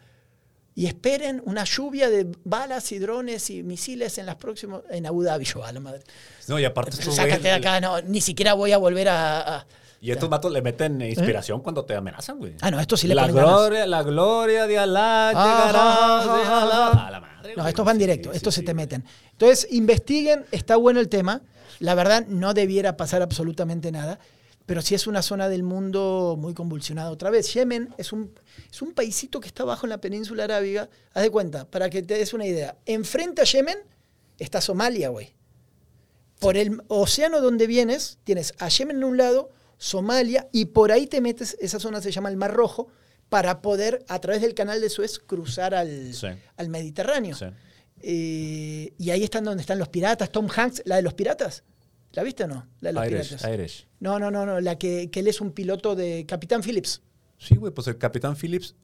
y esperen una lluvia de balas y drones y misiles en las próximas en Abu Dhabi. Yo, a la madre. No, y aparte estos Sácate de acá, no, ni siquiera voy a volver a. a- Y estos matos le meten inspiración cuando te amenazan, güey. Ah, no, estos sí le la ponen ganas. gloria, La gloria de Alá llegará. A la madre, No, güey. estos van directo, sí, estos sí, se te güey. meten. Entonces, investiguen, está bueno el tema. La verdad, no debiera pasar absolutamente nada, pero sí es una zona del mundo muy convulsionada otra vez. Yemen es un, es un paisito que está abajo en la península arábiga. Haz de cuenta, para que te des una idea. Enfrente a Yemen está Somalia, güey. Por el océano donde vienes, tienes a Yemen en un lado, Somalia, y por ahí te metes, esa zona se llama el Mar Rojo, para poder, a través del canal de Suez, cruzar al, Sí. al Mediterráneo. Sí. Eh, y ahí están donde están los piratas. Tom Hanks, la de los piratas. ¿La viste o no? La de los Irish, piratas. Irish. No, no, no, no. La que, que él es un piloto de Capitán Phillips. Sí, güey, pues el Capitán Phillips,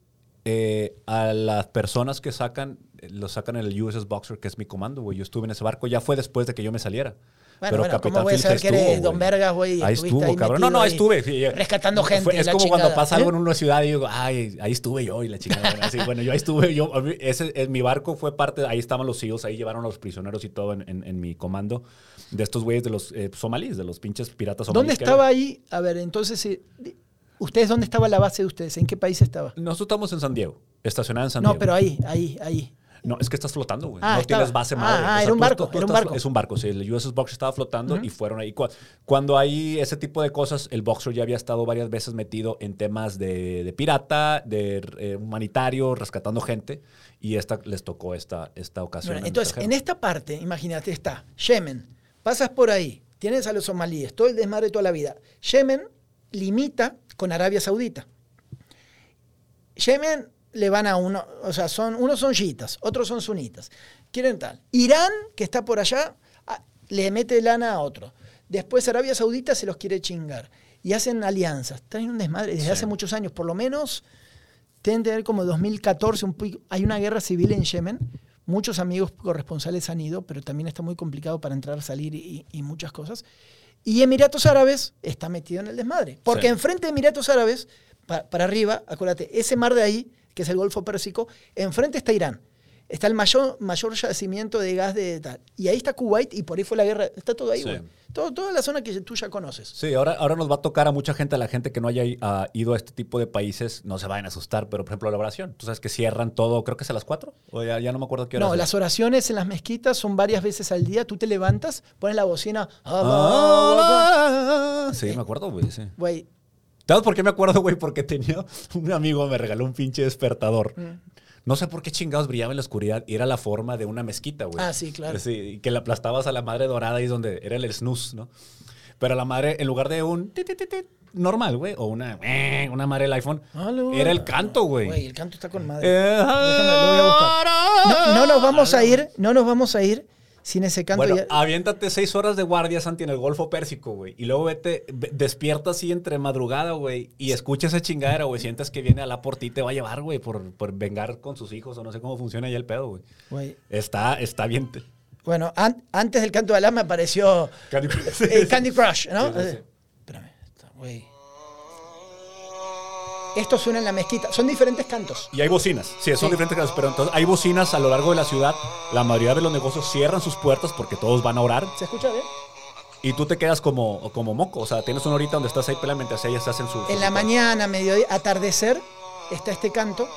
eh, a las personas que sacan, eh, lo sacan en el USS Boxer, que es mi comando, güey. Yo estuve en ese barco, ya fue después de que yo me saliera. Bueno, bueno, ¿cómo voy a saber que eres estuvo, Don. Vergas, güey? Ahí estuvo, ahí cabrón. No, no, ahí estuve. Rescatando gente. Fue- es como cuando chingada, pasa algo ¿eh? en una ciudad y digo, ay, ahí estuve yo y la chingada. bueno, así, bueno, yo ahí estuve. Yo, ese, es, mi barco fue parte, ahí estaban los SEALs, ahí llevaron a los prisioneros y todo en, en- en mi comando de estos güeyes de los eh, somalíes, de los pinches piratas somalíes. ¿Dónde estaba ahí? A ver, entonces, eh, ¿ustedes dónde estaba la base de ustedes? ¿En qué país estaba? Nosotros estamos en San Diego, estacionada en San No, Diego. pero ahí, ahí, ahí. No, es que estás flotando, güey. Ah, no estaba- tienes base ah, madre. ah, era un tú- barco, tú era un barco. Es un barco, sí. El USS Boxer estaba flotando y fueron ahí. Cu- Cuando hay ese tipo de cosas, el Boxer ya había estado varias veces metido en temas de, de pirata, de eh, humanitario, rescatando gente. Y esta les tocó esta, esta ocasión. Bueno, entonces, en esta parte, imagínate, está Yemen. Pasas por ahí, tienes a los somalíes, todo el desmadre de toda la vida. Yemen limita con Arabia Saudita. Yemen le van a uno, o sea, son, unos son chiitas, otros son sunitas. Quieren tal. Irán, que está por allá, a- le mete lana a otro. Después Arabia Saudita se los quiere chingar. Y hacen alianzas. Traen un desmadre desde Sí. hace muchos años, por lo menos tienen que ver como 2014, un hay una guerra civil en Yemen. Muchos amigos corresponsales han ido, pero también está muy complicado para entrar, salir y, y muchas cosas. Y Emiratos Árabes está metido en el desmadre. Porque Sí. enfrente de Emiratos Árabes, pa- para arriba, acuérdate, ese mar de ahí, que es el Golfo Pérsico, enfrente está Irán. Está el mayor, mayor yacimiento de gas de tal. Y ahí está Kuwait y por ahí fue la guerra. Está todo ahí, Sí. güey. Todo, toda la zona que tú ya conoces. Sí, ahora, ahora nos va a tocar a mucha gente, a la gente que no haya ah, ido a este tipo de países, no se vayan a asustar, pero por ejemplo la oración, tú sabes que cierran todo, creo que es a las 4, o ya, ya no me acuerdo qué hora No, es. las oraciones en las mezquitas son varias veces al día. Tú te levantas, pones la bocina. Ah, sí, me acuerdo, güey, sí. Güey, ¿Sabes por qué me acuerdo, güey? Porque tenía un amigo, me regaló un pinche despertador. No sé por qué chingados brillaba en la oscuridad y era la forma de una mezquita, güey. Ah, sí, claro. Sí, y que le aplastabas a la madre dorada ahí es donde era el snooze, ¿no? Pero la madre, en lugar de un normal, güey, o una, eh, una madre del iPhone, era el canto, güey. Güey, el canto está con madre. Eh, Déjame, lo voy a buscar. No, no nos vamos a ir, no nos vamos a ir sin ese canto. Bueno, ya- aviéntate seis horas de guardia, Santi, en el Golfo Pérsico, güey. Y luego vete, ve- despierta así entre madrugada, güey. Y escucha esa chingadera, güey. Sientes que viene a la por ti y te va a llevar, güey, por, por vengar con sus hijos o no sé cómo funciona ya el pedo, güey. Güey. Está, está bien. Bueno, an- antes del canto de Alá me apareció Candy- eh, Candy Crush, ¿no? Sí, sí, sí. Espérame, güey. Esto suena en la mezquita. Son diferentes cantos. Y hay bocinas. Sí, son Sí. diferentes cantos, pero entonces hay bocinas a lo largo de la ciudad. La mayoría de los negocios cierran sus puertas porque todos van a orar. ¿Se escucha bien? Y tú te quedas como, como moco. O sea, tienes una horita donde estás ahí peleando mientras ellas hacen su. su En la mañana, mediodía, atardecer, está este canto.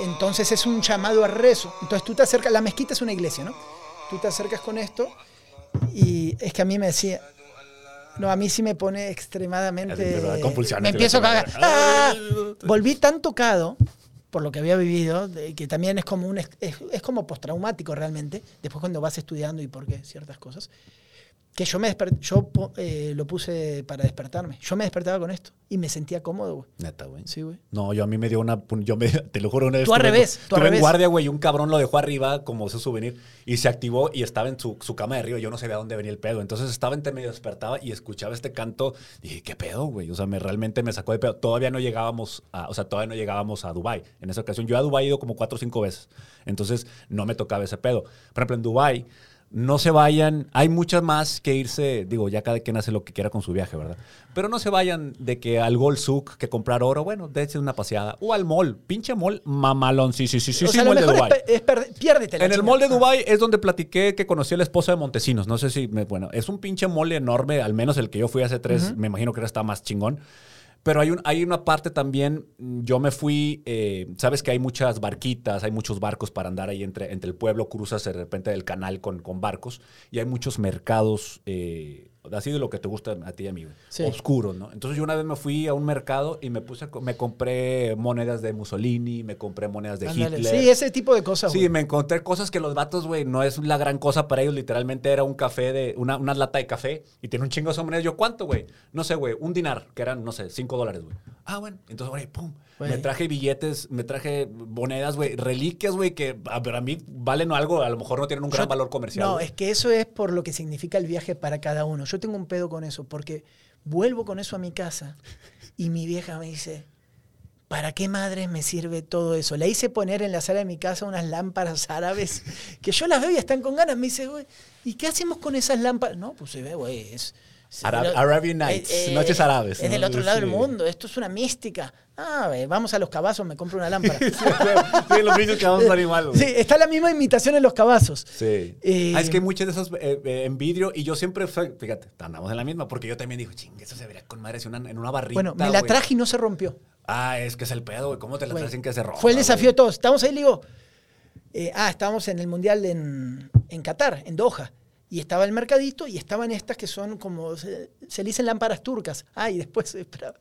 Entonces es un llamado a rezo. Entonces tú te acercas, la mezquita es una iglesia, ¿no? Tú te acercas con esto y es que a mí me decía, no, a mí sí me pone extremadamente... me empiezo a cagar. ¡Ah! Volví tan tocado por lo que había vivido, de- que también es como, un, es, es como postraumático realmente, después cuando vas estudiando y por qué ciertas cosas, que yo, me desper- yo eh, lo puse para despertarme. Yo me despertaba con esto y me sentía cómodo, güey. Neta, güey. Sí, güey. No, yo a mí me dio una. Yo me, te lo juro, una vez. Tú al revés, tú al Estuve en revés. guardia, güey, y un cabrón lo dejó arriba como su souvenir y se activó y estaba en su, su cama de arriba. Yo no sabía dónde venía el pedo. Entonces estaba entre medio, despertaba y escuchaba este canto. Y dije, ¿qué pedo, güey? O sea, me, realmente me sacó de pedo. Todavía no llegábamos a. O sea, todavía no llegábamos a Dubai En esa ocasión, yo a Dubai he ido como cuatro o cinco veces. Entonces no me tocaba ese pedo. Por ejemplo, en Dubai no se vayan, hay muchas más que irse, digo, ya cada quien hace lo que quiera con su viaje, ¿verdad? Pero no se vayan de que al Gold Souk que comprar oro, bueno, déjense una paseada. O al mall, pinche mall mamalón, sí, sí, sí, sí, o sí, sea, lo mall de mejor es, Dubái. pe- es perder- piérdete la En el mall de. Dubai es donde platiqué que conocí a la esposa de Montesinos. No sé si, me- bueno, es un pinche mall enorme, al menos el que yo fui hace tres, me imagino que ahora está más chingón. Pero hay, un, hay una parte también, mm, yo me fui, eh, sabes que hay muchas barquitas, hay muchos barcos para andar ahí entre, entre el pueblo, cruzas de repente del canal con, con barcos y hay muchos mercados, eh, así de lo que te gusta a ti y a mí, güey, Sí. oscuros, ¿no? Entonces yo una vez me fui a un mercado y me puse, me compré monedas de Mussolini, me compré monedas de. Hitler. Sí, ese tipo de cosas. Sí, me encontré cosas que los vatos, güey, no es la gran cosa para ellos. Literalmente era un café de, una, una lata de café y tiene un chingo de monedas. Yo, ¿cuánto, güey? No sé, güey, un dinar, que eran, no sé, cinco dólares, güey. Ah, bueno. Entonces, güey, pum. Me traje billetes, me traje monedas, güey, reliquias, güey, que para mí valen algo, a lo mejor no tienen un gran valor comercial. No, es que eso es por lo que significa el viaje para cada uno. Yo tengo un pedo con eso, porque vuelvo con eso a mi casa y mi vieja me dice, ¿para qué madre me sirve todo eso? Le hice poner en la sala de mi casa unas lámparas árabes que yo las veo y están con ganas. Me dice, güey, ¿y qué hacemos con esas lámparas? No, pues se ve, güey, es... Arab- Arabian Nights, noches árabes, Es ¿no? del otro lado del Sí. mundo, esto es una mística. Ah, vamos a los cabazos, me compro una lámpara. Sí, los bichos que vamos a estar igual, güey. sí, está la misma imitación en los cabazos. Sí. Eh, Ah, es que hay muchas de esas eh, eh, en vidrio y yo siempre, fíjate, andamos en la misma, porque yo también digo, ching, eso se vería con madre si una- en una barrita. Bueno, me la güey". traje y no se rompió. Ah, es que es el pedo, güey. ¿Cómo te la Güey, traes sin que se rompa? Fue el desafío de todos. Estamos ahí, le digo, eh, ah, estábamos en el Mundial en, en Qatar, en Doha. Y estaba el mercadito y estaban estas que son como, se, se le dicen lámparas turcas. Ah, y después, espera.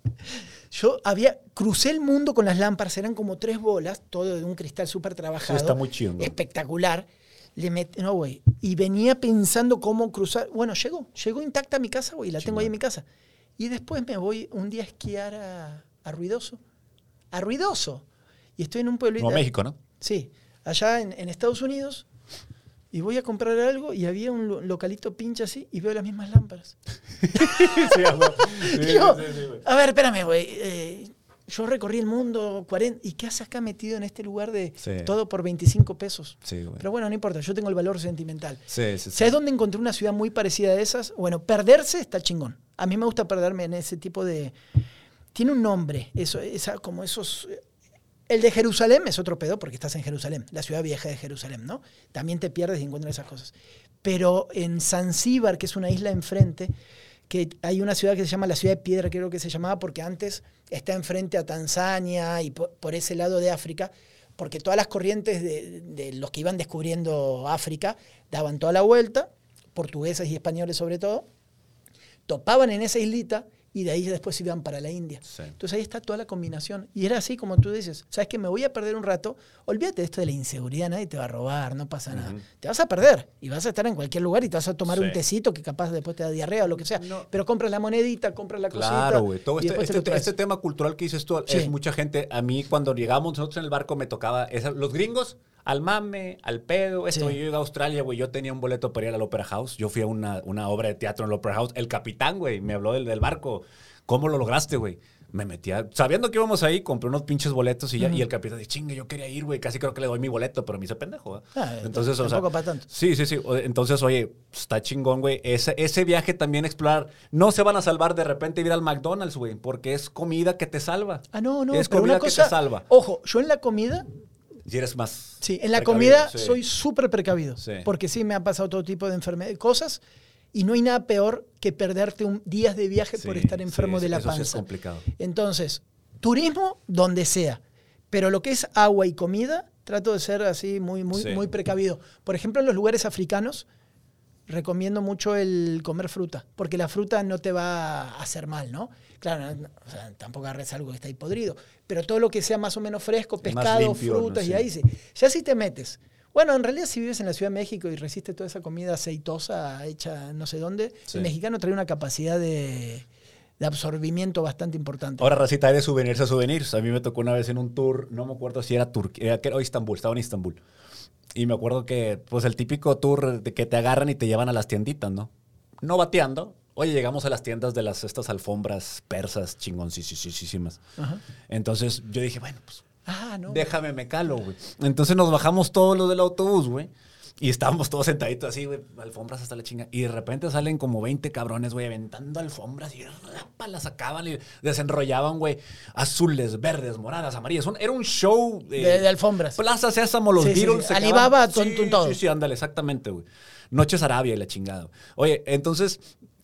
Yo había, crucé el mundo con las lámparas, eran como tres bolas, todo de un cristal súper trabajado. está muy chido. Espectacular. Le met- no, güey. Y venía pensando cómo cruzar. Bueno, llegó, llegó intacta a mi casa, güey, la tengo ahí en mi casa. Y después me voy un día a esquiar a, a Ruidoso. A Ruidoso. Y estoy en un pueblito. Nuevo México, ¿no? Sí, allá en, en Estados Unidos. Y voy a comprar algo y había un lo- localito pinche así y veo las mismas lámparas. sí, güey. Y yo, a ver, espérame, güey. eh, yo recorrí el mundo 40. ¿Y qué haces acá metido en este lugar de Sí. todo por 25 pesos? Sí, güey. Pero bueno, no importa, yo tengo el valor sentimental. Sí, sí, sí. ¿Sabes dónde encontré una ciudad muy parecida a esas? Bueno, perderse está chingón. A mí me gusta perderme en ese tipo de... Tiene un nombre, eso, esa, como esos... El de Jerusalén es otro pedo porque estás en Jerusalén, la ciudad vieja de Jerusalén, ¿no? También te pierdes y encuentras esas cosas. Pero en Zanzíbar, que es una isla enfrente, que hay una ciudad que se llama la ciudad de piedra, creo que se llamaba, porque antes está enfrente a Tanzania y por, ese lado de África, porque todas las corrientes de, de los que iban descubriendo África daban toda la vuelta, portugueses y españoles sobre todo, topaban en esa islita y de ahí después iban para la India. Sí. Entonces ahí está toda la combinación. Y era así como tú dices, ¿sabes que Me voy a perder un rato, olvídate de esto de la inseguridad, nadie te va a robar, no pasa nada. Te vas a perder y vas a estar en cualquier lugar y te vas a tomar Sí. un tecito que capaz después te da diarrea o lo que sea. No. Pero compras la monedita, compras la cosita. Claro, güey. Todo este, te este, traes. este tema cultural que dices tú, Sí. es mucha gente. A mí, cuando llegamos nosotros en el barco, me tocaba. esa- los gringos, al mame, al pedo. Esto, Sí. Yo llegué a Australia, güey. Yo tenía un boleto para ir al Opera House. Yo fui a una, una obra de teatro en el Opera House. El capitán, güey, me habló del, del barco. ¿Cómo lo lograste, güey? Me metía, sabiendo que íbamos ahí, compré unos pinches boletos y ya, y el capitán dice, chingue, yo quería ir, güey, casi creo que le doy mi boleto, pero me hice pendejo, ¿eh? Ah, Entonces, o sea, para tanto. Sí, sí, sí. Entonces, oye, está chingón, güey. Ese, ese viaje también explorar. No se van a salvar de repente ir al McDonald's, güey, porque es comida que te salva. Ah, no, no, Es comida una cosa, que te salva. Ojo, yo en la comida, Si eres más. sí, en la precavido, comida sí. soy súper precavido. Sí. Porque sí me ha pasado todo tipo de enfermedades, cosas, y no hay nada peor que perderte un, días de viaje por estar enfermo de la eso panza. es complicado. Entonces, turismo donde sea, pero lo que es agua y comida, trato de ser así muy, muy, muy precavido. Por ejemplo, en los lugares africanos, recomiendo mucho el comer fruta, porque la fruta no te va a hacer mal, ¿no? Claro, no- o sea, tampoco agarres algo que está ahí podrido, pero todo lo que sea más o menos fresco, pescado, limpio, ¿no? frutas, Sí. y ahí sí. Ya si te metes. Bueno, en realidad si vives en la Ciudad de México y resiste toda esa comida aceitosa hecha no sé dónde, Sí. el mexicano trae una capacidad de, de absorbimiento bastante importante. Ahora, racita, de souvenirs a souvenirs. A mí me tocó una vez en un tour, no me acuerdo si era Turquía, era Istambul, estaba en Istambul. Y me acuerdo que, pues, el típico tour de que te agarran y te llevan a las tienditas, ¿no? No bateando. Oye, llegamos a las tiendas de las estas alfombras persas chingoncísimas. Entonces yo dije, bueno, pues Ah, no. déjame me calo, güey. Entonces nos bajamos todos los del autobús, güey. Y estábamos todos sentaditos así, güey, alfombras hasta la chinga. Y de repente salen como 20 cabrones, güey, aventando alfombras y rapa, las sacaban y desenrollaban, güey. Azules, verdes, moradas, amarillas. Un- era un show eh, De- de alfombras. Plaza Sésamo, los Sí, sí, Beatles. sí. Alibaba, sí, ton- todo. Sí, sí, ándale, exactamente, güey. Noches Arabia y la chingada. Oye, entonces,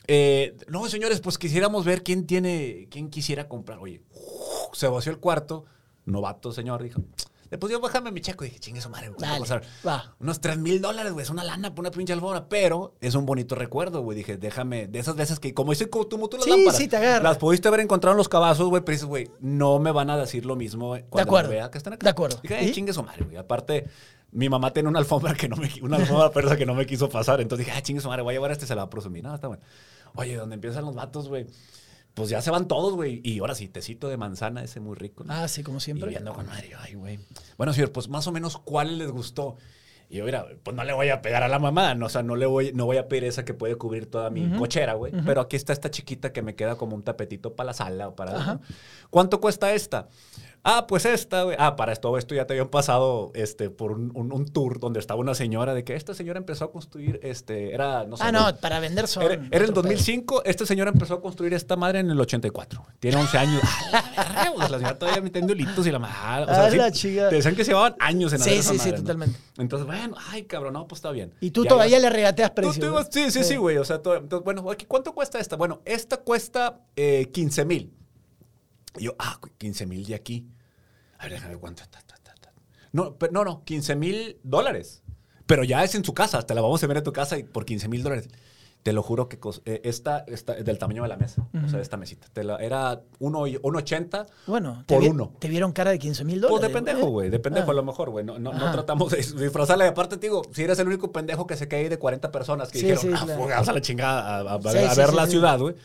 eh, no, señores, pues quisiéramos ver quién tiene, quién quisiera comprar. Oye, se vació el cuarto, novato, señor, dijo. Después yo bájame mi checo y dije, chingue su madre, güey, ¿cuánto Dale, costar? va. Unos 3 mil dólares, güey, es una lana por una pinche alfombra, pero es un bonito recuerdo, güey. Dije, déjame, de esas veces que, como como tú, tú las Sí, lámparas, sí, te agarra. las pudiste haber encontrado en los cabazos, güey, pero dices, güey, no me van a decir lo mismo cuando acuerdo, me vea que están acá. de acuerdo. Dije, "Ay, ¿Y? chingue su madre, güey. Aparte, mi mamá tiene una alfombra que no me, una alfombra persa que no me quiso pasar. Entonces dije, ah, chingue su madre, voy a llevar a este, se la va a presumir. No, está bueno. Oye, donde empiezan los vatos, güey, pues ya se van todos, güey. Y ahora sí, tecito de manzana, ese muy rico. ¿no? Ah, sí, como Y siempre. viendo con madre, ay, güey. Bueno, señor, pues más o menos, ¿cuál les gustó? Y yo, mira, pues no le voy a pegar a la mamá, no, o sea, no le voy, no voy a pedir esa que puede cubrir toda mi cochera, güey. Pero aquí está esta chiquita que me queda como un tapetito para la sala o para... ¿Cuánto cuesta esta? Ah, pues esta, güey. Ah, para todo esto ya te habían pasado este, por un, un- un tour donde estaba una señora de que esta señora empezó a construir, este, era, no sé. ah, no, para vender son. era, era pedo. 2005, esta señora empezó a construir esta madre en el 84. Tiene 11 años. ¡A la la señora todavía metiendo hilitos y la madre. O sea, Ah, sí, la chica. Te decían que se llevaban años en Sí, hacer esa sí, sí, madre, ¿no? totalmente. Entonces, bueno, ay, cabrón, no, pues está bien. Y tú Ya todavía ibas- le regateas Tú- precio. tú ibas- güey. sí, sí, sí, güey. O sea, todo- entonces, bueno, ¿cuánto cuesta esta? Bueno, esta cuesta eh, 15 mil. Y yo, ah, 15 mil de aquí. A ver, déjame ver cuánto. ta, ta, ta, ta. No, pero- no, no, 15 mil dólares. Pero ya es en su casa, te la vamos a ver en tu casa y por 15 mil dólares. Te lo juro que eh, esta, esta es del tamaño de la mesa, o sea, esta mesita. Te la- era uno y- 1.80 Bueno, por vi- uno. Te vieron cara de 15 mil Pues dólares. de pendejo, güey, de pendejo Ah. a lo mejor, güey. No, no, no tratamos de disfrazarla. Y aparte, te digo, si eres el único pendejo que se cae de 40 personas que Sí, dijeron, sí, ah, claro. a la chingada a, a- a Sí, ver la ciudad, güey.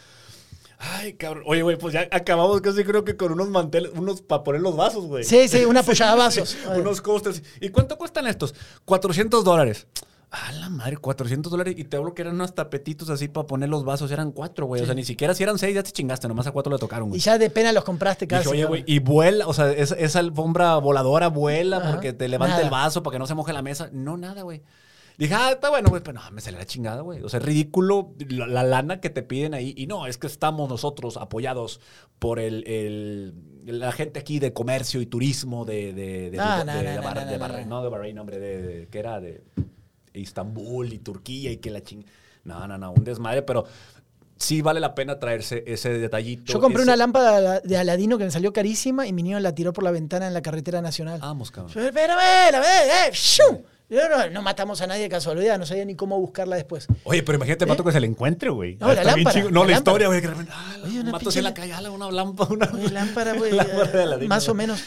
Ay, cabrón. Oye, güey, pues ya acabamos casi creo que con unos manteles, unos para poner los vasos, güey. Sí, sí, una apoyada vasos. Unos coasters. ¿Y cuánto cuestan estos? 400 dólares. A la madre, 400 dólares. Y te hablo que eran unos tapetitos así para poner los vasos. Eran cuatro, güey. O sea, ni siquiera si eran seis ya te chingaste. Nomás a cuatro le tocaron, Y güey. ya de pena los compraste casi. Dije, oye, güey, y vuela, o sea, esa, esa alfombra voladora vuela Ajá. porque te levanta Nada. el vaso para que no se moje la mesa. No, nada, güey. Dije, ah, está bueno, güey, pero no, me sale la chingada, güey. O sea, es ridículo la, la lana que te piden ahí. Y no, es que estamos nosotros apoyados por el, el- la gente aquí de comercio y turismo de, de, de, No, de- no, de- no, Bahrein, no. no de Bahrein, hombre, de, que era de Istambul y Turquía y que la ching... No, no, no, un desmadre, pero sí vale la pena traerse ese detallito. Yo compré ese- una lámpara de Aladino que me salió carísima y mi niño la tiró por la ventana en la carretera nacional. Vamos, cabrón. Eh. Yo, no, no matamos a nadie de casualidad, no sabía ni cómo buscarla después. Oye, pero imagínate vato que se le encuentre, güey. No, la lámpara. No, la historia, güey. Ah, Oye, una en la calle, ala, una lámpara, una... Lámpara, güey. eh, más o menos.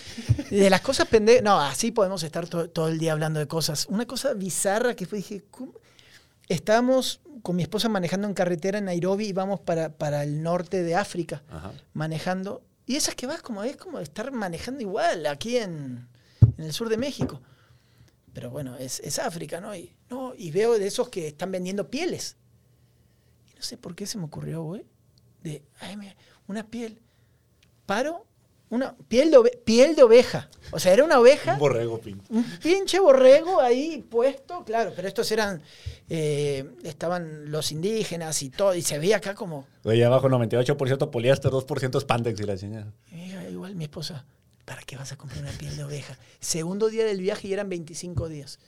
De las cosas pendejas. No, así podemos estar to- todo el día hablando de cosas. Una cosa bizarra que fue, dije, ¿cómo? Estábamos con mi esposa manejando en carretera en Nairobi y vamos para, para el norte de África, Ajá. manejando. Y esas que vas como es como estar manejando igual aquí en, en el sur de México. Pero bueno, es, es África, ¿no? Y, no, y veo de esos que están vendiendo pieles. Y no sé por qué se me ocurrió, güey. De, ay, mira, una piel. paro, una piel de, piel de oveja. O sea, era una oveja, Un borrego, pinche. un pinche borrego ahí puesto, claro, pero estos eran, eh, estaban los indígenas y todo, y se veía acá como, Oye, abajo 98% poliéster, 2% spandex y la señal. Igual mi esposa, ¿para qué vas a comprar una piel de oveja? Segundo día del viaje y eran 25 días.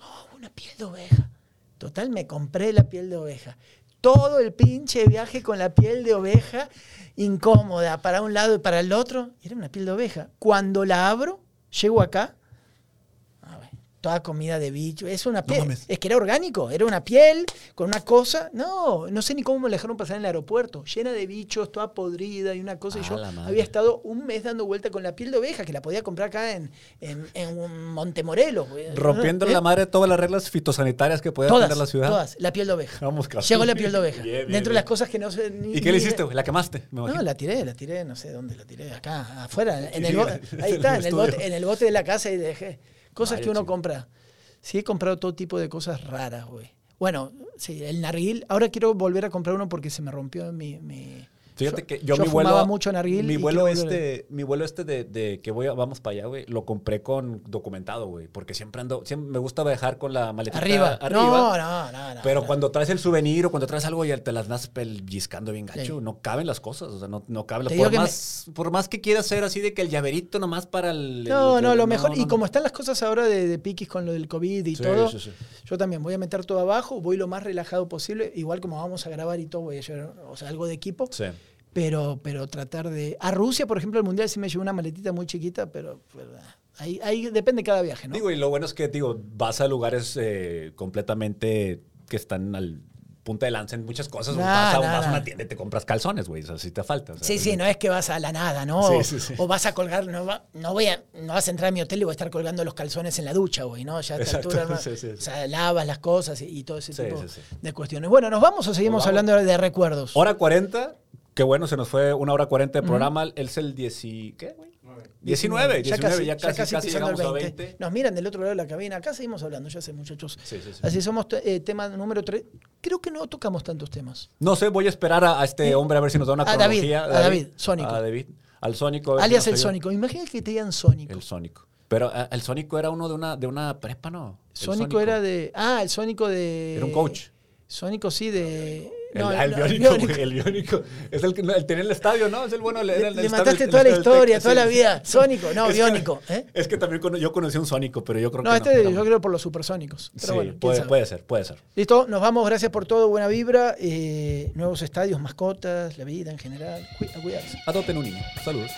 Oh, una piel de oveja. Total, me compré la piel de oveja. Todo el pinche viaje con la piel de oveja, incómoda, para un lado y para el otro. Era una piel de oveja. Cuando la abro, llego acá, toda comida de bicho. Es una piel. es que era orgánico. Era una piel con una cosa. No, no sé ni cómo me la dejaron pasar en el aeropuerto. Llena de bichos, toda podrida y una cosa. y Ah, yo había estado un mes dando vuelta con la piel de oveja, que la podía comprar acá en, en, en güey. Rompiendo ¿Eh? la madre todas las reglas fitosanitarias que Todas, tener la ciudad. todas. La piel de oveja. Vamos, cabrón. Llegó la piel de oveja. Bien, bien, Dentro de las cosas que no sé ni- ¿Y qué le hiciste? ¿La quemaste? Me No, la tiré, la tiré, no sé dónde la tiré, acá, afuera, en el, ahí está, en el, bote, en el bote de la casa y dejé. Cosas que uno chico. compra. Sí, he comprado todo tipo de cosas raras, güey. Bueno, sí, el narguil. Ahora quiero volver a comprar uno porque se me rompió mi... mi- Fíjate que yo, mi fumaba vuelo, mucho narguil. mi vuelo este, mi vuelo este de, de que voy a- vamos para allá, güey, lo compré con documentado, güey, porque siempre ando, siempre me gusta viajar con la maletita Arriba. arriba. No, no, no, no. Pero no. cuando traes el souvenir o cuando traes algo y te las das pellizcando bien gacho, Sí. no caben las cosas, o sea, no, no caben. Te Por más, por más que quieras ser así de que el llaverito nomás para el... No, el- no, el- lo mejor. y como están las cosas ahora de, de piquis con lo del COVID y Sí, todo, sí, sí. yo también voy a meter todo abajo, voy lo más relajado posible. Igual como vamos a grabar y todo, voy a llevar o sea, algo de equipo. Sí. Pero, pero tratar de. A Rusia, por ejemplo, el mundial sí me llevó una maletita muy chiquita, pero, pero, ahí, ahí depende cada viaje, ¿no? Digo, y lo bueno es que, digo, vas a lugares eh, completamente que están al punta de lanza en muchas cosas. Nah, vas, a, nah, vas a nah. una tienda y te compras calzones, güey. O sea, si te falta. o sea, Sí, sí, no es que vas a la nada, ¿no? Sí, O- sí, sí. O vas a colgar, no, va- no voy a, no vas a entrar a mi hotel y voy a estar colgando los calzones en la ducha, güey, ¿no? Ya a esta Exacto, altura. O sea, lavas las cosas y, y todo ese tipo de cuestiones. Bueno, ¿nos vamos o seguimos Nos vamos. hablando de recuerdos? Hora 40. Qué bueno, se nos fue una hora 40 de programa. Él es el 10 y- ¿Qué, güey? 19, 19, ya casi, casi, pisando el llegamos a 20. Nos miran del otro lado de la cabina. Acá seguimos hablando, ya sé, muchachos. Sí, sí, sí. Así somos, eh, tema número 3. Creo que no tocamos tantos temas. No sé, voy a esperar a, a este hombre a ver si nos da una A David, a David, Sónico. A David, al Sónico. a ver si Alias el. Sónico. Imagínate que te digan Sónico. El Sónico. Pero eh, el Sónico era uno de una, de una prepa, ¿no? El Sónico, era de. Ah, el Sónico de. Era un coach. Sónico, sí, de. El, no, ah, el no, biónico, el biónico. Es el que el tenía el estadio, ¿no? Es el bueno. el- Le, el mataste el toda la historia, toda la vida. Sónico, no, Es que- biónico. ¿eh? Es que también yo conocí un Sónico, pero yo creo No, que este no. yo creo por los supersónicos. Pero Sí, bueno, puede, puede ser, puede ser. Listo, nos vamos. Gracias por todo. Buena vibra. eh, nuevos estadios, mascotas, la vida en general. Cuí- a cuidarse. Adopten un niño. Saludos.